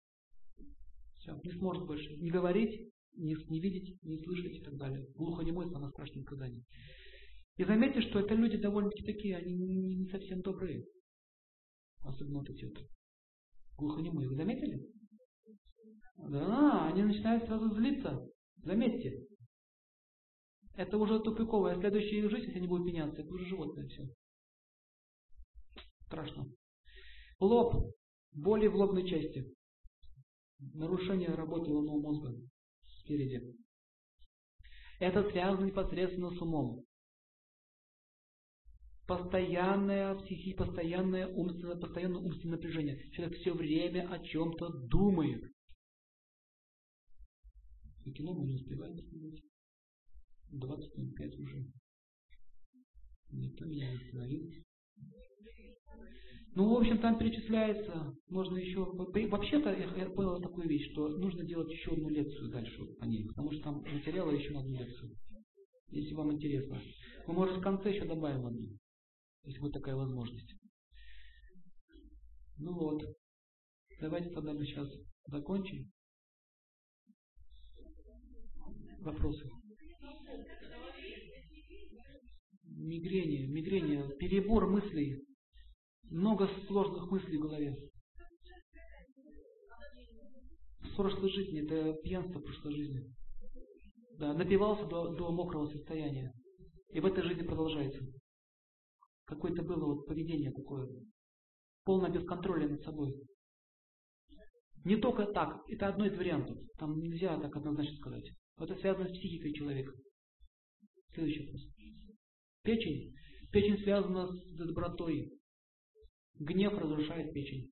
Speaker 2: Все, не сможет больше не говорить, не, не видеть, не слышать и так далее. Глухонемой самое страшное наказание. И заметьте, что это люди довольно-таки такие, они не, не совсем добрые. Особенно вот эти вот глухонемые. Вы заметили? Да, они начинают сразу злиться. Заметьте. Это уже тупиковая следующая жизнь, если они будут меняться, это уже животное все. Страшно. Лоб. Боли в лобной части. Нарушение работы головного мозга спереди. Это связано непосредственно с умом. Постоянное психи, постоянное умственное, постоянное умственное напряжение. Человек все время о чем-то думает. И кино мы не успеваем посмотреть. 25 уже. Никто меня не остановил. Ну, в общем, там перечисляется, можно еще... Вообще-то я понял такую вещь, что нужно делать еще одну лекцию дальше по ней, потому что там материала еще на одну лекцию. Если вам интересно. Мы, может, в конце еще добавим одну, если будет такая возможность. Ну вот. Давайте тогда мы сейчас закончим. Вопросы? Мигрени, мигрени, перебор мыслей много сложных мыслей в голове. В прошлой жизни, это пьянство прошлой жизни. Да, напивался до, до мокрого состояния. И в этой жизни продолжается. Какое-то было вот поведение такое. Полное бесконтролия над собой. Не только так, это одно из вариантов. Там нельзя так однозначно сказать. Это связано с психикой человека. Следующий вопрос. Печень. Печень связана с добротой, Гнев разрушает печень.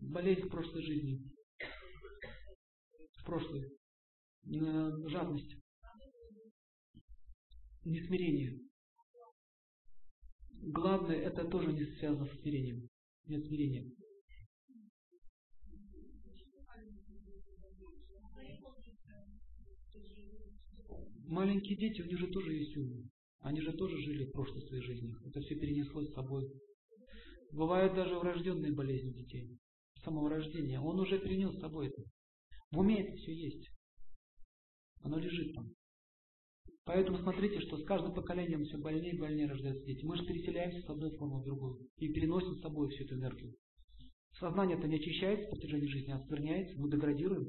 Speaker 2: Болезнь прошлой жизни. Прошлой. Жадность. Несмирение. Главное, это тоже не связано с смирением. Нет смирения. Маленькие дети, у них же тоже есть ум. Они же тоже жили в прошлой своей жизни. Это все перенесло с собой. Бывают даже врожденные болезни детей. С самого рождения. Он уже перенес с собой это. В уме это все есть. Оно лежит там. Поэтому смотрите, что с каждым поколением все больнее и больнее рождаются дети. Мы же переселяемся с одной формы в другую. И переносим с собой всю эту энергию. Сознание это не очищается в протяжении жизни, а оскверняется, мы деградируем.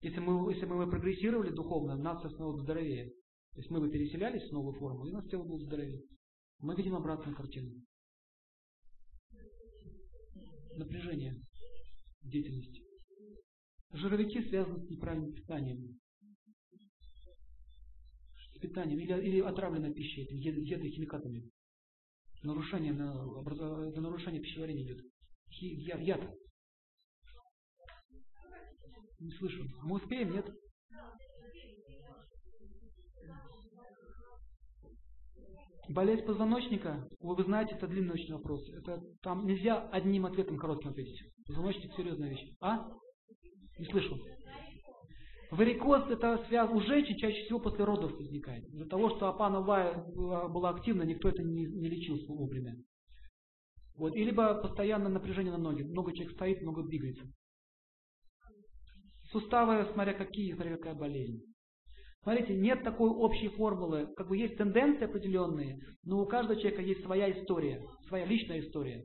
Speaker 2: Если мы, если мы прогрессировали духовно, нация снова здоровее. То есть мы бы переселялись в новую форму, и у нас тело будет здоровее. Мы видим обратную картину. Напряжение в деятельности. Жировики связаны с неправильным питанием. С питанием или, или отравленной пищей, химикатами. Нарушение, на, это нарушение пищеварения идет. Яд, яд. Не слышу. Мы успеем, нет? Болезнь позвоночника, вы, вы знаете, это длинный очень вопрос. Это там нельзя одним ответом коротким ответить. Позвоночник серьезная вещь. А? Не слышу. Варикоз это связано у женщин чаще всего после родов возникает. Из-за того, что апана была, была активна, никто это не, не лечил вовремя. Вот. И либо постоянное напряжение на ноги. Много человек стоит, много двигается. Суставы, смотря какие, смотря какая болезнь. Смотрите, нет такой общей формулы. Как бы есть тенденции определенные, но у каждого человека есть своя история, своя личная история.